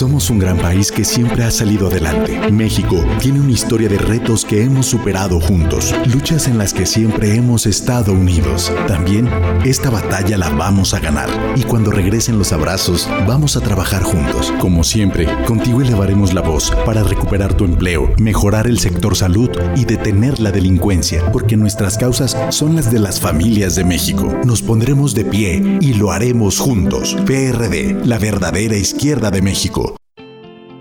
Somos un gran país que siempre ha salido adelante. México tiene una historia de retos que hemos superado juntos, luchas en las que siempre hemos estado unidos. También esta batalla la vamos a ganar y cuando regresen los abrazos vamos a trabajar juntos. Como siempre, contigo elevaremos la voz para recuperar tu empleo, mejorar el sector salud y detener la delincuencia, porque nuestras causas son las de las familias de México. Nos pondremos de pie y lo haremos juntos. PRD, la verdadera izquierda de México.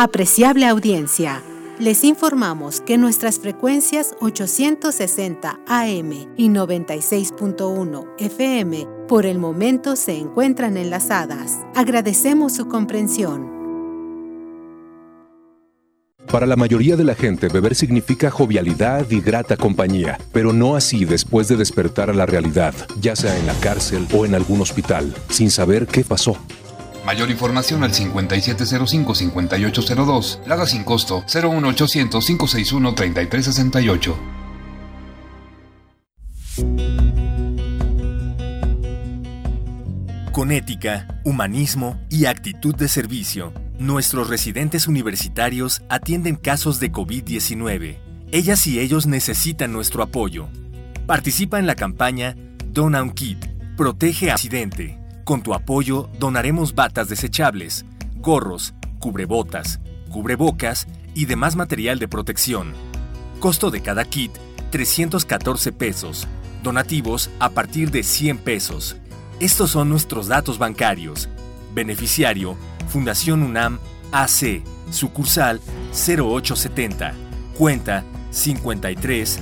Apreciable audiencia, les informamos que nuestras frecuencias 860 AM y 96.1 FM por el momento se encuentran enlazadas. Agradecemos su comprensión. Para la mayoría de la gente, beber significa jovialidad y grata compañía, pero no así después de despertar a la realidad, ya sea en la cárcel o en algún hospital, sin saber qué pasó. Mayor información al 5705-5802. Lada sin costo 01800-561-3368. Con ética, humanismo y actitud de servicio, nuestros residentes universitarios atienden casos de COVID-19. Ellas y ellos necesitan nuestro apoyo. Participa en la campaña Dona un Kit, protege accidente. Con tu apoyo donaremos batas desechables, gorros, cubrebotas, cubrebocas y demás material de protección. Costo de cada kit 314 pesos. Donativos a partir de 100 pesos. Estos son nuestros datos bancarios. Beneficiario, Fundación UNAM AC, sucursal 0870. Cuenta 53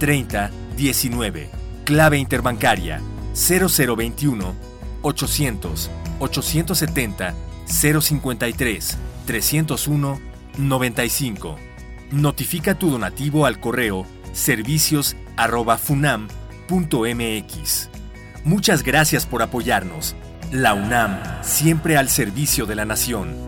30 19. Clave interbancaria 0021 800 870 053 301 95. Notifica tu donativo al correo servicios@funam.mx. Muchas gracias por apoyarnos. La UNAM, siempre al servicio de la nación.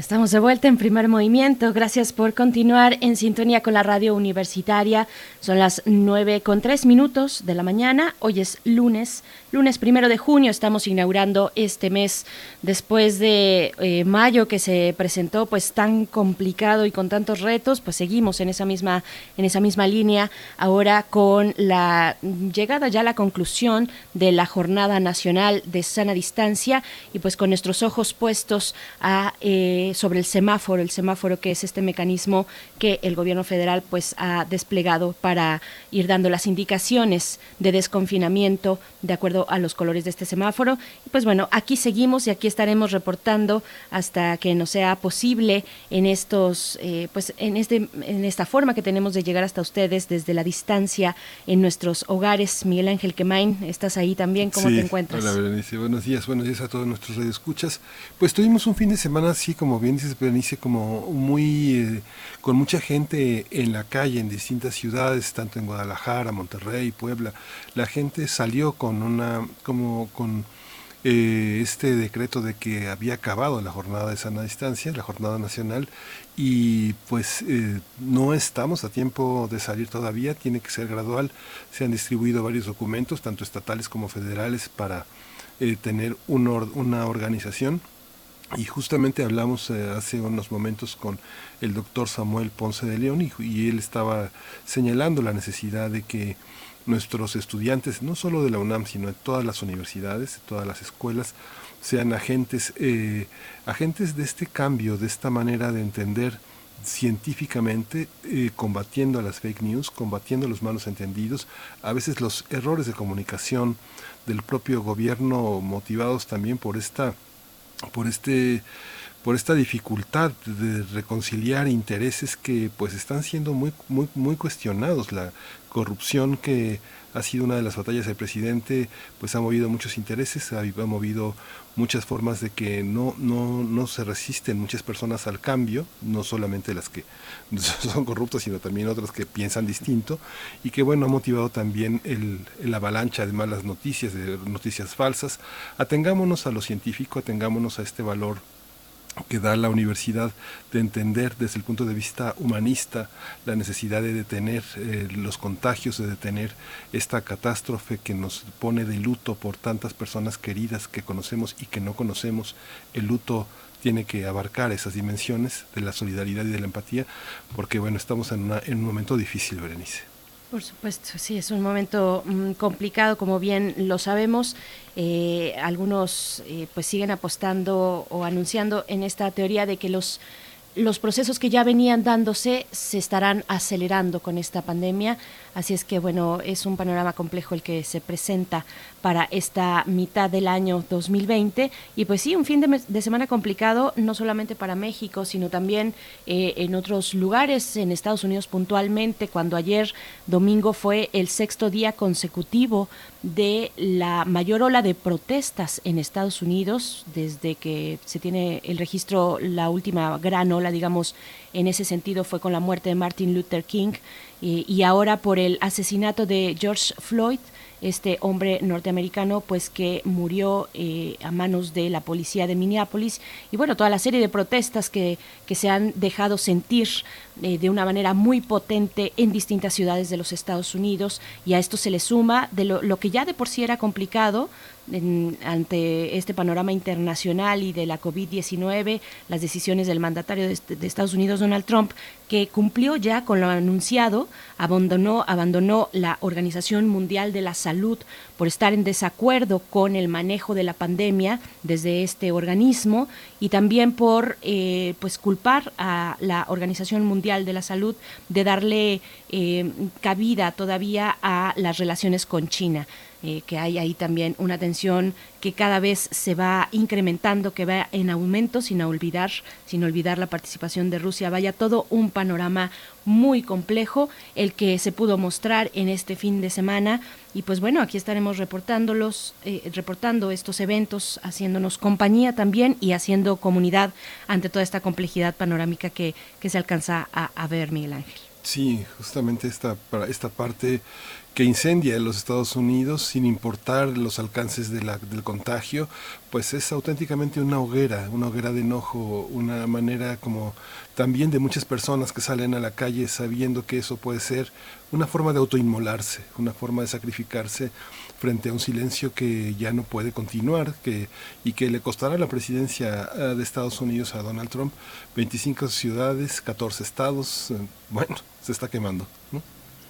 Estamos de vuelta en primer movimiento. Gracias por continuar en sintonía con la radio universitaria. Son las nueve con tres minutos de la mañana. Hoy es lunes, lunes primero de junio. Estamos inaugurando este mes después de eh, mayo que se presentó pues tan complicado y con tantos retos. Pues seguimos en esa misma en esa misma línea ahora con la llegada ya a la conclusión de la jornada nacional de sana distancia y pues con nuestros ojos puestos a eh, sobre el semáforo, el semáforo que es este mecanismo que el gobierno federal pues ha desplegado para ir dando las indicaciones de desconfinamiento de acuerdo a los colores de este semáforo. Y pues bueno, aquí seguimos y aquí estaremos reportando hasta que nos sea posible en estos, eh, pues en este, en esta forma que tenemos de llegar hasta ustedes desde la distancia en nuestros hogares. Miguel Ángel Quemain, estás ahí también, ¿cómo te encuentras? Hola Berenice, buenos días, buenos días a todos nuestros radioescuchas. Pues tuvimos un fin de semana así como bien dices Berenice, como muy eh, con mucha gente en la calle en distintas ciudades, tanto en Guadalajara, Monterrey, Puebla. La gente salió con una como con eh, este decreto de que había acabado la jornada de sana distancia, la jornada nacional, y pues eh, no estamos a tiempo de salir todavía, tiene que ser gradual. Se han distribuido varios documentos, tanto estatales como federales, para tener una organización y justamente hablamos eh, hace unos momentos con el doctor Samuel Ponce de León y, él estaba señalando la necesidad de que nuestros estudiantes, no solo de la UNAM, sino de todas las universidades, de todas las escuelas, sean agentes, eh, agentes de este cambio, de esta manera de entender científicamente, eh, combatiendo a las fake news, combatiendo los malos entendidos, a veces los errores de comunicación del propio gobierno motivados también por esta por este por esta dificultad de reconciliar intereses que pues están siendo muy muy muy cuestionados. La corrupción que ha sido una de las batallas del presidente pues ha movido muchos intereses ha, movido muchas formas de que no no no se resisten muchas personas al cambio no solamente las que son corruptas sino también otras que piensan distinto y que bueno ha motivado también el, avalancha de malas noticias de noticias falsas. Atengámonos a lo científico atengámonos a este valor que da la universidad de entender desde el punto de vista humanista la necesidad de detener eh, los contagios, de detener esta catástrofe que nos pone de luto por tantas personas queridas que conocemos y que no conocemos. El luto tiene que abarcar esas dimensiones de la solidaridad y de la empatía, porque bueno, estamos en, en un momento difícil, Berenice. Por supuesto, sí, es un momento mm, complicado, como bien lo sabemos. Eh, algunos eh, pues siguen apostando o anunciando en esta teoría de que los los procesos que ya venían dándose se estarán acelerando con esta pandemia, así es que bueno, es un panorama complejo el que se presenta para esta mitad del año 2020 y pues sí, un fin de, semana complicado no solamente para México, sino también eh, en otros lugares, en Estados Unidos puntualmente, cuando ayer domingo fue el sexto día consecutivo de la mayor ola de protestas en Estados Unidos desde que se tiene el registro la última gran ola, digamos, en ese sentido fue con la muerte de Martin Luther King eh, y ahora por el asesinato de George Floyd este hombre norteamericano pues que murió eh, a manos de la policía de Minneapolis. Y bueno toda la serie de protestas que, que se han dejado sentir eh, de una manera muy potente en distintas ciudades de los Estados Unidos. Y a esto se le suma de lo, lo que ya de por sí era complicado ante este panorama internacional y de la COVID-19, las decisiones del mandatario de, de, Estados Unidos, Donald Trump, que cumplió ya con lo anunciado, abandonó, abandonó la Organización Mundial de la Salud por estar en desacuerdo con el manejo de la pandemia desde este organismo y también por eh, pues culpar a la Organización Mundial de la Salud de darle eh, cabida todavía a las relaciones con China. Eh, que hay ahí también una tensión que cada vez se va incrementando, que va en aumento, sin olvidar, sin olvidar la participación de Rusia. Vaya todo un panorama muy complejo el que se pudo mostrar en este fin de semana y pues bueno aquí estaremos reportándolos eh, reportando estos eventos haciéndonos compañía también y haciendo comunidad ante toda esta complejidad panorámica que, que se alcanza a, ver Miguel Ángel Sí, justamente esta, esta parte que incendia en los Estados Unidos sin importar los alcances de la, del contagio, pues es auténticamente una hoguera, una hoguera de enojo, una manera como también de muchas personas que salen a la calle sabiendo que eso puede ser una forma de autoinmolarse, una forma de sacrificarse frente a un silencio que ya no puede continuar que, y que le costará la presidencia ah, de Estados Unidos a Donald Trump 25 ciudades, 14 estados, eh, bueno, se está quemando.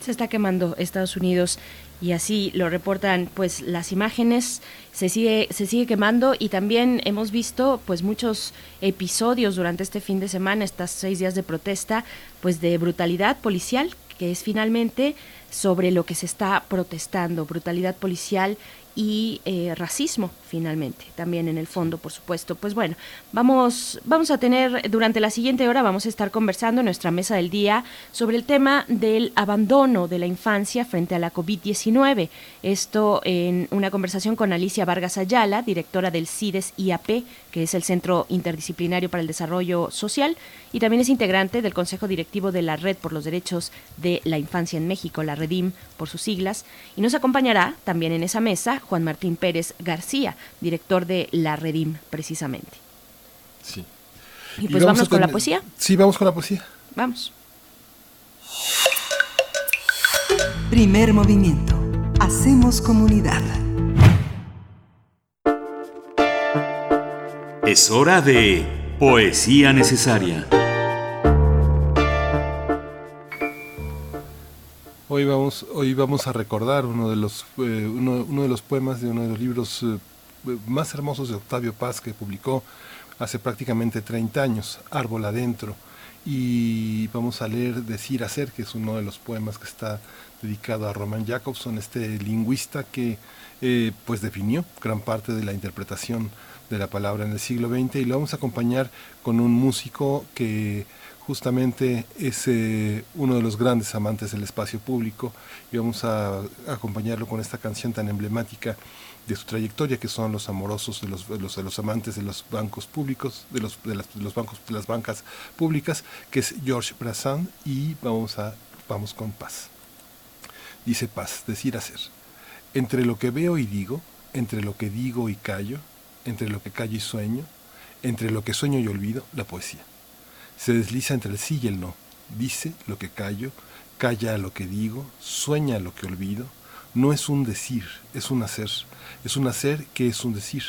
Se está quemando Estados Unidos y así lo reportan pues las imágenes. Se sigue se sigue quemando y también hemos visto pues muchos episodios durante este fin de semana estos seis días de protesta pues de brutalidad policial que es finalmente sobre lo que se está protestando. Brutalidad policial y eh, racismo finalmente también en el fondo por supuesto. Pues bueno vamos vamos a tener durante la siguiente hora vamos a estar conversando en nuestra mesa del día sobre el tema del abandono de la infancia frente a la COVID-19 esto en una conversación con Alicia Vargas Ayala directora del CIDES IAP que es el Centro Interdisciplinario para el Desarrollo Social y también es integrante del Consejo Directivo de la Red por los Derechos de la Infancia en México la REDIM por sus siglas. Y nos acompañará también en esa mesa Juan Martín Pérez García director de la Redim, precisamente. Sí. Y pues y vamos, vamos con la poesía. Sí, vamos con la poesía. Vamos. Primer movimiento. Hacemos comunidad. Es hora de poesía necesaria. Hoy vamos, hoy vamos a recordar uno de los, eh, uno, de los poemas de uno de los libros eh, más hermosos de Octavio Paz que publicó hace prácticamente 30 años, Árbol Adentro. Y vamos a leer Decir Hacer, que es uno de los poemas que está dedicado a Roman Jacobson, este lingüista que eh, pues definió gran parte de la interpretación de la palabra en el siglo XX y lo vamos a acompañar con un músico que justamente es eh, uno de los grandes amantes del espacio público y vamos a acompañarlo con esta canción tan emblemática de su trayectoria, que son los amorosos de los, de los, amantes de los bancos públicos, de los, de, las, los bancos, de las bancas públicas, que es George Brassens, y vamos a vamos con paz. Dice paz, decir hacer. Entre lo que veo y digo, entre lo que digo y callo, entre lo que callo y sueño, entre lo que sueño y olvido, la poesía. Se desliza entre el sí y el no, dice lo que callo, calla lo que digo, sueña lo que olvido, no es un decir, es un hacer es un hacer que es un decir.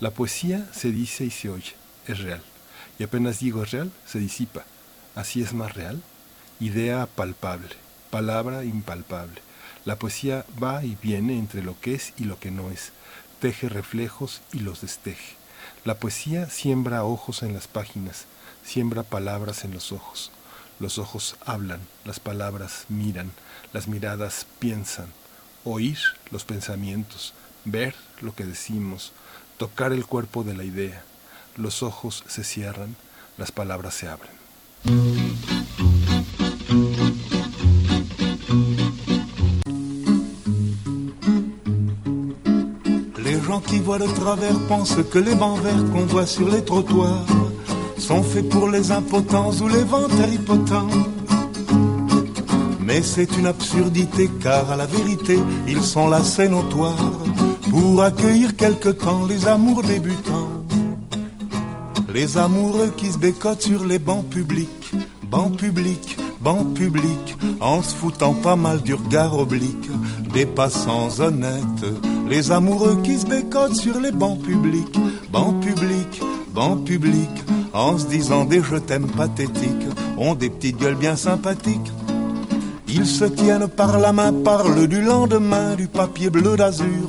La poesía se dice y se oye, es real. Y apenas digo es real, se disipa. Así es más real. Idea palpable, palabra impalpable. La poesía va y viene entre lo que es y lo que no es. Teje reflejos y los desteje. La poesía siembra ojos en las páginas, siembra palabras en los ojos. Los ojos hablan, las palabras miran, las miradas piensan. Oír los pensamientos, ver lo que decimos, tocar el cuerpo de la idea. Los ojos se cierran, las palabras se abren. Les gens qui voient de travers pensent que les bancs verts qu'on voit sur les trottoirs sont faits pour les impotents ou les ventéripotents. Mais c'est une absurdité car à la vérité, ils sont la scène notoire pour accueillir quelque temps les amours débutants. Les amoureux qui se bécotent sur les bancs publics, bancs publics, bancs publics, en se foutant pas mal du regard oblique des passants honnêtes. Les amoureux qui se bécotent sur les bancs publics, bancs publics, bancs publics, en se disant des je t'aime pathétiques, ont des petites gueules bien sympathiques. Ils se tiennent par la main, parlent du lendemain, du papier bleu d'azur,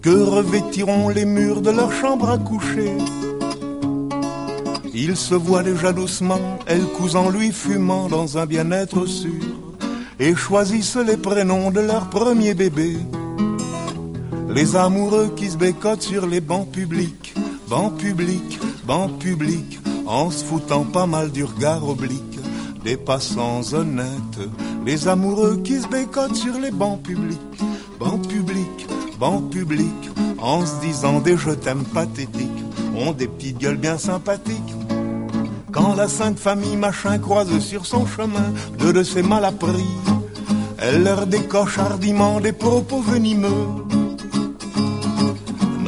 que revêtiront les murs de leur chambre à coucher. Ils se voient déjà doucement, elle cousant lui fumant dans un bien-être sûr, et choisissent les prénoms de leur premier bébé. Les amoureux qui se bécotent sur les bancs publics, bancs publics, bancs publics, en se foutant pas mal du regard oblique des passants honnêtes. Les amoureux qui se bécotent sur les bancs publics, bancs publics, bancs publics, en se disant des je t'aime pathétiques, ont des petites gueules bien sympathiques. Quand la sainte famille machin croise sur son chemin deux de ses malappris, elle leur décoche hardiment des propos venimeux.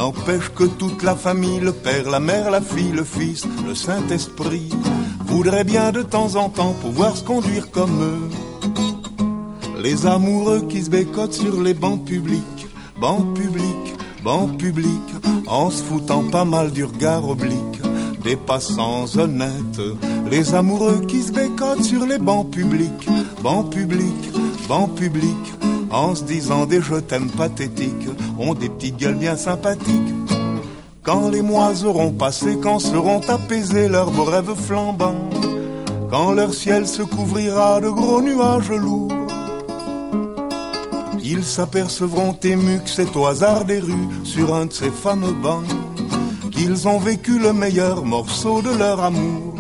N'empêche que toute la famille, le père, la mère, la fille, le fils, le Saint-Esprit, voudrait bien de temps en temps pouvoir se conduire comme eux. Les amoureux qui se bécotent sur les bancs publics, bancs publics, bancs publics, en se foutant pas mal du regard oblique des passants honnêtes. Les amoureux qui se bécotent sur les bancs publics, bancs publics, bancs publics, en se disant des je t'aime pathétiques, ont des petites gueules bien sympathiques. Quand les mois auront passé, quand seront apaisés leurs beaux rêves flambants, quand leur ciel se couvrira de gros nuages lourds, ils s'apercevront émus que c'est au hasard des rues, sur un de ces fameux bancs, qu'ils ont vécu le meilleur morceau de leur amour.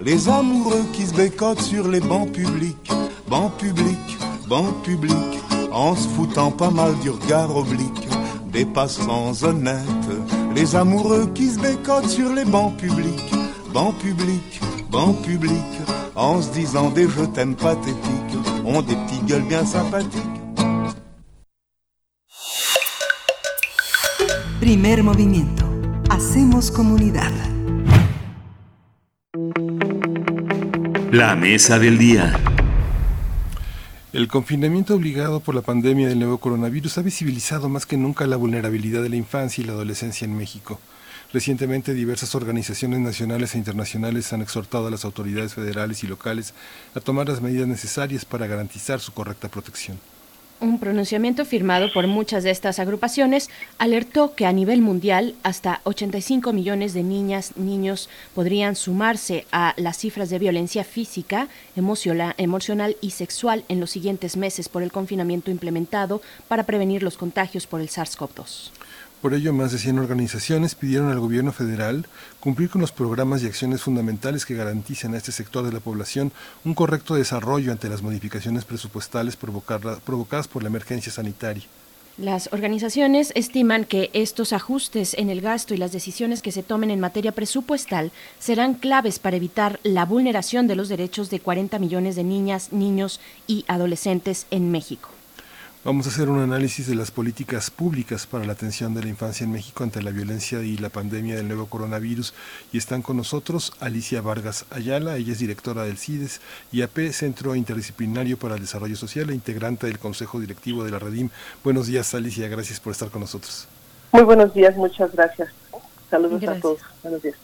Les amoureux qui se bécotent sur les bancs publics, bancs publics, bancs publics, en se foutant pas mal du regard oblique des passants honnêtes. Les amoureux qui se bécotent sur les bancs publics, bancs publics, bancs publics, en se disant des je t'aime pathétiques, ont des petites gueules bien sympathiques. Primer movimiento. Hacemos comunidad. La mesa del día. El confinamiento obligado por la pandemia del nuevo coronavirus ha visibilizado más que nunca la vulnerabilidad de la infancia y la adolescencia en México. Recientemente diversas organizaciones nacionales e internacionales han exhortado a las autoridades federales y locales a tomar las medidas necesarias para garantizar su correcta protección. Un pronunciamiento firmado por muchas de estas agrupaciones alertó que a nivel mundial hasta 85 millones de niñas, niños podrían sumarse a las cifras de violencia física, emocional y sexual en los siguientes meses por el confinamiento implementado para prevenir los contagios por el SARS-CoV-2. Por ello, más de 100 organizaciones pidieron al gobierno federal cumplir con los programas y acciones fundamentales que garanticen a este sector de la población un correcto desarrollo ante las modificaciones presupuestales provocadas por la emergencia sanitaria. Las organizaciones estiman que estos ajustes en el gasto y las decisiones que se tomen en materia presupuestal serán claves para evitar la vulneración de los derechos de 40 millones de niñas, niños y adolescentes en México. Vamos a hacer un análisis de las políticas públicas para la atención de la infancia en México ante la violencia y la pandemia del nuevo coronavirus. Y están con nosotros Alicia Vargas Ayala, ella es directora del CIDES IAP, Centro Interdisciplinario para el Desarrollo Social e integrante del Consejo Directivo de la Redim. Buenos días, Alicia, gracias por estar con nosotros. Muy buenos días, muchas gracias. Saludos a todos. Buenos días.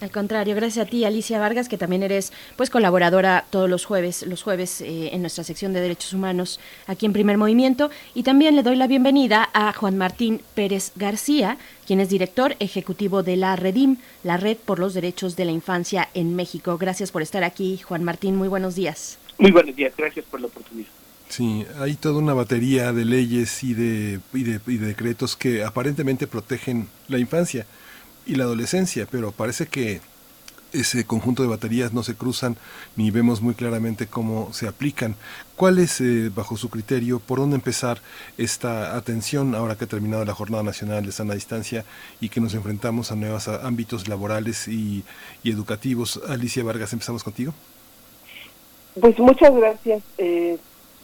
Al contrario, gracias a ti, Alicia Vargas, que también eres pues colaboradora todos los jueves, los jueves eh, en nuestra sección de Derechos Humanos aquí en Primer Movimiento. Y también le doy la bienvenida a Juan Martín Pérez García, quien es director ejecutivo de la Redim, la Red por los Derechos de la Infancia en México. Gracias por estar aquí, Juan Martín. Muy buenos días. Muy buenos días, gracias por la oportunidad. Sí, hay toda una batería de leyes y de, y de, y de decretos que aparentemente protegen la infancia y la adolescencia, pero parece que ese conjunto de baterías no se cruzan ni vemos muy claramente cómo se aplican. ¿Cuál es, eh, bajo su criterio, por dónde empezar esta atención ahora que ha terminado la Jornada Nacional de Sana Distancia y que nos enfrentamos a nuevos ámbitos laborales y, educativos? Alicia Vargas, empezamos contigo. Pues muchas gracias eh,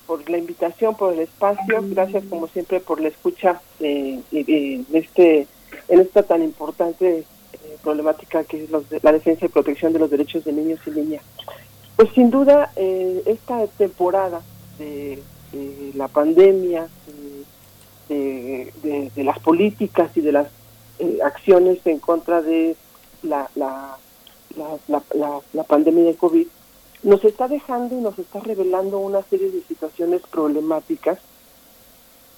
por la invitación, por el espacio, gracias como siempre por la escucha eh, este, en esta tan importante problemática que es la defensa y protección de los derechos de niños y niñas. Pues sin duda, eh, esta temporada de, la pandemia, de, las políticas y de las eh, acciones en contra de la, la, la, pandemia de COVID, nos está dejando y nos está revelando una serie de situaciones problemáticas,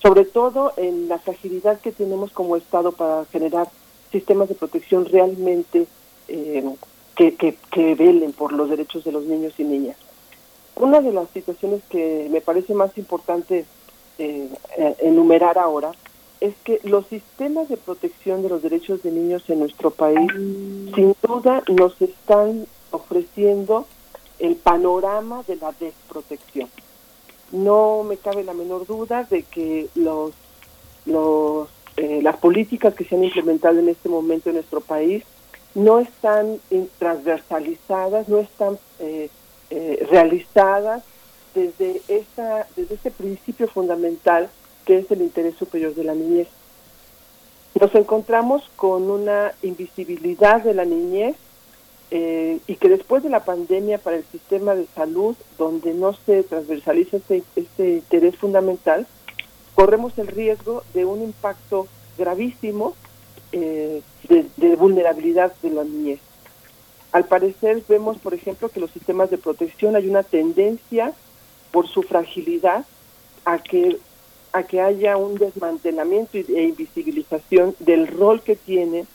sobre todo en la fragilidad que tenemos como Estado para generar sistemas de protección realmente eh, que, que, velen por los derechos de los niños y niñas. Una de las situaciones que me parece más importante eh, eh, enumerar ahora es que los sistemas de protección de los derechos de niños en nuestro país sin duda nos están ofreciendo el panorama de la desprotección. No me cabe la menor duda de que los, los eh, las políticas que se han implementado en este momento en nuestro país no están transversalizadas, no están eh, eh, realizadas desde, esa, desde ese principio fundamental que es el interés superior de la niñez. Nos encontramos con una invisibilidad de la niñez y que después de la pandemia para el sistema de salud, donde no se transversaliza este, este interés fundamental, corremos el riesgo de un impacto gravísimo eh, de, vulnerabilidad de la niñez. Al parecer vemos, por ejemplo, que los sistemas de protección hay una tendencia por su fragilidad a que a que haya un desmantelamiento e invisibilización del rol que tiene eh,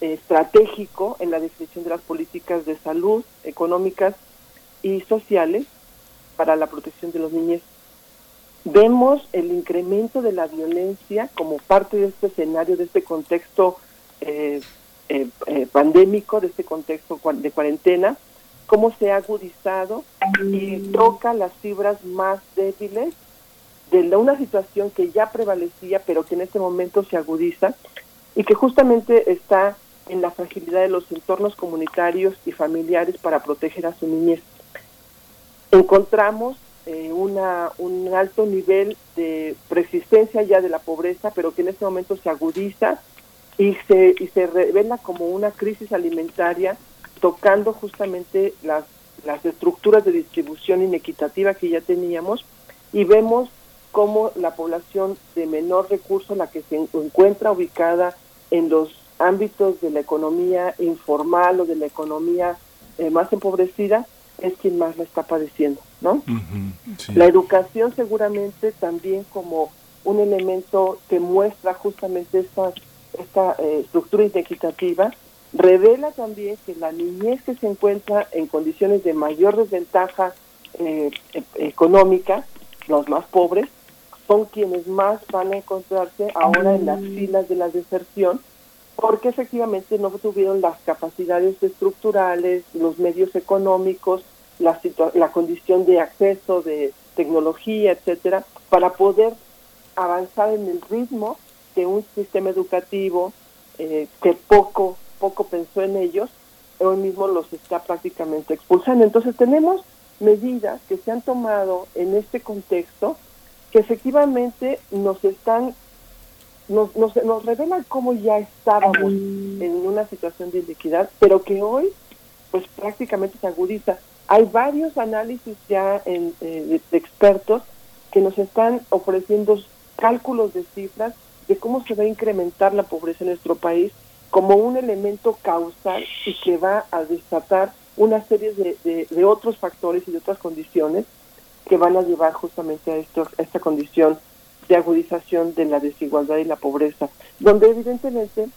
estratégico en la definición de las políticas de salud económicas y sociales para la protección de los niños. Vemos el incremento de la violencia como parte de este escenario, de este contexto eh, eh, eh, pandémico, de este contexto de cuarentena, cómo se ha agudizado y toca las fibras más débiles de una situación que ya prevalecía, pero que en este momento se agudiza y que justamente está en la fragilidad de los entornos comunitarios y familiares para proteger a su niñez. Encontramos eh, una, un alto nivel de persistencia ya de la pobreza, pero que en este momento se agudiza y se, y se revela como una crisis alimentaria tocando justamente las, las estructuras de distribución inequitativa que ya teníamos y vemos cómo la población de menor recurso, la que se encuentra ubicada en los ámbitos de la economía informal o de la economía eh, más empobrecida, es quien más la está padeciendo, ¿no? La educación seguramente también como un elemento que muestra justamente esta, esta eh, estructura inequitativa, revela también que la niñez que se encuentra en condiciones de mayor desventaja eh, e, económica, los más pobres, son quienes más van a encontrarse ahora en las filas de la deserción porque efectivamente no tuvieron las capacidades estructurales, los medios económicos, la, la condición de acceso de tecnología, etcétera, para poder avanzar en el ritmo de un sistema educativo eh, que poco poco pensó en ellos, hoy mismo los está prácticamente expulsando. Entonces tenemos medidas que se han tomado en este contexto que efectivamente nos están nos, nos, nos revelan cómo ya estábamos en una situación de inequidad, pero que hoy pues prácticamente se agudiza. Hay varios análisis ya en, eh, de expertos que nos están ofreciendo cálculos de cifras de cómo se va a incrementar la pobreza en nuestro país como un elemento causal y que va a desatar una serie de, de, otros factores y de otras condiciones que van a llevar justamente a, esto, a esta condición de agudización de la desigualdad y la pobreza, donde evidentemente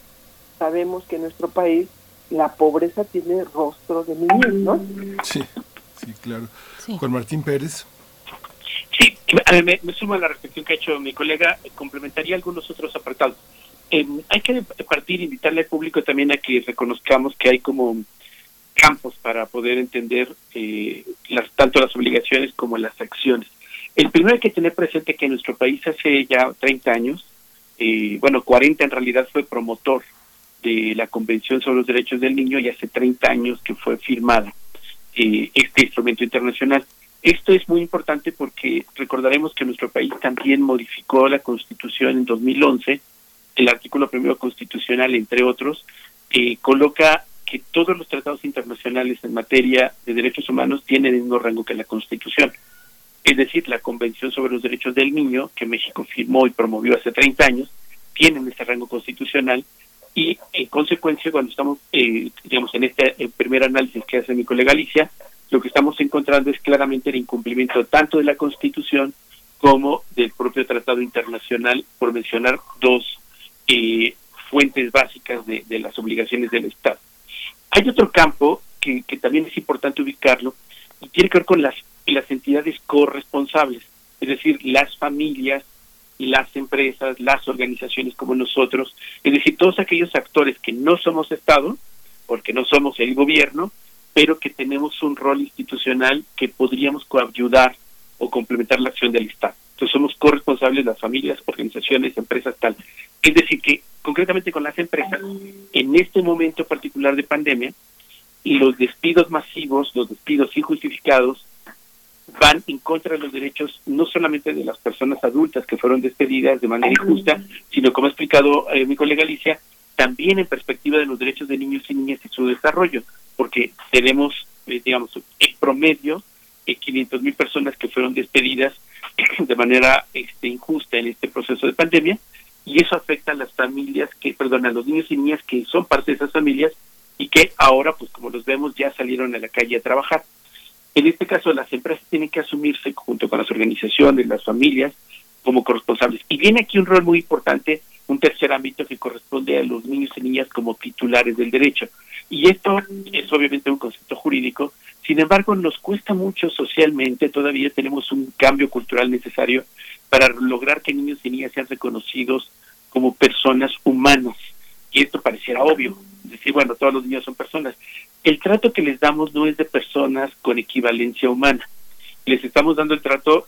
sabemos que en nuestro país la pobreza tiene rostro de niñez, ¿no? Sí, sí, claro. Juan Martín Pérez. Sí, me, me sumo a la reflexión que ha hecho mi colega, complementaría algunos otros apartados. Eh, hay que partir, invitarle al público también a que reconozcamos que hay como campos para poder entender eh, las, tanto las obligaciones como las acciones. El primero hay que tener presente que nuestro país hace ya 30 años, eh, bueno, 40 en realidad fue promotor de la Convención sobre los Derechos del Niño y hace 30 años que fue firmada eh, este instrumento internacional. Esto es muy importante porque recordaremos que nuestro país también modificó la Constitución en 2011, el artículo primero constitucional, entre otros, eh, coloca que todos los tratados internacionales en materia de derechos humanos tienen el mismo rango que la Constitución. Es decir, la Convención sobre los Derechos del Niño, que México firmó y promovió hace 30 años, tienen ese rango constitucional y en consecuencia cuando estamos eh, digamos en este primer análisis que hace mi colega Alicia lo que estamos encontrando es claramente el incumplimiento tanto de la Constitución como del propio Tratado Internacional por mencionar dos eh, fuentes básicas de, las obligaciones del Estado. Hay otro campo que también es importante ubicarlo y tiene que ver con las, las entidades corresponsables, es decir, las familias las empresas, las organizaciones como nosotros, es decir, todos aquellos actores que no somos Estado, porque no somos el gobierno, pero que tenemos un rol institucional que podríamos coayudar o complementar la acción del Estado. Entonces somos corresponsables las familias, organizaciones, empresas, tal. Es decir, que concretamente con las empresas, en este momento particular de pandemia, los despidos masivos, los despidos injustificados, van en contra de los derechos no solamente de las personas adultas que fueron despedidas de manera injusta, sino como ha explicado eh, mi colega Alicia, también en perspectiva de los derechos de niños y niñas y su desarrollo, porque tenemos, eh, digamos, en promedio, eh, 500 mil personas que fueron despedidas de manera este, injusta en este proceso de pandemia, y eso afecta a las familias que, perdón, a los niños y niñas que son parte de esas familias y que ahora, pues como los vemos, ya salieron a la calle a trabajar. En este caso, las empresas tienen que asumirse junto con las organizaciones, las familias, como corresponsables. Y viene aquí un rol muy importante, un tercer ámbito que corresponde a los niños y niñas como titulares del derecho. Y esto es obviamente un concepto jurídico, sin embargo nos cuesta mucho socialmente, todavía tenemos un cambio cultural necesario para lograr que niños y niñas sean reconocidos como personas humanas. Y esto pareciera obvio, decir, bueno, todos los niños son personas, el trato que les damos no es de personas con equivalencia humana. Les estamos dando el trato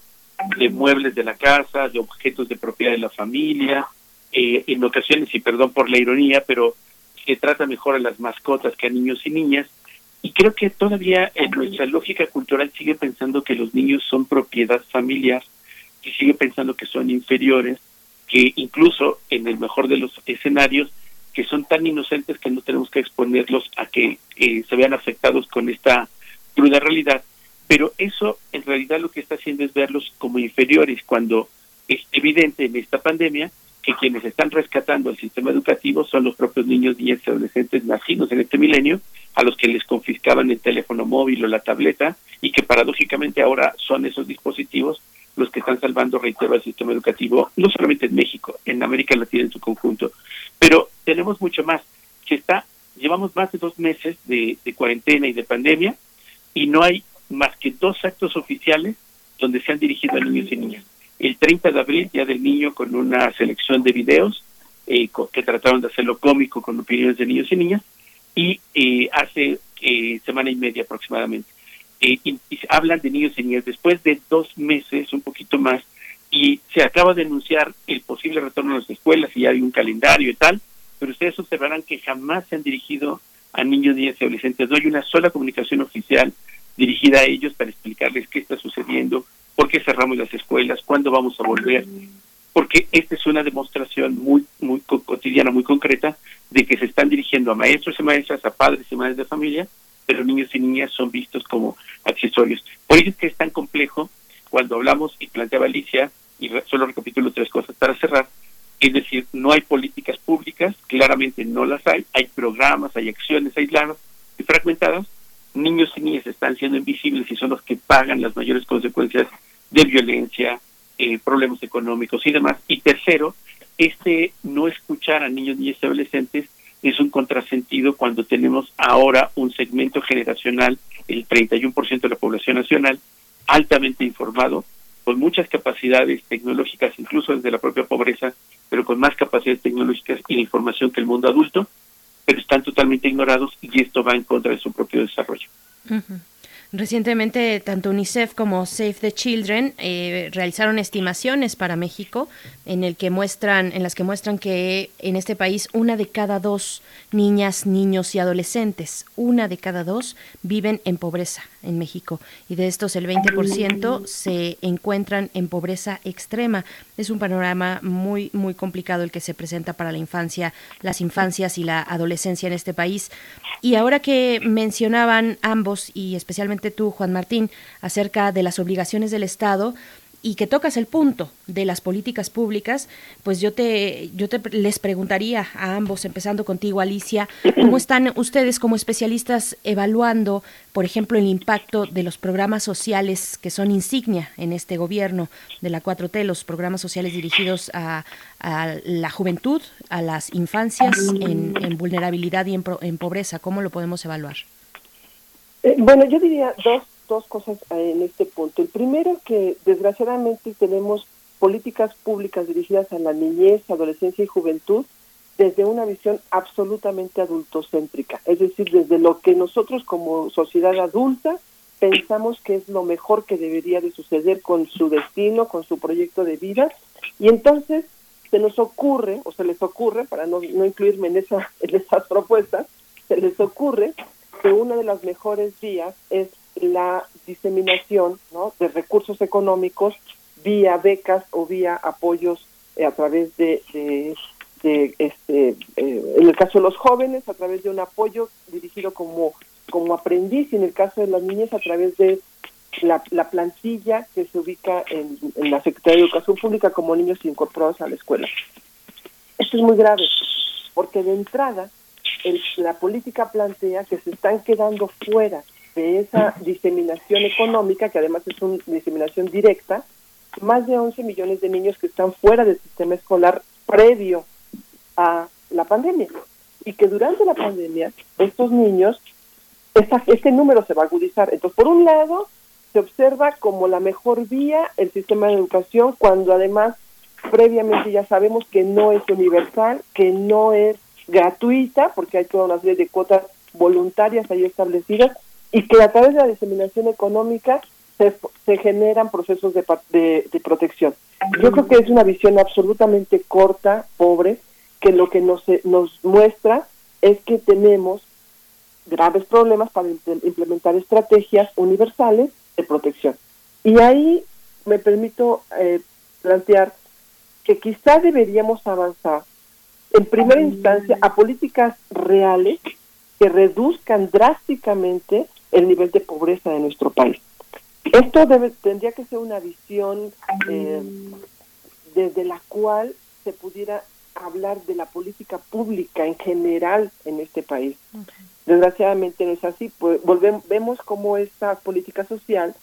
de muebles de la casa, de objetos de propiedad de la familia, eh, en ocasiones, y perdón por la ironía, pero se trata mejor a las mascotas que a niños y niñas. Y creo que todavía en nuestra lógica cultural sigue pensando que los niños son propiedad familiar y sigue pensando que son inferiores, que incluso en el mejor de los escenarios que son tan inocentes que no tenemos que exponerlos a que eh, se vean afectados con esta cruda realidad. Pero eso en realidad lo que está haciendo es verlos como inferiores cuando es evidente en esta pandemia que quienes están rescatando el sistema educativo son los propios niños, y adolescentes nacidos en este milenio, a los que les confiscaban el teléfono móvil o la tableta y que paradójicamente ahora son esos dispositivos los que están salvando, reitero, el sistema educativo, no solamente en México, en América Latina en su conjunto. Pero tenemos mucho más. que está, llevamos más de dos meses de, cuarentena y de pandemia y no hay más que dos actos oficiales donde se han dirigido a niños y niñas. El 30 de abril, ya del niño, con una selección de videos eh, que trataron de hacerlo cómico con opiniones de niños y niñas, y eh, hace eh, semana y media aproximadamente. y, hablan de niños y niñas después de dos meses, un poquito más, y se acaba de anunciar el posible retorno a las escuelas y ya hay un calendario y tal, pero ustedes observarán que jamás se han dirigido a niños, niñas y adolescentes. No hay una sola comunicación oficial dirigida a ellos para explicarles qué está sucediendo, por qué cerramos las escuelas, cuándo vamos a volver, porque esta es una demostración muy, muy cotidiana, muy concreta, de que se están dirigiendo a maestros y maestras, a padres y madres de familia, pero niños y niñas son vistos como accesorios. Por eso es que es tan complejo cuando hablamos, y planteaba Alicia, y solo recapitulo tres cosas para cerrar, es decir, no hay políticas públicas, claramente no las hay, hay programas, hay acciones aisladas y fragmentadas, niños y niñas están siendo invisibles y son los que pagan las mayores consecuencias de violencia, eh, problemas económicos y demás. Y tercero, este no escuchar a niños, y adolescentes es un contrasentido cuando tenemos ahora un segmento generacional, el 31% de la población nacional, altamente informado, con muchas capacidades tecnológicas, incluso desde la propia pobreza, pero con más capacidades tecnológicas y de información que el mundo adulto, pero están totalmente ignorados y esto va en contra de su propio desarrollo. Recientemente, tanto UNICEF como Save the Children eh, realizaron estimaciones para México en el que muestran, en las que muestran que en este país una de cada dos niñas, niños y adolescentes, una de cada dos viven en pobreza en México y de estos el 20% se encuentran en pobreza extrema. Es un panorama muy muy complicado el que se presenta para la infancia, las infancias y la adolescencia en este país. Y ahora que mencionaban ambos y especialmente tú, Juan Martín, acerca de las obligaciones del Estado, y que tocas el punto de las políticas públicas, pues yo te yo te les preguntaría a ambos, empezando contigo Alicia, ¿cómo están ustedes como especialistas evaluando, por ejemplo, el impacto de los programas sociales que son insignia en este gobierno de la 4T, los programas sociales dirigidos a, la juventud, a las infancias en, vulnerabilidad y en, en pobreza? ¿Cómo lo podemos evaluar? Eh, bueno, yo diría dos, dos cosas en este punto. El primero que desgraciadamente tenemos políticas públicas dirigidas a la niñez, adolescencia y juventud desde una visión absolutamente adultocéntrica, es decir, desde lo que nosotros como sociedad adulta pensamos que es lo mejor que debería de suceder con su destino, con su proyecto de vida, y entonces se nos ocurre, o se les ocurre, para no, no incluirme en, esa, en esas propuestas, se les ocurre que una de las mejores vías es la diseminación de recursos económicos vía becas o vía apoyos eh, a través de, de, este, eh, en el caso de los jóvenes, a través de un apoyo dirigido como, como aprendiz y en el caso de las niñas a través de la, la plantilla que se ubica en, en la Secretaría de Educación Pública como niños incorporados a la escuela. Esto es muy grave, porque de entrada la política plantea que se están quedando fuera de esa diseminación económica, que además es una diseminación directa, más de 11 millones de niños que están fuera del sistema escolar previo a la pandemia. Y que durante la pandemia, estos niños, este número se va a agudizar. Entonces, por un lado, se observa como la mejor vía el sistema de educación, cuando además previamente ya sabemos que no es universal, que no es gratuita, porque hay toda una serie de cuotas voluntarias ahí establecidas, y que a través de la diseminación económica se, se generan procesos de, de, protección. Yo creo que es una visión absolutamente corta, pobre, que lo que nos, nos muestra es que tenemos graves problemas para implementar estrategias universales de protección. Y ahí me permito eh, plantear que quizá deberíamos avanzar en primera instancia a políticas reales que reduzcan drásticamente el nivel de pobreza de nuestro país. Esto debe, tendría que ser una visión eh, desde la cual se pudiera hablar de la política pública en general en este país. Desgraciadamente no es así, pues volvemos, vemos cómo esta política social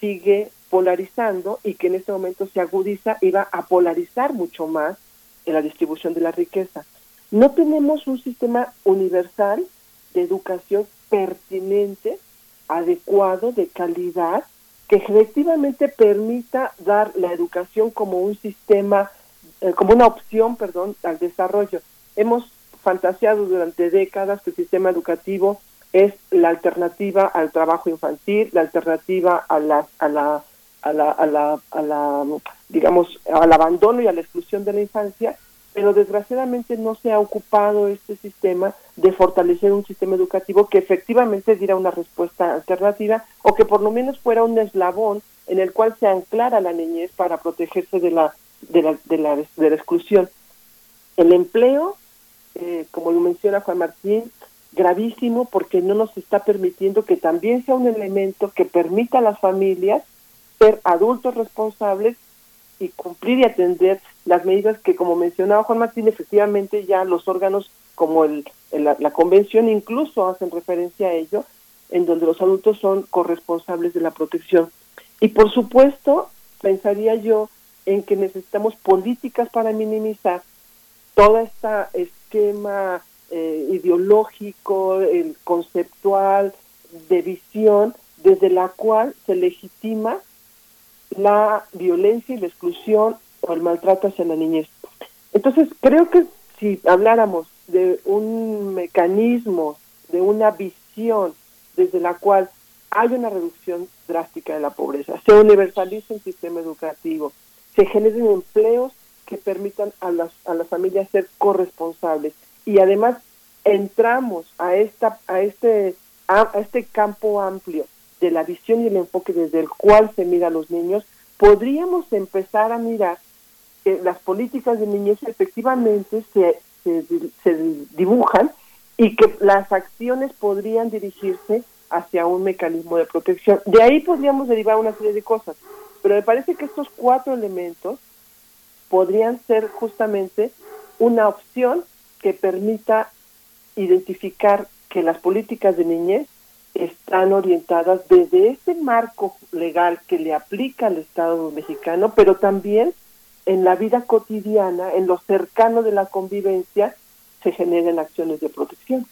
sigue polarizando y que en este momento se agudiza y va a polarizar mucho más en la distribución de la riqueza. No tenemos un sistema universal de educación pertinente, adecuado, de calidad, que efectivamente permita dar la educación como un sistema, eh, como una opción, perdón, al desarrollo. Hemos fantaseado durante décadas que el sistema educativo es la alternativa al trabajo infantil, la alternativa a la, a la, a la, a la, a la digamos, al abandono y a la exclusión de la infancia, pero desgraciadamente no se ha ocupado este sistema de fortalecer un sistema educativo que efectivamente diera una respuesta alternativa o que por lo menos fuera un eslabón en el cual se anclara la niñez para protegerse de la, de la, de la, de la exclusión. El empleo, eh, como lo menciona Juan Martín, gravísimo porque no nos está permitiendo que también sea un elemento que permita a las familias ser adultos responsables y cumplir y atender las medidas que, como mencionaba Juan Martín, efectivamente ya los órganos como el, la, convención incluso hacen referencia a ello, en donde los adultos son corresponsables de la protección. Y por supuesto, pensaría yo en que necesitamos políticas para minimizar todo este esquema eh, ideológico, el conceptual, de visión, desde la cual se legitima la violencia y la exclusión o el maltrato hacia la niñez. Entonces, creo que si habláramos de un mecanismo, de una visión desde la cual hay una reducción drástica de la pobreza, se universaliza el sistema educativo, se generen empleos que permitan a las, a las familias ser corresponsables y además entramos a esta a este a, este campo amplio de la visión y el enfoque desde el cual se mira a los niños, podríamos empezar a mirar que las políticas de niñez efectivamente se, se, dibujan y que las acciones podrían dirigirse hacia un mecanismo de protección. De ahí podríamos derivar una serie de cosas, pero me parece que estos cuatro elementos podrían ser justamente una opción que permita identificar que las políticas de niñez están orientadas desde ese marco legal que le aplica al Estado mexicano, pero también en la vida cotidiana, en lo cercano de la convivencia, se generen acciones de protección.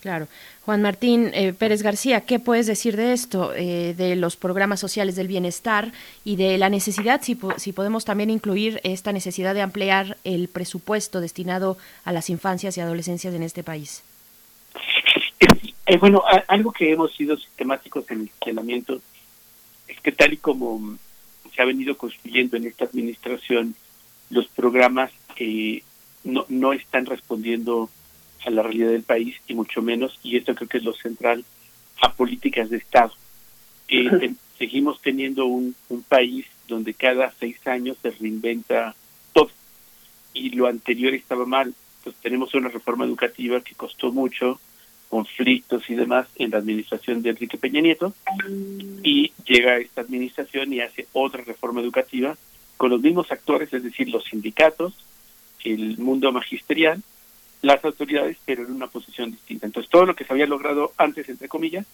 Claro. Juan Martín eh, Pérez García, ¿qué puedes decir de esto, eh, de los programas sociales del bienestar y de la necesidad, si, si podemos también incluir esta necesidad de ampliar el presupuesto destinado a las infancias y adolescencias en este país? Eh, bueno, algo que hemos sido sistemáticos en el funcionamiento es que tal y como se ha venido construyendo en esta administración, los programas no, no están respondiendo a la realidad del país y mucho menos, y esto creo que es lo central, a políticas de Estado. Eh, seguimos teniendo un, un país donde cada seis años se reinventa todo y lo anterior estaba mal. Pues tenemos una reforma educativa que costó mucho, conflictos y demás en la administración de Enrique Peña Nieto y llega esta administración y hace otra reforma educativa con los mismos actores, es decir, los sindicatos, el mundo magisterial las autoridades, pero en una posición distinta. Entonces, todo lo que se había logrado antes, entre comillas,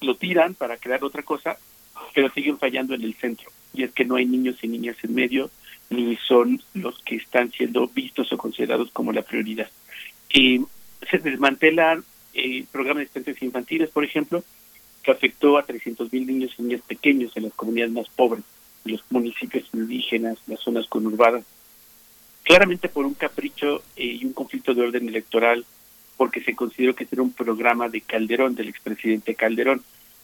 lo tiran para crear otra cosa, pero siguen fallando en el centro. Y es que no hay niños y niñas en medio, ni son los que están siendo vistos o considerados como la prioridad. y se desmantelan eh, programas de asistencias infantiles, por ejemplo, que afectó a 300 mil niños y niñas pequeños en las comunidades más pobres, en los municipios indígenas, las zonas conurbadas, claramente por un capricho eh, y un conflicto de orden electoral, porque se consideró que este era un programa de Calderón, del expresidente Calderón,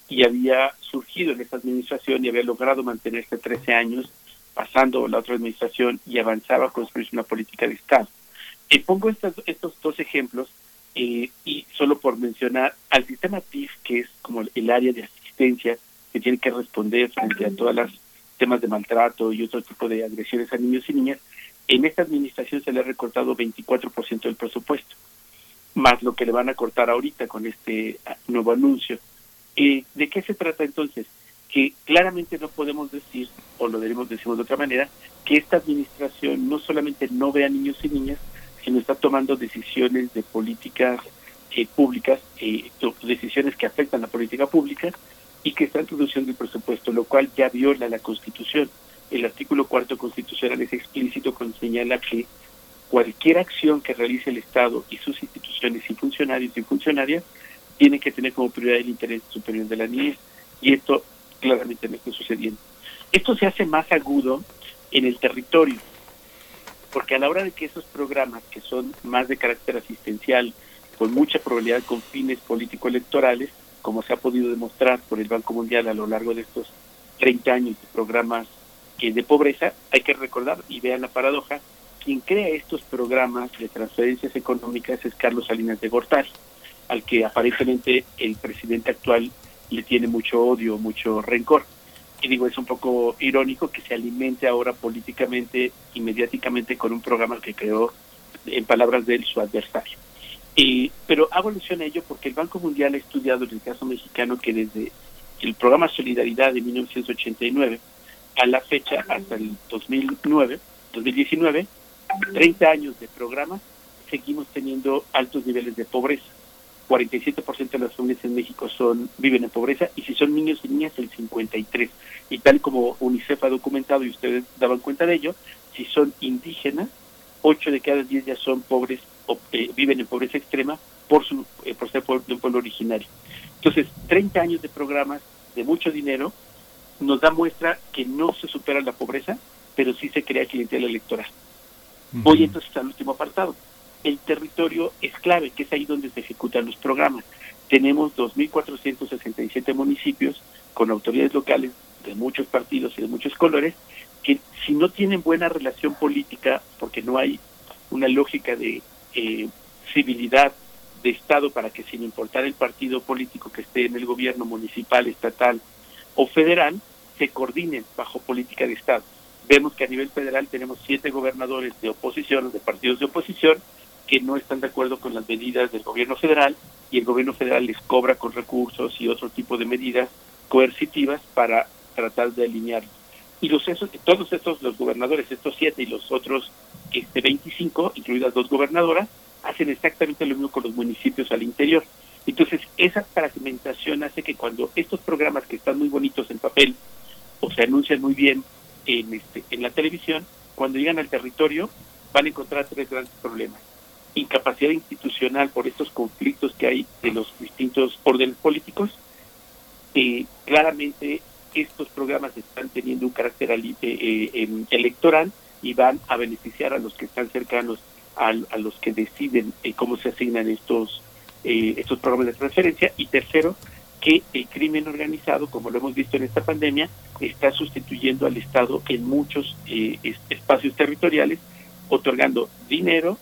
y había surgido en esta administración y había logrado mantenerse 13 años, pasando la otra administración y avanzaba a construirse una política de Estado. Y pongo estos, estos dos ejemplos eh, y solo por mencionar al sistema TIF, que es como el área de asistencia que tiene que responder frente a todas las temas de maltrato y otro tipo de agresiones a niños y niñas, en esta administración se le ha recortado 24% del presupuesto, más lo que le van a cortar ahorita con este ah, nuevo anuncio. Eh, ¿De qué se trata entonces? Que claramente no podemos decir, o lo debemos decir de otra manera, que esta administración no solamente no ve a niños y niñas, sino está tomando decisiones de políticas eh, públicas, eh, decisiones que afectan la política pública y que están reduciendo el presupuesto, lo cual ya viola la Constitución el artículo cuarto constitucional es explícito cuando señala que cualquier acción que realice el Estado y sus instituciones y funcionarios y funcionarias tienen que tener como prioridad el interés superior de la niñez y esto claramente no está sucediendo. Esto se hace más agudo en el territorio, porque a la hora de que esos programas que son más de carácter asistencial, con mucha probabilidad con fines político-electorales, como se ha podido demostrar por el Banco Mundial a lo largo de estos 30 años de programas de pobreza, hay que recordar, y vean la paradoja, quien crea estos programas de transferencias económicas es Carlos Salinas de Gortari, al que aparentemente el presidente actual le tiene mucho odio, mucho rencor. Y digo, es un poco irónico que se alimente ahora políticamente y mediáticamente con un programa que creó, en palabras de él, su adversario. Y, pero hago alusión a ello porque el Banco Mundial ha estudiado en el caso mexicano que desde el programa Solidaridad de 1989 a la fecha, hasta el 2009, 2019, 30 años de programa, seguimos teniendo altos niveles de pobreza. 47% de las familias en México son viven en pobreza y si son niños y niñas el 53. Y tal como UNICEF ha documentado y ustedes daban cuenta de ello, si son indígenas, 8 de cada 10 ya son pobres o eh, viven en pobreza extrema por su eh, por ser de un pueblo originario. Entonces, 30 años de programas de mucho dinero nos da muestra que no se supera la pobreza, pero sí se crea clientela electoral. Voy entonces al último apartado. El territorio es clave, que es ahí donde se ejecutan los programas. Tenemos 2.467 municipios con autoridades locales de muchos partidos y de muchos colores, que si no tienen buena relación política, porque no hay una lógica de eh, civilidad de Estado para que sin importar el partido político que esté en el gobierno municipal, estatal o federal, se coordinen bajo política de Estado. Vemos que a nivel federal tenemos siete gobernadores de oposición, de partidos de oposición, que no están de acuerdo con las medidas del gobierno federal y el gobierno federal les cobra con recursos y otro tipo de medidas coercitivas para tratar de alinearlos. Y los esos, todos estos, los gobernadores, estos siete y los otros este, 25, incluidas dos gobernadoras, hacen exactamente lo mismo con los municipios al interior. Entonces, esa fragmentación hace que cuando estos programas que están muy bonitos en papel o se anuncian muy bien en, este, en la televisión, cuando llegan al territorio van a encontrar tres grandes problemas. Incapacidad institucional por estos conflictos que hay de los distintos órdenes políticos. Eh, claramente estos programas están teniendo un carácter eh, eh, electoral y van a beneficiar a los que están cercanos a, los que deciden cómo se asignan estos, estos programas de transferencia. Y tercero, que el crimen organizado, como lo hemos visto en esta pandemia, está sustituyendo al Estado en muchos espacios territoriales, otorgando dinero,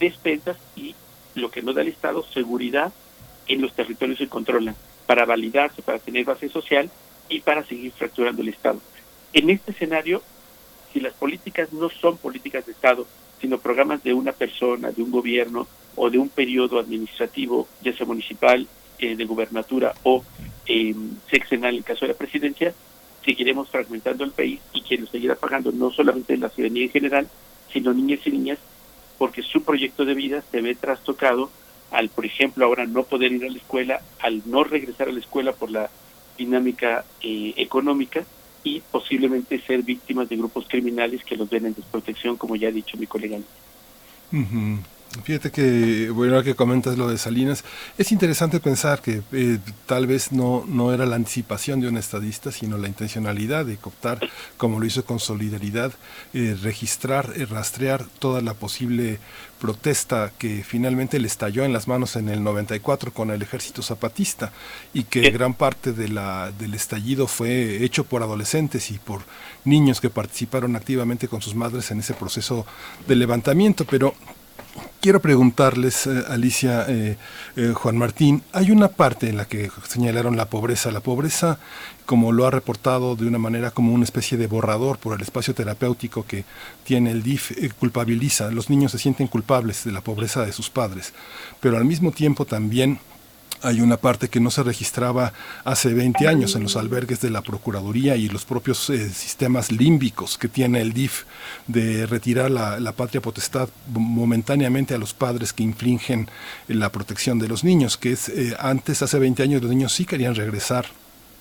despensas y lo que no da el Estado, seguridad en los territorios que controlan, para validarse, para tener base social y para seguir fracturando el Estado. En este escenario, si las políticas no son políticas de Estado, sino programas de una persona, de un gobierno o de un periodo administrativo, ya sea municipal, eh, de gubernatura o eh, sexenal en el caso de la presidencia, seguiremos fragmentando el país y quien lo seguirá pagando no solamente la ciudadanía en general, sino niñas y niñas, porque su proyecto de vida se ve trastocado al, por ejemplo, ahora no poder ir a la escuela, al no regresar a la escuela por la dinámica eh, económica y posiblemente ser víctimas de grupos criminales que los ven en desprotección, como ya ha dicho mi colega. Fíjate que, bueno, que comentas lo de Salinas, es interesante pensar que eh, tal vez no, no era la anticipación de un estadista, sino la intencionalidad de cooptar, como lo hizo con solidaridad, eh, registrar, eh, rastrear toda la posible protesta que finalmente le estalló en las manos en el 94 con el ejército zapatista y que gran parte de la, del estallido fue hecho por adolescentes y por niños que participaron activamente con sus madres en ese proceso de levantamiento, pero Quiero preguntarles, eh, Alicia, eh, eh, Juan Martín, hay una parte en la que señalaron la pobreza. La pobreza, como lo ha reportado de una manera como una especie de borrador por el espacio terapéutico que tiene el DIF, culpabiliza. Los niños se sienten culpables de la pobreza de sus padres, pero al mismo tiempo también hay una parte que no se registraba hace 20 años en los albergues de la Procuraduría y los propios eh, sistemas límbicos que tiene el DIF de retirar la, patria potestad momentáneamente a los padres que infringen la protección de los niños, que es eh, antes, hace 20 años, los niños sí querían regresar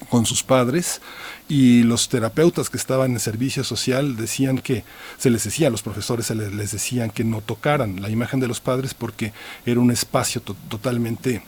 con sus padres y los terapeutas que estaban en servicio social decían que se les decía a los profesores se les, decían que no tocaran la imagen de los padres porque era un espacio totalmente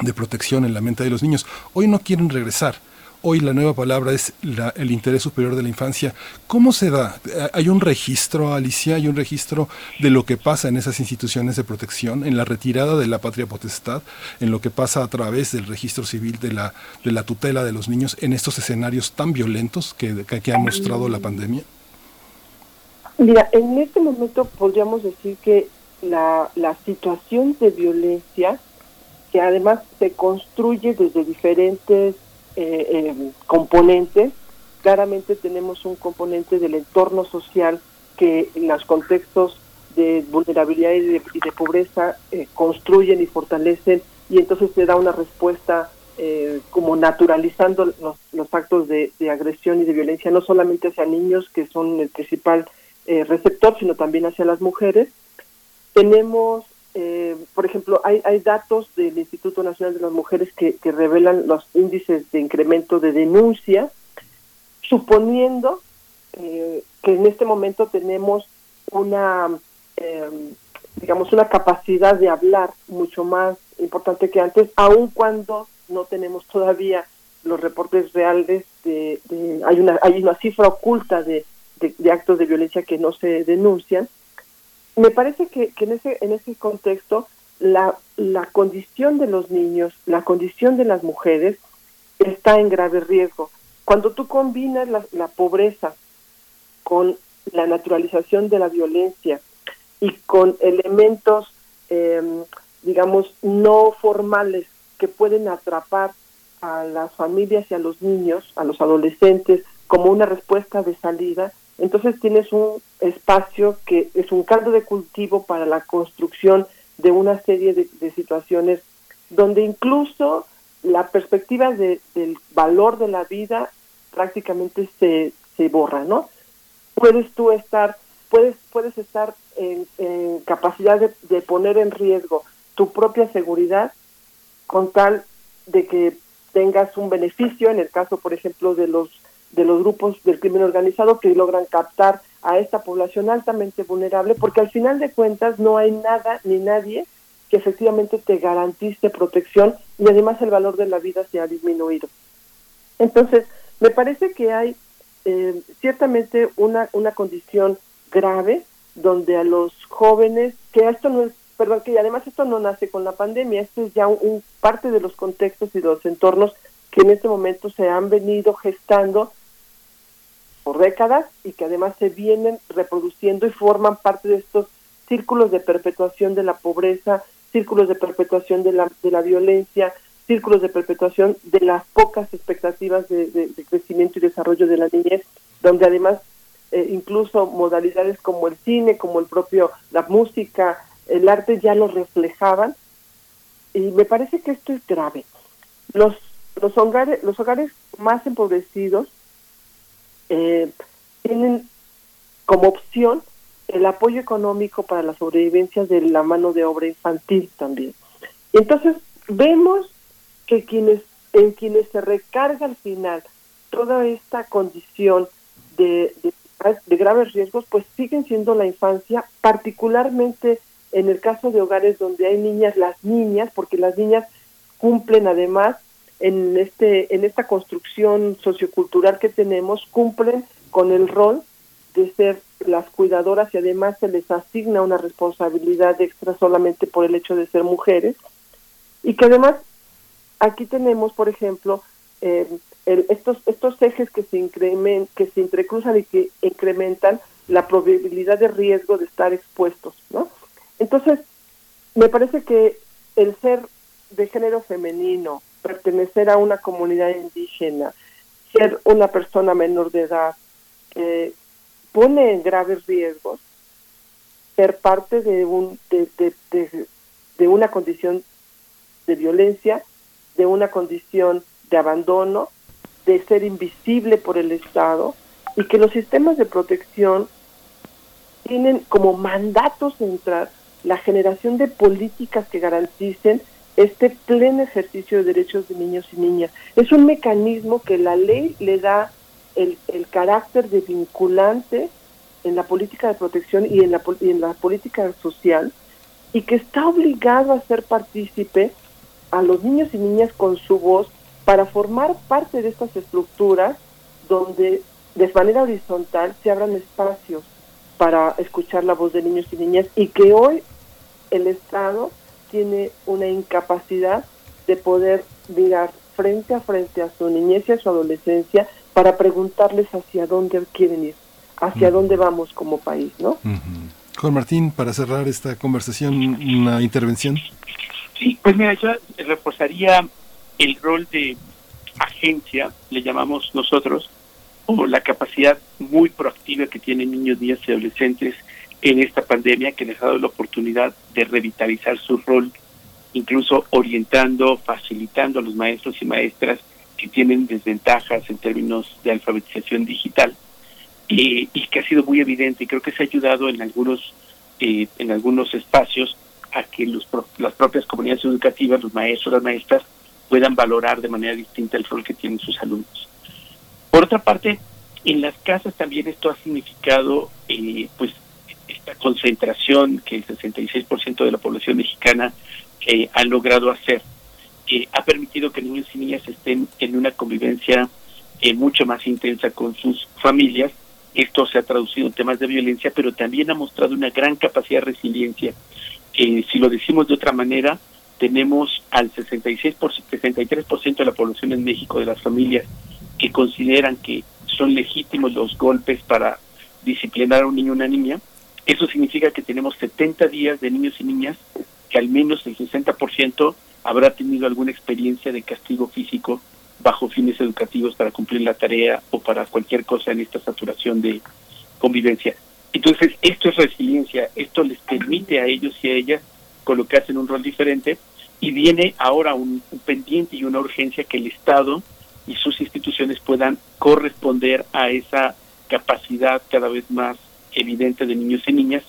de protección en la mente de los niños. Hoy no quieren regresar. Hoy la nueva palabra es el interés superior de la infancia. ¿Cómo se da? ¿Hay un registro, Alicia? ¿Hay un registro de lo que pasa en esas instituciones de protección, en la retirada de la patria potestad, en lo que pasa a través del registro civil de la, de la tutela de los niños en estos escenarios tan violentos que, que ha mostrado la pandemia? Mira, en este momento podríamos decir que la, la situación de violencia que además se construye desde diferentes eh, eh, componentes. Claramente tenemos un componente del entorno social que en los contextos de vulnerabilidad y de, pobreza eh, construyen y fortalecen y entonces se da una respuesta como naturalizando los, los actos de, de, agresión y de violencia, no solamente hacia niños, que son el principal receptor, sino también hacia las mujeres. Tenemos eh, por ejemplo, hay, hay datos del Instituto Nacional de las Mujeres que, revelan los índices de incremento de denuncia, suponiendo eh, que en este momento tenemos una, em, digamos, una capacidad de hablar mucho más importante que antes, aun cuando no tenemos todavía los reportes reales de, hay una hay una cifra oculta de, de actos de violencia que no se denuncian me parece que, que en ese en ese contexto la, la condición de los niños, la condición de las mujeres está en grave riesgo. Cuando tú combinas la, la pobreza con la naturalización de la violencia y con elementos, eh, digamos, no formales que pueden atrapar a las familias y a los niños, a los adolescentes, como una respuesta de salida, entonces tienes un espacio que es un caldo de cultivo para la construcción de una serie de, situaciones donde incluso la perspectiva de, del valor de la vida prácticamente se, se borra, ¿no? Puedes tú estar, puedes, puedes estar en, en capacidad de, de poner en riesgo tu propia seguridad con tal de que tengas un beneficio, en el caso, por ejemplo, de los de los grupos del crimen organizado que logran captar a esta población altamente vulnerable, porque al final de cuentas no hay nada ni nadie que efectivamente te garantice protección y además el valor de la vida se ha disminuido. Entonces, me parece que hay eh, ciertamente una, una condición grave donde a los jóvenes, que esto no es, perdón, que además esto no nace con la pandemia, esto es ya un, parte de los contextos y de los entornos que en este momento se han venido gestando por décadas y que además se vienen reproduciendo y forman parte de estos círculos de perpetuación de la pobreza, círculos de perpetuación de la, de la violencia, círculos de perpetuación de las pocas expectativas de, crecimiento y desarrollo de la niñez, donde además eh, incluso modalidades como el cine, como el propio, la música, el arte ya lo reflejaban. Y me parece que esto es grave. Los, los, hogares, los hogares más empobrecidos eh, tienen como opción el apoyo económico para la sobrevivencia de la mano de obra infantil también. Entonces, vemos que quienes en quienes se recarga al final toda esta condición de, de, graves riesgos, pues siguen siendo la infancia, particularmente en el caso de hogares donde hay niñas, las niñas, porque las niñas cumplen además en este en esta construcción sociocultural que tenemos cumplen con el rol de ser las cuidadoras y además se les asigna una responsabilidad extra solamente por el hecho de ser mujeres. Y que además aquí tenemos por ejemplo eh, estos estos ejes que se incrementan que se entrecruzan y que incrementan la probabilidad de riesgo de estar expuestos no entonces me parece que el ser de género femenino pertenecer a una comunidad indígena, ser una persona menor de edad, eh, pone en graves riesgos ser parte de, un, de, de, de, una condición de violencia, de una condición de abandono, de ser invisible por el Estado y que los sistemas de protección tienen como mandato central la generación de políticas que garanticen este pleno ejercicio de derechos de niños y niñas. Es un mecanismo que la ley le da el, el carácter de vinculante en la política de protección y en la, en la política social y que está obligado a ser partícipe a los niños y niñas con su voz para formar parte de estas estructuras donde de manera horizontal se abran espacios para escuchar la voz de niños y niñas y que hoy el Estado tiene una incapacidad de poder mirar frente a frente a su niñez y a su adolescencia para preguntarles hacia dónde quieren ir, hacia dónde vamos como país, ¿no? Juan Martín, para cerrar esta conversación, una intervención. Sí, pues mira, yo reforzaría el rol de agencia, le llamamos nosotros, o la capacidad muy proactiva que tienen niños, niñas y adolescentes en esta pandemia que les ha dado la oportunidad de revitalizar su rol, incluso orientando, facilitando a los maestros y maestras que tienen desventajas en términos de alfabetización digital y que ha sido muy evidente y creo que se ha ayudado en algunos eh, en algunos espacios a que los, las propias comunidades educativas, los maestros, las maestras puedan valorar de manera distinta el rol que tienen sus alumnos. Por otra parte, en las casas también esto ha significado eh, pues esta concentración que el 66% de la población mexicana eh, ha logrado hacer, eh, ha permitido que niños y niñas estén en una convivencia eh, mucho más intensa con sus familias esto se ha traducido en temas de violencia, pero también ha mostrado una gran capacidad de resiliencia. Eh, si lo decimos de otra manera, tenemos al 66 por, 63% de la población en México, de las familias, que consideran que son legítimos los golpes para disciplinar a un niño o una niña. Eso significa que tenemos 70 días de niños y niñas que al menos el 60% habrá tenido alguna experiencia de castigo físico bajo fines educativos para cumplir la tarea o para cualquier cosa en esta saturación de convivencia. Entonces, esto es resiliencia, esto les permite a ellos y a ellas colocarse en un rol diferente y viene ahora un, pendiente y una urgencia que el Estado y sus instituciones puedan corresponder a esa capacidad cada vez más evidente de niños y niñas,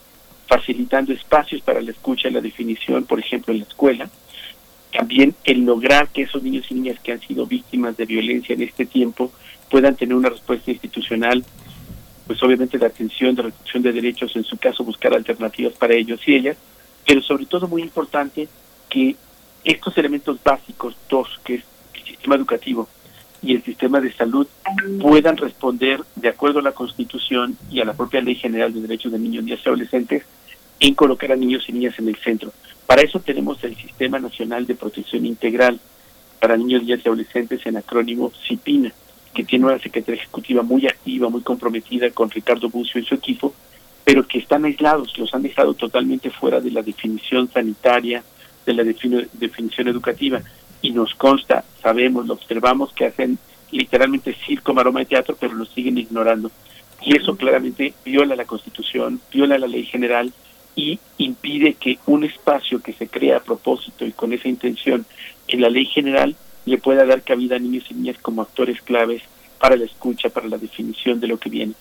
facilitando espacios para la escucha y la definición, por ejemplo, en la escuela, también el lograr que esos niños y niñas que han sido víctimas de violencia en este tiempo puedan tener una respuesta institucional, pues obviamente de atención, de reducción de derechos, en su caso buscar alternativas para ellos y ellas, pero sobre todo muy importante que estos elementos básicos, dos, que es el sistema educativo y el sistema de salud, puedan responder de acuerdo a la Constitución y a la propia Ley General de Derechos de Niños, Niñas y Adolescentes en colocar a niños y niñas en el centro. Para eso tenemos el Sistema Nacional de Protección Integral para Niños, Niñas y Adolescentes, en acrónimo CIPINA, que tiene una Secretaría Ejecutiva muy activa, muy comprometida con Ricardo Bucio y su equipo, pero que están aislados, los han dejado totalmente fuera de la definición sanitaria, de la definición educativa. Y nos consta, sabemos, lo observamos, que hacen literalmente circo, maroma y teatro, pero lo siguen ignorando. Y eso claramente viola la Constitución, viola la ley general y impide que un espacio que se crea a propósito y con esa intención en la ley general le pueda dar cabida a niños y niñas como actores claves para la escucha, para la definición de lo que viene.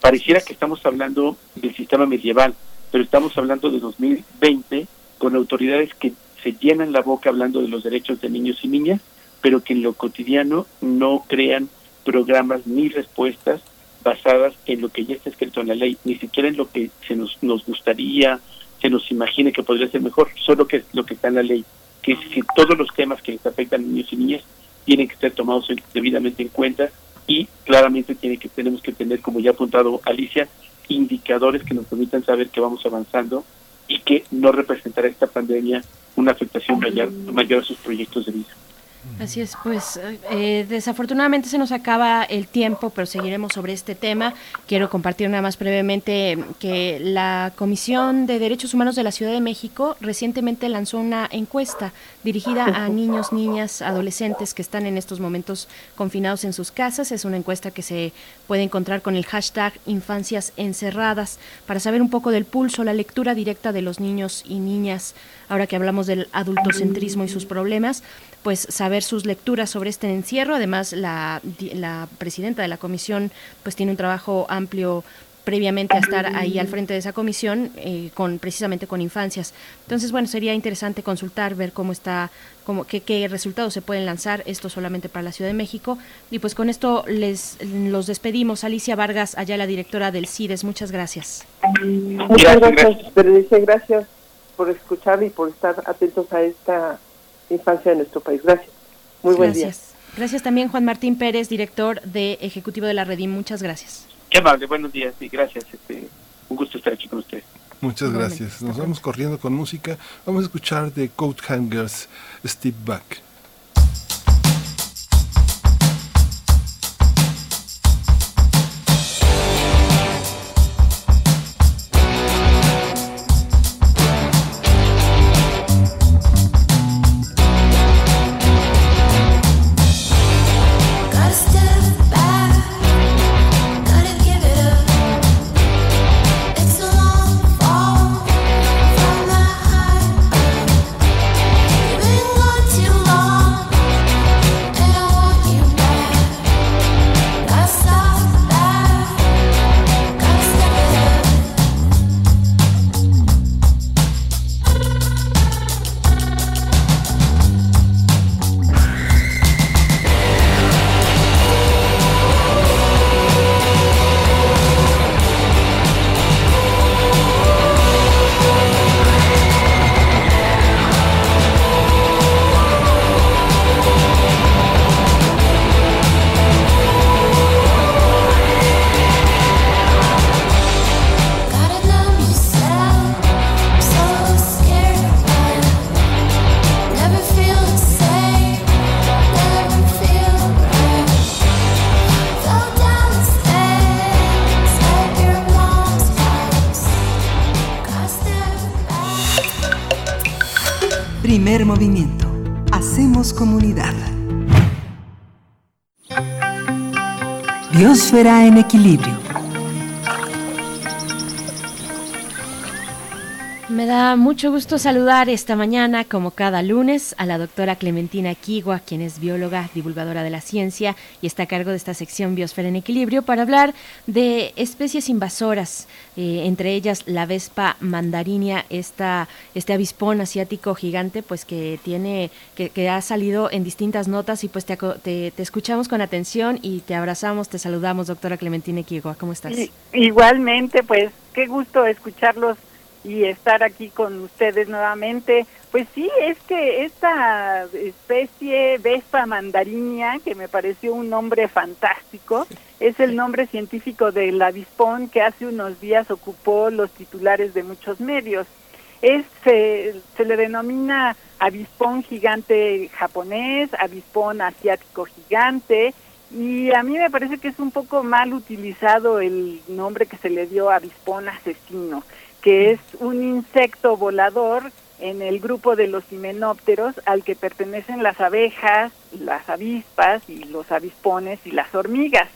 Pareciera que estamos hablando del sistema medieval, pero estamos hablando de 2020 con autoridades que se llenan la boca hablando de los derechos de niños y niñas, pero que en lo cotidiano no crean programas ni respuestas basadas en lo que ya está escrito en la ley, ni siquiera en lo que se nos, nos gustaría, se nos imagine que podría ser mejor, solo que es lo que está en la ley, que es que todos los temas que les afectan a niños y niñas tienen que ser tomados debidamente en cuenta y claramente tiene que tenemos que tener, como ya ha apuntado Alicia, indicadores que nos permitan saber que vamos avanzando y que no representará esta pandemia una afectación mayor, mayor a sus proyectos de vida. Así es, pues eh, desafortunadamente se nos acaba el tiempo, pero seguiremos sobre este tema. Quiero compartir nada más brevemente que la Comisión de Derechos Humanos de la Ciudad de México recientemente lanzó una encuesta dirigida a niños, niñas, adolescentes que están en estos momentos confinados en sus casas. Es una encuesta que se puede encontrar con el hashtag Infancias Encerradas para saber un poco del pulso, la lectura directa de los niños y niñas. Ahora que hablamos del adultocentrismo y sus problemas, pues saber sus lecturas sobre este encierro. Además, la, la presidenta de la comisión pues tiene un trabajo amplio previamente a estar ahí al frente de esa comisión eh, con precisamente con infancias. Entonces bueno sería interesante consultar ver cómo está cómo qué, qué resultados se pueden lanzar esto solamente para la Ciudad de México. Y pues con esto les los despedimos. Alicia Vargas allá la directora del CIDES muchas gracias. Muchas gracias gracias por escuchar y por estar atentos a esta infancia de nuestro país. Gracias. Muy buen día. Gracias también Juan Martín Pérez, director de Ejecutivo de la Redim. Muchas gracias. Qué amable, buenos días y gracias. Este, un gusto estar aquí con usted. Muchas gracias. Nos vamos corriendo con música. Vamos a escuchar de Coat Hangers Steve Back. Biosfera en equilibrio. Mucho gusto saludar esta mañana, como cada lunes, a la doctora Clementina Kigua, quien es bióloga, divulgadora de la ciencia y está a cargo de esta sección Biosfera en Equilibrio, para hablar de especies invasoras, eh, entre ellas la Vespa mandarinia, esta, este avispón asiático gigante, pues que tiene, que, que ha salido en distintas notas y pues te, te, escuchamos con atención y te abrazamos, te saludamos, doctora Clementina Kigua. ¿Cómo estás? Igualmente, pues qué gusto escucharlos y estar aquí con ustedes nuevamente. Pues sí, es que esta especie Vespa mandarinia, que me pareció un nombre fantástico, es el nombre científico del avispón que hace unos días ocupó los titulares de muchos medios. Es, se, se le denomina avispón gigante japonés, avispón asiático gigante, y a mí me parece que es un poco mal utilizado el nombre que se le dio avispón asesino que es un insecto volador en el grupo de los himenópteros al que pertenecen las abejas, las avispas y los avispones y las hormigas.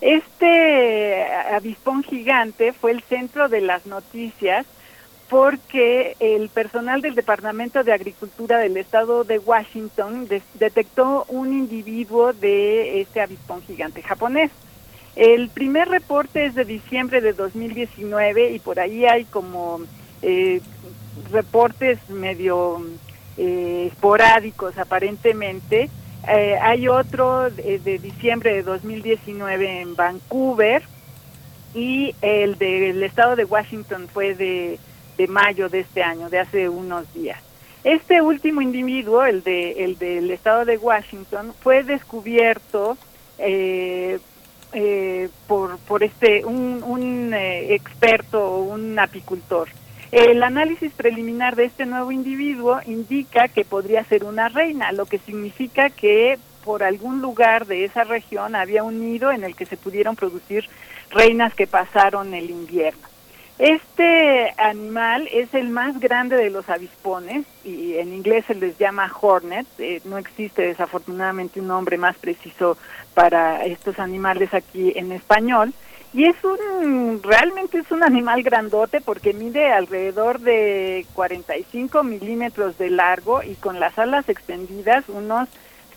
Este avispón gigante fue el centro de las noticias porque el personal del Departamento de Agricultura del Estado de Washington detectó un individuo de este avispón gigante japonés. El primer reporte es de diciembre de 2019 y por ahí hay como eh, reportes medio eh, esporádicos aparentemente. Eh, hay otro de, de, diciembre de 2019 en Vancouver y el del estado de Washington fue de, de mayo de este año, de hace unos días. Este último individuo, el, de, el del estado de Washington, fue descubierto eh, eh, por, por este un, un eh, experto o un apicultor. El análisis preliminar de este nuevo individuo indica que podría ser una reina, lo que significa que por algún lugar de esa región había un nido en el que se pudieron producir reinas que pasaron el invierno. Este animal es el más grande de los avispones y en inglés se les llama hornet. Eh, no existe desafortunadamente un nombre más preciso para estos animales aquí en español. Y es un, realmente es un animal grandote porque mide alrededor de 45 milímetros de largo y con las alas extendidas unos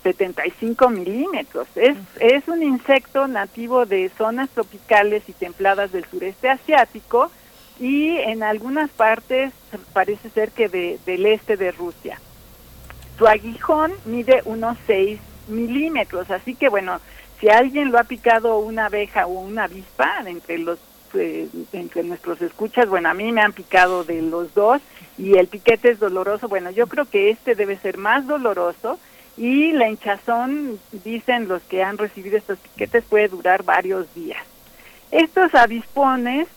75 milímetros. Es, es un insecto nativo de zonas tropicales y templadas del sureste asiático y en algunas partes parece ser que de, del este de Rusia. Su aguijón mide unos 6 milímetros, así que bueno, si alguien lo ha picado una abeja o una avispa entre los eh, entre nuestros escuchas, bueno, a mí me han picado de los dos y el piquete es doloroso, bueno, yo creo que este debe ser más doloroso y la hinchazón, dicen los que han recibido estos piquetes, puede durar varios días. Estos avispones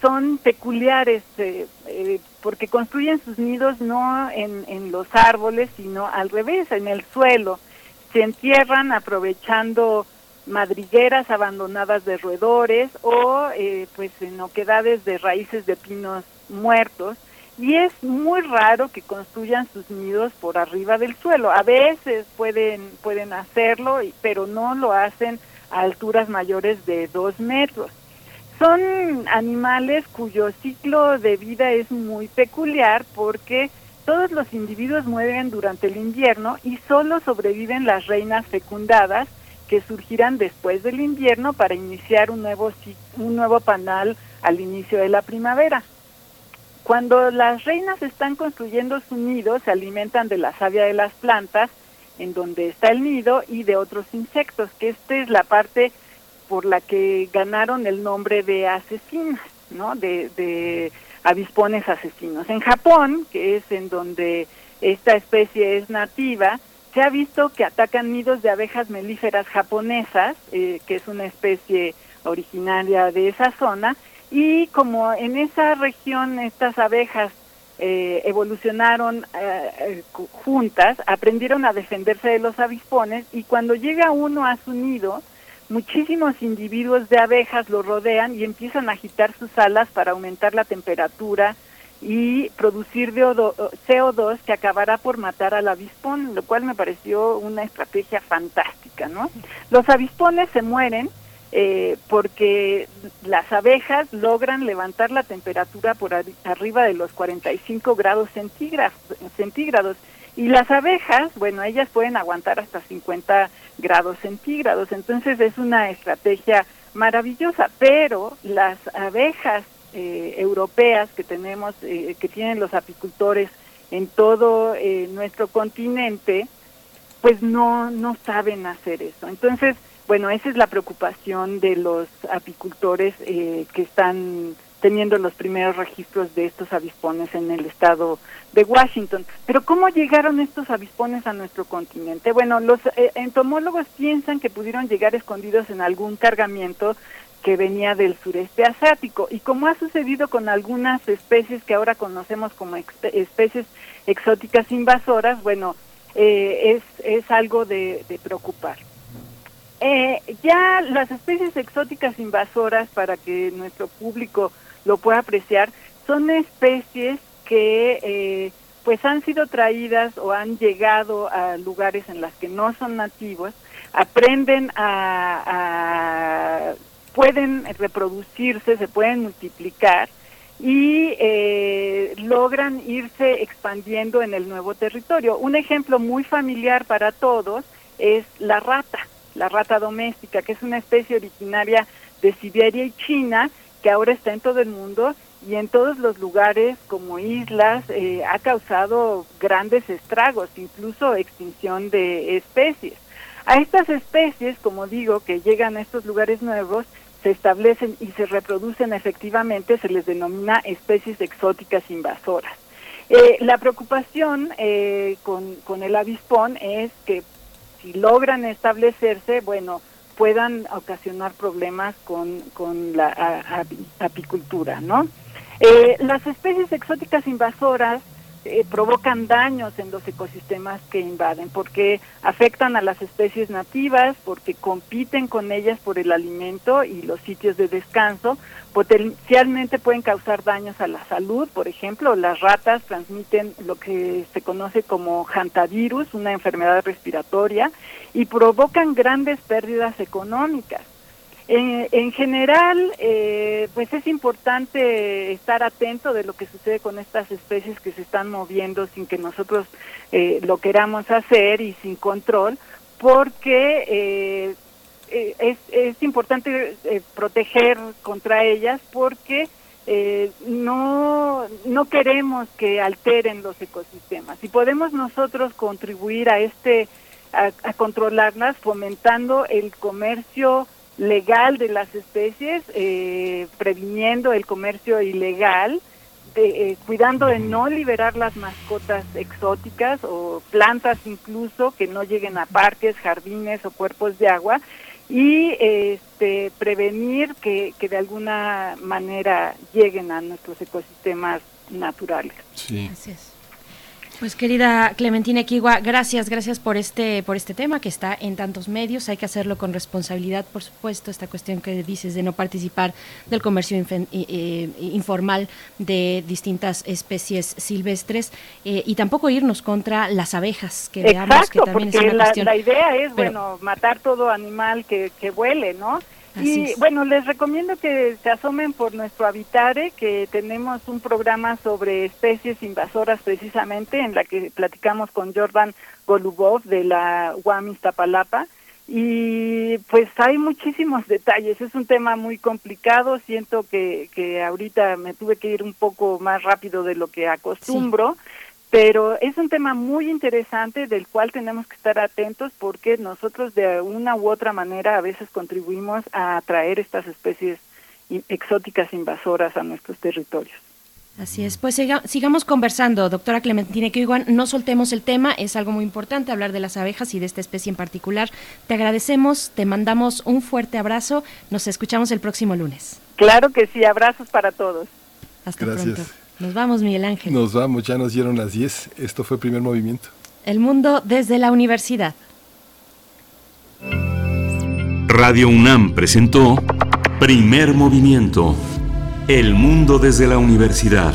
son peculiares eh, eh, porque construyen sus nidos no en, en los árboles, sino al revés, en el suelo. Se entierran aprovechando madrigueras abandonadas de roedores o eh, pues en oquedades de raíces de pinos muertos y es muy raro que construyan sus nidos por arriba del suelo. A veces pueden pueden hacerlo, pero no lo hacen a alturas mayores de dos metros. Son animales cuyo ciclo de vida es muy peculiar porque todos los individuos mueren durante el invierno y solo sobreviven las reinas fecundadas que surgirán después del invierno para iniciar un nuevo, un nuevo panal al inicio de la primavera. Cuando las reinas están construyendo su nido, se alimentan de la savia de las plantas en donde está el nido y de otros insectos, que esta es la parte por la que ganaron el nombre de asesinas, ¿no? De, de avispones asesinos. En Japón, que es en donde esta especie es nativa, se ha visto que atacan nidos de abejas melíferas japonesas, eh, que es una especie originaria de esa zona, y como en esa región estas abejas eh, evolucionaron eh, juntas, aprendieron a defenderse de los avispones y cuando llega uno a su nido, muchísimos individuos de abejas lo rodean y empiezan a agitar sus alas para aumentar la temperatura y producir CO2 que acabará por matar al avispón, lo cual me pareció una estrategia fantástica, ¿no? Los avispones se mueren eh, porque las abejas logran levantar la temperatura por arriba de los 45 grados centígrados, y las abejas, bueno, ellas pueden aguantar hasta 50 grados centígrados, entonces es una estrategia maravillosa, pero las abejas eh, europeas que tenemos, eh, que tienen los apicultores en todo nuestro continente, pues no, no saben hacer eso. Entonces, bueno, esa es la preocupación de los apicultores eh, que están teniendo los primeros registros de estos avispones en el estado de Washington. Pero ¿cómo llegaron estos avispones a nuestro continente? Bueno, los eh, entomólogos piensan que pudieron llegar escondidos en algún cargamiento que venía del sureste asiático y como ha sucedido con algunas especies que ahora conocemos como especies exóticas invasoras, bueno, eh, es, es algo de preocupar. Eh, ya las especies exóticas invasoras, para que nuestro público lo pueda apreciar, son especies que eh, pues han sido traídas o han llegado a lugares en las que no son nativos, aprenden a, pueden reproducirse, se pueden multiplicar y eh, logran irse expandiendo en el nuevo territorio. Un ejemplo muy familiar para todos es la rata la rata doméstica, que es una especie originaria de Siberia y China, que ahora está en todo el mundo y en todos los lugares como islas eh, ha causado grandes estragos, incluso extinción de especies. A estas especies, como digo, que llegan a estos lugares nuevos, se establecen y se reproducen efectivamente, se les denomina especies exóticas invasoras. Eh, la preocupación eh, con, con el avispón es que si logran establecerse, bueno, puedan ocasionar problemas con, con la apicultura, ¿no? Eh, las especies exóticas invasoras eh, provocan daños en los ecosistemas que invaden, porque afectan a las especies nativas, porque compiten con ellas por el alimento y los sitios de descanso, potencialmente pueden causar daños a la salud, por ejemplo, las ratas transmiten lo que se conoce como hantavirus, una enfermedad respiratoria, y provocan grandes pérdidas económicas. En, general, eh, pues es importante estar atento de lo que sucede con estas especies que se están moviendo sin que nosotros eh, lo queramos hacer y sin control, porque eh, es, es, importante proteger contra ellas porque no, no queremos que alteren los ecosistemas. Y podemos nosotros contribuir a este a, a controlarlas fomentando el comercio legal de las especies, eh, previniendo el comercio ilegal, de, eh, cuidando de no liberar las mascotas exóticas o plantas incluso que no lleguen a parques, jardines o cuerpos de agua y este, prevenir que, que de alguna manera lleguen a nuestros ecosistemas naturales. Sí. Pues querida Clementina Equigua, gracias, gracias por este, por este tema que está en tantos medios. Hay que hacerlo con responsabilidad, por supuesto, esta cuestión que dices de no participar del comercio informal de distintas especies silvestres eh, y tampoco irnos contra las abejas, que veamos que también es una la, cuestión. La idea es, bueno, matar todo animal que, que huele, ¿no? Y bueno, les recomiendo que se asomen por nuestro Habitare, que tenemos un programa sobre especies invasoras precisamente, en la que platicamos con Jordan Golubov de la UAM Iztapalapa. Y pues hay muchísimos detalles, es un tema muy complicado, siento que, que ahorita me tuve que ir un poco más rápido de lo que acostumbro, pero es un tema muy interesante del cual tenemos que estar atentos porque nosotros de una u otra manera a veces contribuimos a atraer estas especies exóticas invasoras a nuestros territorios. Así es, pues sigamos conversando, doctora Clementina que igual no soltemos el tema, es algo muy importante hablar de las abejas y de esta especie en particular. Te agradecemos, te mandamos un fuerte abrazo, nos escuchamos el próximo lunes. Claro que sí, abrazos para todos. Hasta pronto. Nos vamos, Miguel Ángel. Nos vamos, ya nos dieron las 10. Esto fue Primer Movimiento. El mundo desde la universidad. Radio UNAM presentó Primer Movimiento. El mundo desde la universidad.